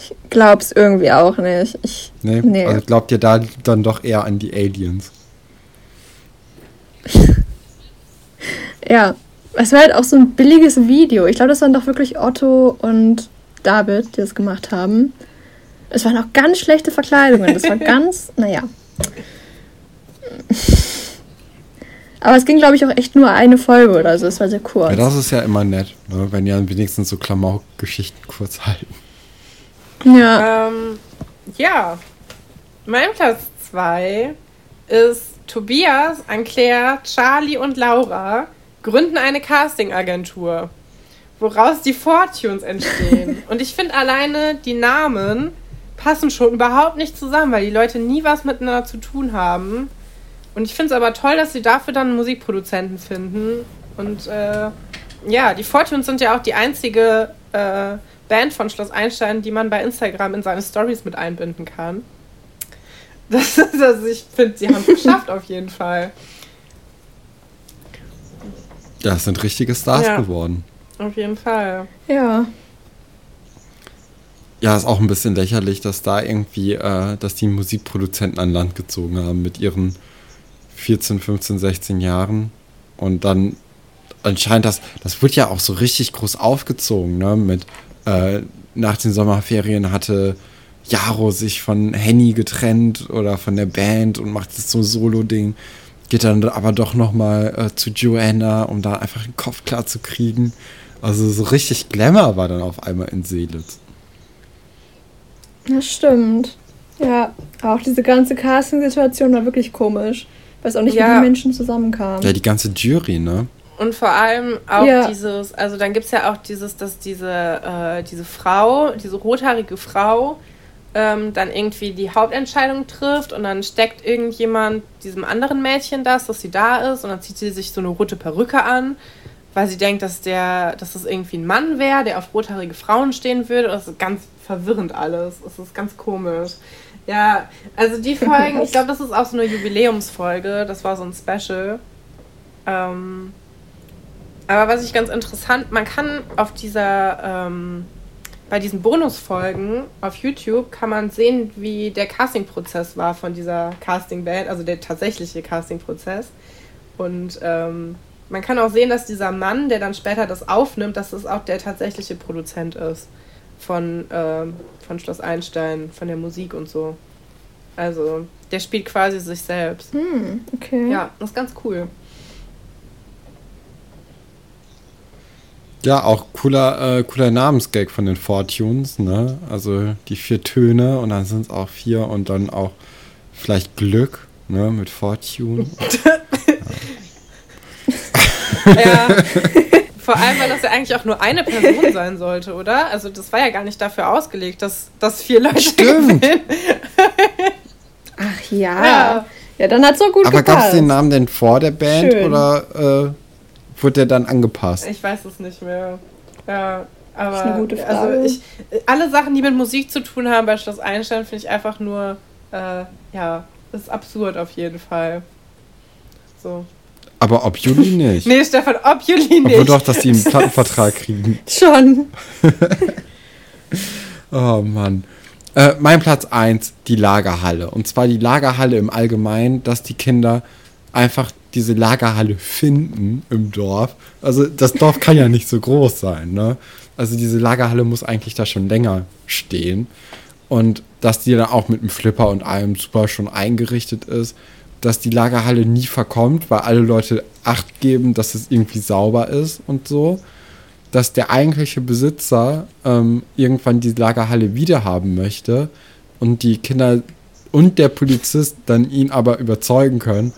Ich glaube es irgendwie auch nicht. Ich, nee, nee. Also glaubt ihr da dann doch eher an die Aliens? ja, es war halt auch so ein billiges Video. Ich glaube, das waren doch wirklich Otto und David, die das gemacht haben. Es waren auch ganz schlechte Verkleidungen. Das war ganz, naja. Aber es ging, glaube ich, auch echt nur eine Folge oder so. Es war sehr kurz. Ja, das ist ja immer nett, ne? wenn die wenigstens so Klamauk-Geschichten kurz halten. Ja. Ähm, ja. Mein Platz 2 ist Tobias, Anclair, Charlie und Laura gründen eine Casting-Agentur, woraus die Fortunes entstehen. und ich finde alleine die Namen passen schon überhaupt nicht zusammen, weil die Leute nie was miteinander zu tun haben. Und ich finde es aber toll, dass sie dafür dann Musikproduzenten finden. Und äh, ja, die Fortunes sind ja auch die einzige äh, Band von Schloss Einstein, die man bei Instagram in seine Stories mit einbinden kann. Das ist, also ich finde, sie haben es geschafft auf jeden Fall. Ja, es sind richtige Stars ja, geworden. Auf jeden Fall. Ja. Ja, ist auch ein bisschen lächerlich, dass da irgendwie, äh, dass die Musikproduzenten an Land gezogen haben mit ihren 14, 15, 16 Jahren. Und dann anscheinend das, das wird ja auch so richtig groß aufgezogen, ne? Mit äh, nach den Sommerferien hatte Jaro sich von Henny getrennt oder von der Band und macht jetzt so ein Solo-Ding. Geht dann aber doch nochmal äh, zu Joanna, um da einfach den Kopf klar zu kriegen. Also so richtig Glamour war dann auf einmal in Seelitz. Das stimmt. Ja, auch diese ganze Casting-Situation war wirklich komisch. Weiß auch nicht, ja. wie die Menschen zusammenkamen. Ja, die ganze Jury, ne? Und vor allem auch ja. dieses, also dann gibt es ja auch dieses, dass diese, äh, diese Frau, diese rothaarige Frau, ähm, dann irgendwie die Hauptentscheidung trifft und dann steckt irgendjemand diesem anderen Mädchen das, dass sie da ist und dann zieht sie sich so eine rote Perücke an, weil sie denkt, dass der, dass das irgendwie ein Mann wäre, der auf rothaarige Frauen stehen würde. Und das ist ganz verwirrend alles. Es ist ganz komisch. Ja, also die Folgen, ich glaube, das ist auch so eine Jubiläumsfolge. Das war so ein Special. Ähm, aber was ich ganz interessant, man kann auf dieser, ähm, bei diesen Bonusfolgen auf YouTube kann man sehen, wie der Castingprozess war von dieser Castingband, also der tatsächliche Castingprozess. Und ähm, man kann auch sehen, dass dieser Mann, der dann später das aufnimmt, dass es auch der tatsächliche Produzent ist von, äh, von Schloss Einstein, von der Musik und so. Also, der spielt quasi sich selbst. Hm, okay. Ja, das ist ganz cool. Ja, auch cooler, äh, cooler Namensgag von den Fortunes, ne? Also die vier Töne und dann sind es auch vier und dann auch vielleicht Glück, ne? Mit Fortune. ja. ja. Vor allem, weil das ja eigentlich auch nur eine Person sein sollte, oder? Also das war ja gar nicht dafür ausgelegt, dass, dass vier Leute Stimmt. Ach ja. ja. Ja, dann hat es so gut Aber gab es den Namen denn vor der Band Schön. oder äh, wurde der dann angepasst? Ich weiß es nicht mehr. Ja, aber das ist eine gute Frage. Also ich, alle Sachen, die mit Musik zu tun haben bei Schloss Einstein, finde ich einfach nur, äh, ja, ist absurd auf jeden Fall. So. Aber ob Juli nicht. nee, Stefan, ob Juli nicht. Obwohl doch, dass die einen Plattenvertrag kriegen. Schon. Oh Mann. Äh, mein Platz 1, die Lagerhalle. Und zwar die Lagerhalle im Allgemeinen, dass die Kinder einfach diese Lagerhalle finden im Dorf. Also das Dorf kann ja nicht so groß sein, ne? Also diese Lagerhalle muss eigentlich da schon länger stehen. Und dass die dann auch mit dem Flipper und allem super schon eingerichtet ist. Dass die Lagerhalle nie verkommt, weil alle Leute Acht geben, dass es irgendwie sauber ist und so dass der eigentliche Besitzer ähm, irgendwann die Lagerhalle wiederhaben möchte und die Kinder und der Polizist dann ihn aber überzeugen können,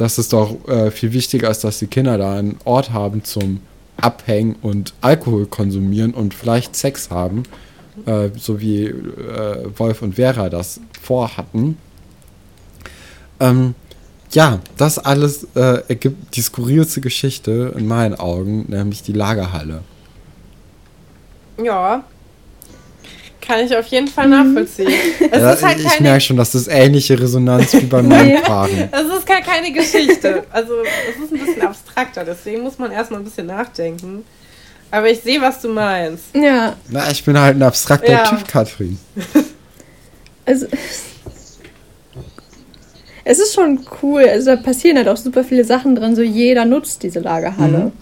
dass es doch äh, viel wichtiger ist, dass die Kinder da einen Ort haben zum Abhängen und Alkohol konsumieren und vielleicht Sex haben, äh, so wie äh, Wolf und Vera das vorhatten. Ähm, ja, das alles äh, ergibt die skurrilste Geschichte in meinen Augen, nämlich die Lagerhalle. Ja. Kann ich auf jeden Fall nachvollziehen. Es Ja, ist halt ich keine, merke schon, dass das ähnliche Resonanz wie bei meinen Paaren. es ist halt keine Geschichte. Also es ist ein bisschen abstrakter, deswegen muss man erstmal ein bisschen nachdenken. Aber ich sehe, was du meinst. Ja, Na, ich bin halt ein abstrakter Ja. Typ, Katrin. also. Es ist schon cool. Also da passieren halt auch super viele Sachen drin. So jeder nutzt diese Lagerhalle. Mhm.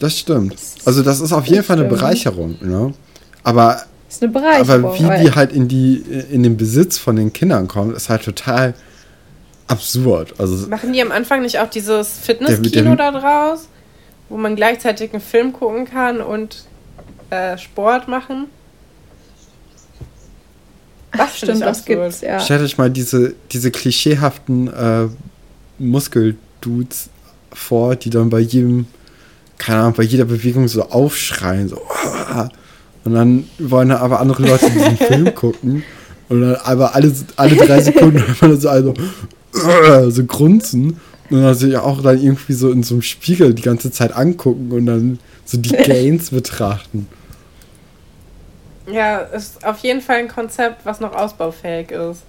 Das stimmt. Also das ist auf jeden Fall eine stimmt. Bereicherung, ne? Aber, ist eine Bereicherung. aber wie die halt in die in den Besitz von den Kindern kommt, ist halt total absurd. Also Machen die am Anfang nicht auch dieses Fitnesskino da draus, wo man gleichzeitig einen Film gucken kann und äh, Sport machen? Ich stimmt, das absurd. gibt's, ja. stellt euch mal diese, diese klischeehaften äh, Muskeldudes vor, die dann bei jedem, keine Ahnung, bei jeder Bewegung so aufschreien, so "Ah!" und dann wollen da aber andere Leute diesen Film gucken und dann aber alle, alle drei Sekunden hört man so also "Ah!" so grunzen und dann sich auch dann irgendwie so in so einem Spiegel die ganze Zeit angucken und dann so die Gains betrachten. Ja, ist auf jeden Fall ein Konzept, was noch ausbaufähig ist.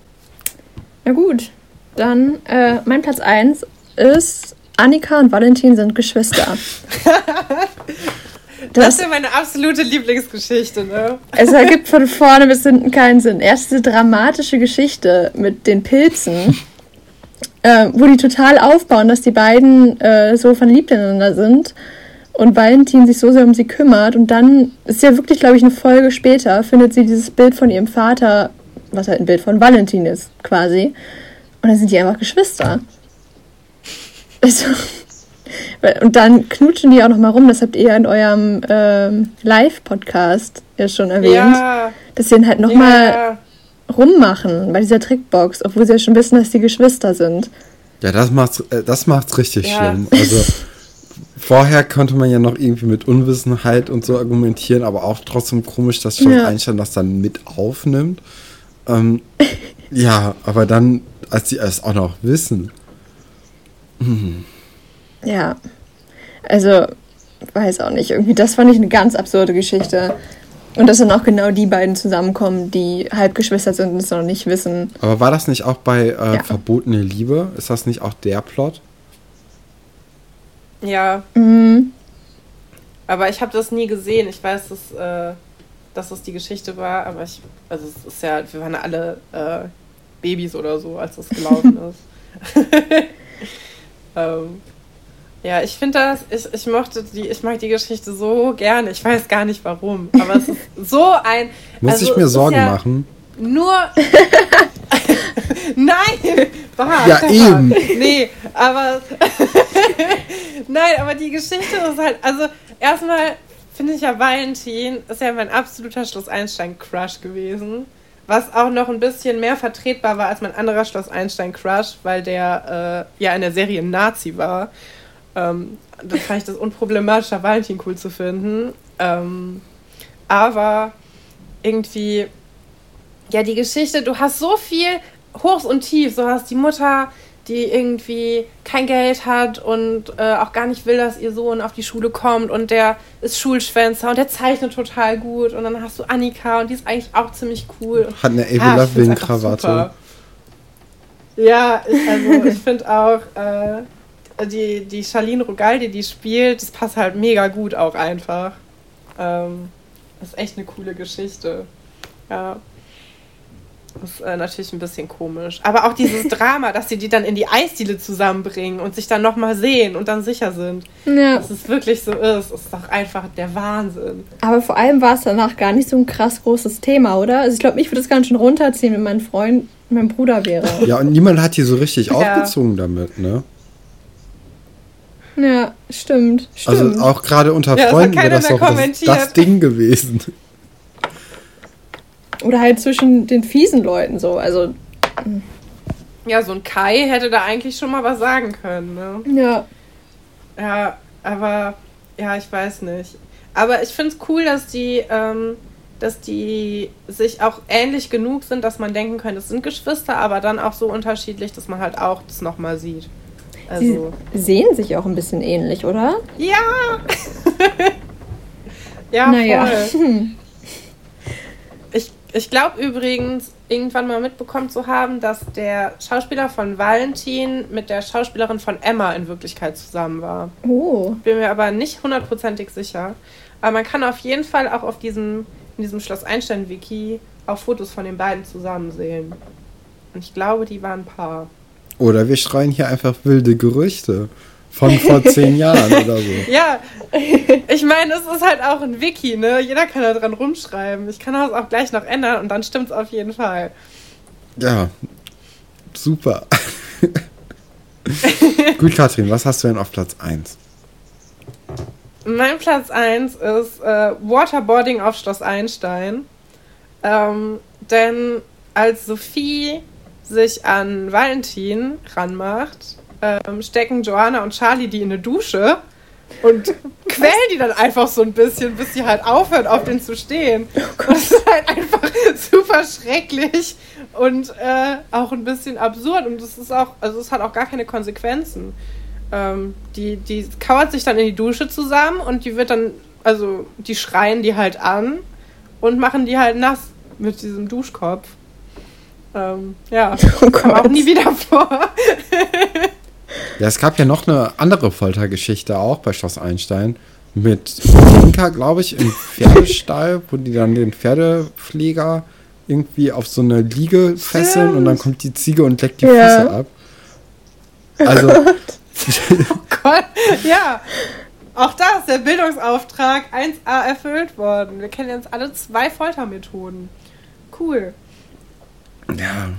Na gut, dann äh, mein Platz 1 ist Annika und Valentin sind Geschwister. Das, Das, ist ja meine absolute Lieblingsgeschichte, ne? es ergibt von vorne bis hinten keinen Sinn. Erst diese dramatische Geschichte mit den Pilzen, äh, wo die total aufbauen, dass die beiden äh, so verliebt ineinander sind und Valentin sich so sehr um sie kümmert. Und dann ist ja wirklich, glaube ich, eine Folge später, findet sie dieses Bild von ihrem Vater, was halt ein Bild von Valentin ist, quasi. Und dann sind die einfach Geschwister. Also, und dann knutschen die auch noch mal rum. Das habt ihr ja in eurem ähm, Live-Podcast ja schon erwähnt. Ja, Dass sie dann halt noch mal ja. rummachen bei dieser Trickbox, obwohl sie ja schon wissen, dass die Geschwister sind. Ja, das macht's, äh, das macht's richtig Ja. schlimm. Also vorher konnte man ja noch irgendwie mit Unwissenheit und so argumentieren, aber auch trotzdem komisch, dass John Ja. Einstein das dann mit aufnimmt. Ähm, ja, aber dann, als sie es auch noch wissen. Ja. Also, weiß auch nicht. Irgendwie, das fand ich eine ganz absurde Geschichte. Und dass dann auch genau die beiden zusammenkommen, die Halbgeschwister sind und es noch nicht wissen. Aber war das nicht auch bei äh, Ja. Verbotene Liebe? Ist das nicht auch der Plot? ja, Mhm. aber ich habe das nie gesehen. Ich weiß, dass, äh, dass das die Geschichte war, aber ich, also es ist ja, wir waren alle äh, Babys oder so, als das gelaufen ist. ähm, ja, ich finde das, ich, ich mochte die, ich mag die Geschichte so gerne. Ich weiß gar nicht warum, aber es ist so ein. Muss also ich mir Sorgen ja machen? Nur. Nein! Bah, Ja, eben. Nee, aber. Nein, aber die Geschichte ist halt. Also, erstmal finde ich ja Valentin ist ja mein absoluter Schloss Einstein-Crush gewesen. Was auch noch ein bisschen mehr vertretbar war als mein anderer Schloss Einstein-Crush, weil der äh, ja in der Serie ein Nazi war. Ähm, dann fand ich das unproblematischer, Valentin cool zu finden. Ähm, aber irgendwie ja, die Geschichte, du hast so viel Hochs und Tiefs. Du hast die Mutter, die irgendwie kein Geld hat und äh, auch gar nicht will, dass ihr Sohn auf die Schule kommt und der ist Schulschwänzer und der zeichnet total gut. Und dann hast du Annika und die ist eigentlich auch ziemlich cool. Hat eine Avril Ah, Lavigne-Krawatte. super. Ja, ich, also ich finde auch, äh, die, die Charlene Rogal, die die spielt, das passt halt mega gut auch einfach. Ähm, das ist echt eine coole Geschichte. Ja. Das ist äh, natürlich ein bisschen komisch. Aber auch dieses Drama, dass sie die dann in die Eisdiele zusammenbringen und sich dann nochmal sehen und dann sicher sind. Ja. Dass es wirklich so ist, ist doch einfach der Wahnsinn. Aber vor allem war es danach gar nicht so ein krass großes Thema, oder? Also ich glaube, ich würde es ganz schön runterziehen, wenn mein Freund mein Bruder wäre. Ja, und niemand hat die so richtig Ja. aufgezogen damit, ne? Ja, stimmt. Stimmt. Also auch gerade unter Ja, Freunden wäre das doch das, das Ding gewesen. Oder halt zwischen den fiesen Leuten so. Also, Ja, so ein Kai hätte da eigentlich schon mal was sagen können, ne? ja. Ja, aber ja, ich weiß nicht. Aber ich finde es cool, dass die, ähm, dass die sich auch ähnlich genug sind, dass man denken könnte, es sind Geschwister, aber dann auch so unterschiedlich, dass man halt auch das nochmal sieht. Sie Also, sehen sich auch ein bisschen ähnlich, oder? ja! ja, naja. voll. Ich, ich glaube übrigens, irgendwann mal mitbekommen zu haben, dass der Schauspieler von Valentin mit der Schauspielerin von Emma in Wirklichkeit zusammen war. Oh. Bin mir aber nicht hundertprozentig sicher. Aber man kann auf jeden Fall auch auf diesem, in diesem Schloss Einstein-Wiki auch Fotos von den beiden zusammen sehen. Und ich glaube, die waren ein Paar. Oder wir schreien hier einfach wilde Gerüchte von vor zehn Jahren oder so. Ja, ich meine, es ist halt auch ein Wiki, ne? Jeder kann da dran rumschreiben. Ich kann das auch gleich noch ändern und dann stimmt's auf jeden Fall. Ja, super. Gut, Katrin, was hast du denn auf Platz 1? Mein Platz 1 ist äh, Waterboarding auf Schloss Einstein. Ähm, denn als Sophie sich an Valentin ranmacht, ähm, stecken Joanna und Charlie die in eine Dusche und quälen die dann einfach so ein bisschen, bis sie halt aufhört, auf den zu stehen. Und das ist halt einfach super schrecklich und äh, auch ein bisschen absurd. Und es ist auch, also es hat auch gar keine Konsequenzen. Ähm, die, die kauert sich dann in die Dusche zusammen und die wird dann, also die schreien die halt an und machen die halt nass mit diesem Duschkopf. Ähm, ja, Oh kam auch nie wieder vor. Ja, es gab ja noch eine andere Foltergeschichte auch bei Schloss Einstein mit Tinka, glaube ich, im Pferdestall, wo die dann den Pferdepfleger irgendwie auf so eine Liege fesseln und dann kommt die Ziege und leckt die Ja. Füße ab. Also, Gott, ja. Auch da ist der Bildungsauftrag 1a erfüllt worden. Wir kennen jetzt alle zwei Foltermethoden. Cool. Ja,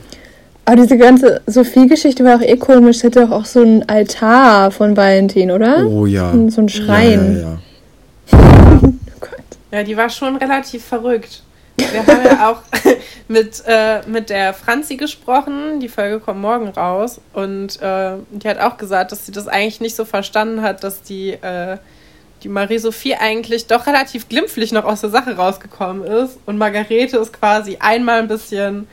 Aber diese ganze Sophie-Geschichte war auch eh komisch. Sie hatte doch auch so einen Altar von Valentin, oder? oh ja. So ein Schrein. Ja, ja, ja. Oh Gott. Ja, die war schon relativ verrückt. Wir haben ja auch mit, äh, mit der Franzi gesprochen. Die Folge kommt morgen raus. Und äh, die hat auch gesagt, dass sie das eigentlich nicht so verstanden hat, dass die, äh, die Marie-Sophie eigentlich doch relativ glimpflich noch aus der Sache rausgekommen ist. Und Margarete ist quasi einmal ein bisschen,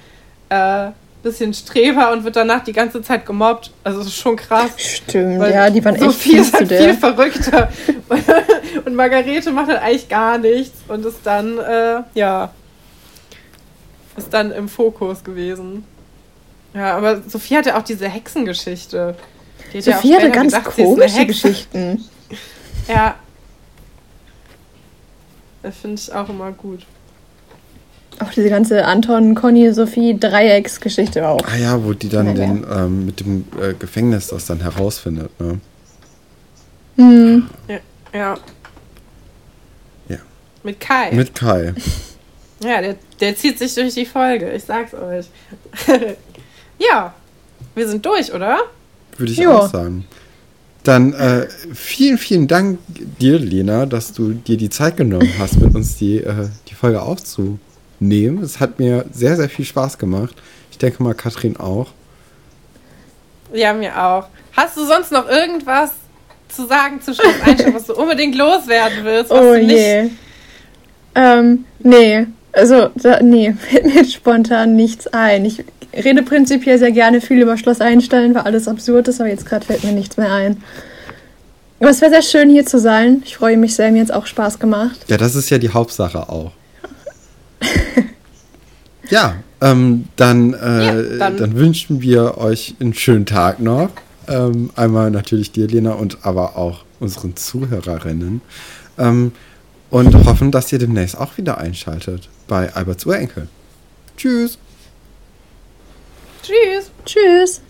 äh, bisschen Streber und wird danach die ganze Zeit gemobbt. Also das ist schon krass. Stimmt, ja, die waren echt Sophie fies ist halt viel verrückter. Und Margarete macht halt eigentlich gar nichts und ist dann, äh, ja, ist dann im Fokus gewesen. Ja, aber Sophie hatte auch diese Hexengeschichte. Die hat ja Sophie hatte später ganz gedacht, komische. Geschichten. Ja. Das finde ich auch immer gut. Auch diese ganze Anton, Conny, Sophie Dreiecksgeschichte auch. Ah ja, wo die dann Ja, ja. den, ähm, mit dem äh, Gefängnis das dann herausfindet, ne? Hm. Ja. Ja. Mit Kai. Mit Kai. Ja, der, der zieht sich durch die Folge, ich sag's euch. ja, wir sind durch, oder? Würde ich Ja. auch sagen. Dann äh, vielen, vielen Dank dir, Lena, dass du dir die Zeit genommen hast, mit uns die, äh, die Folge aufzunehmen. Es hat mir sehr, sehr viel Spaß gemacht. Ich denke mal, Katrin auch. Ja, mir auch. Hast du sonst noch irgendwas zu sagen zu Schloss Einstein, was du unbedingt loswerden willst? Was Oh du nicht je. Ähm, nee. Also, da, nee, fällt mir jetzt spontan nichts ein. Ich rede prinzipiell sehr gerne viel über Schloss Einstein, weil alles absurd ist, aber jetzt gerade fällt mir nichts mehr ein. Aber es wäre sehr schön, hier zu sein. Ich freue mich sehr, mir hat es auch Spaß gemacht. Ja, das ist ja die Hauptsache auch. Ja, ähm, dann, äh, Ja, dann. dann- wünschen wir euch einen schönen Tag noch. Ähm, einmal natürlich dir, Lena, und aber auch unseren Zuhörerinnen. Ähm, und hoffen, dass ihr demnächst auch wieder einschaltet bei Alberts Urenkel. Tschüss. Tschüss. Tschüss.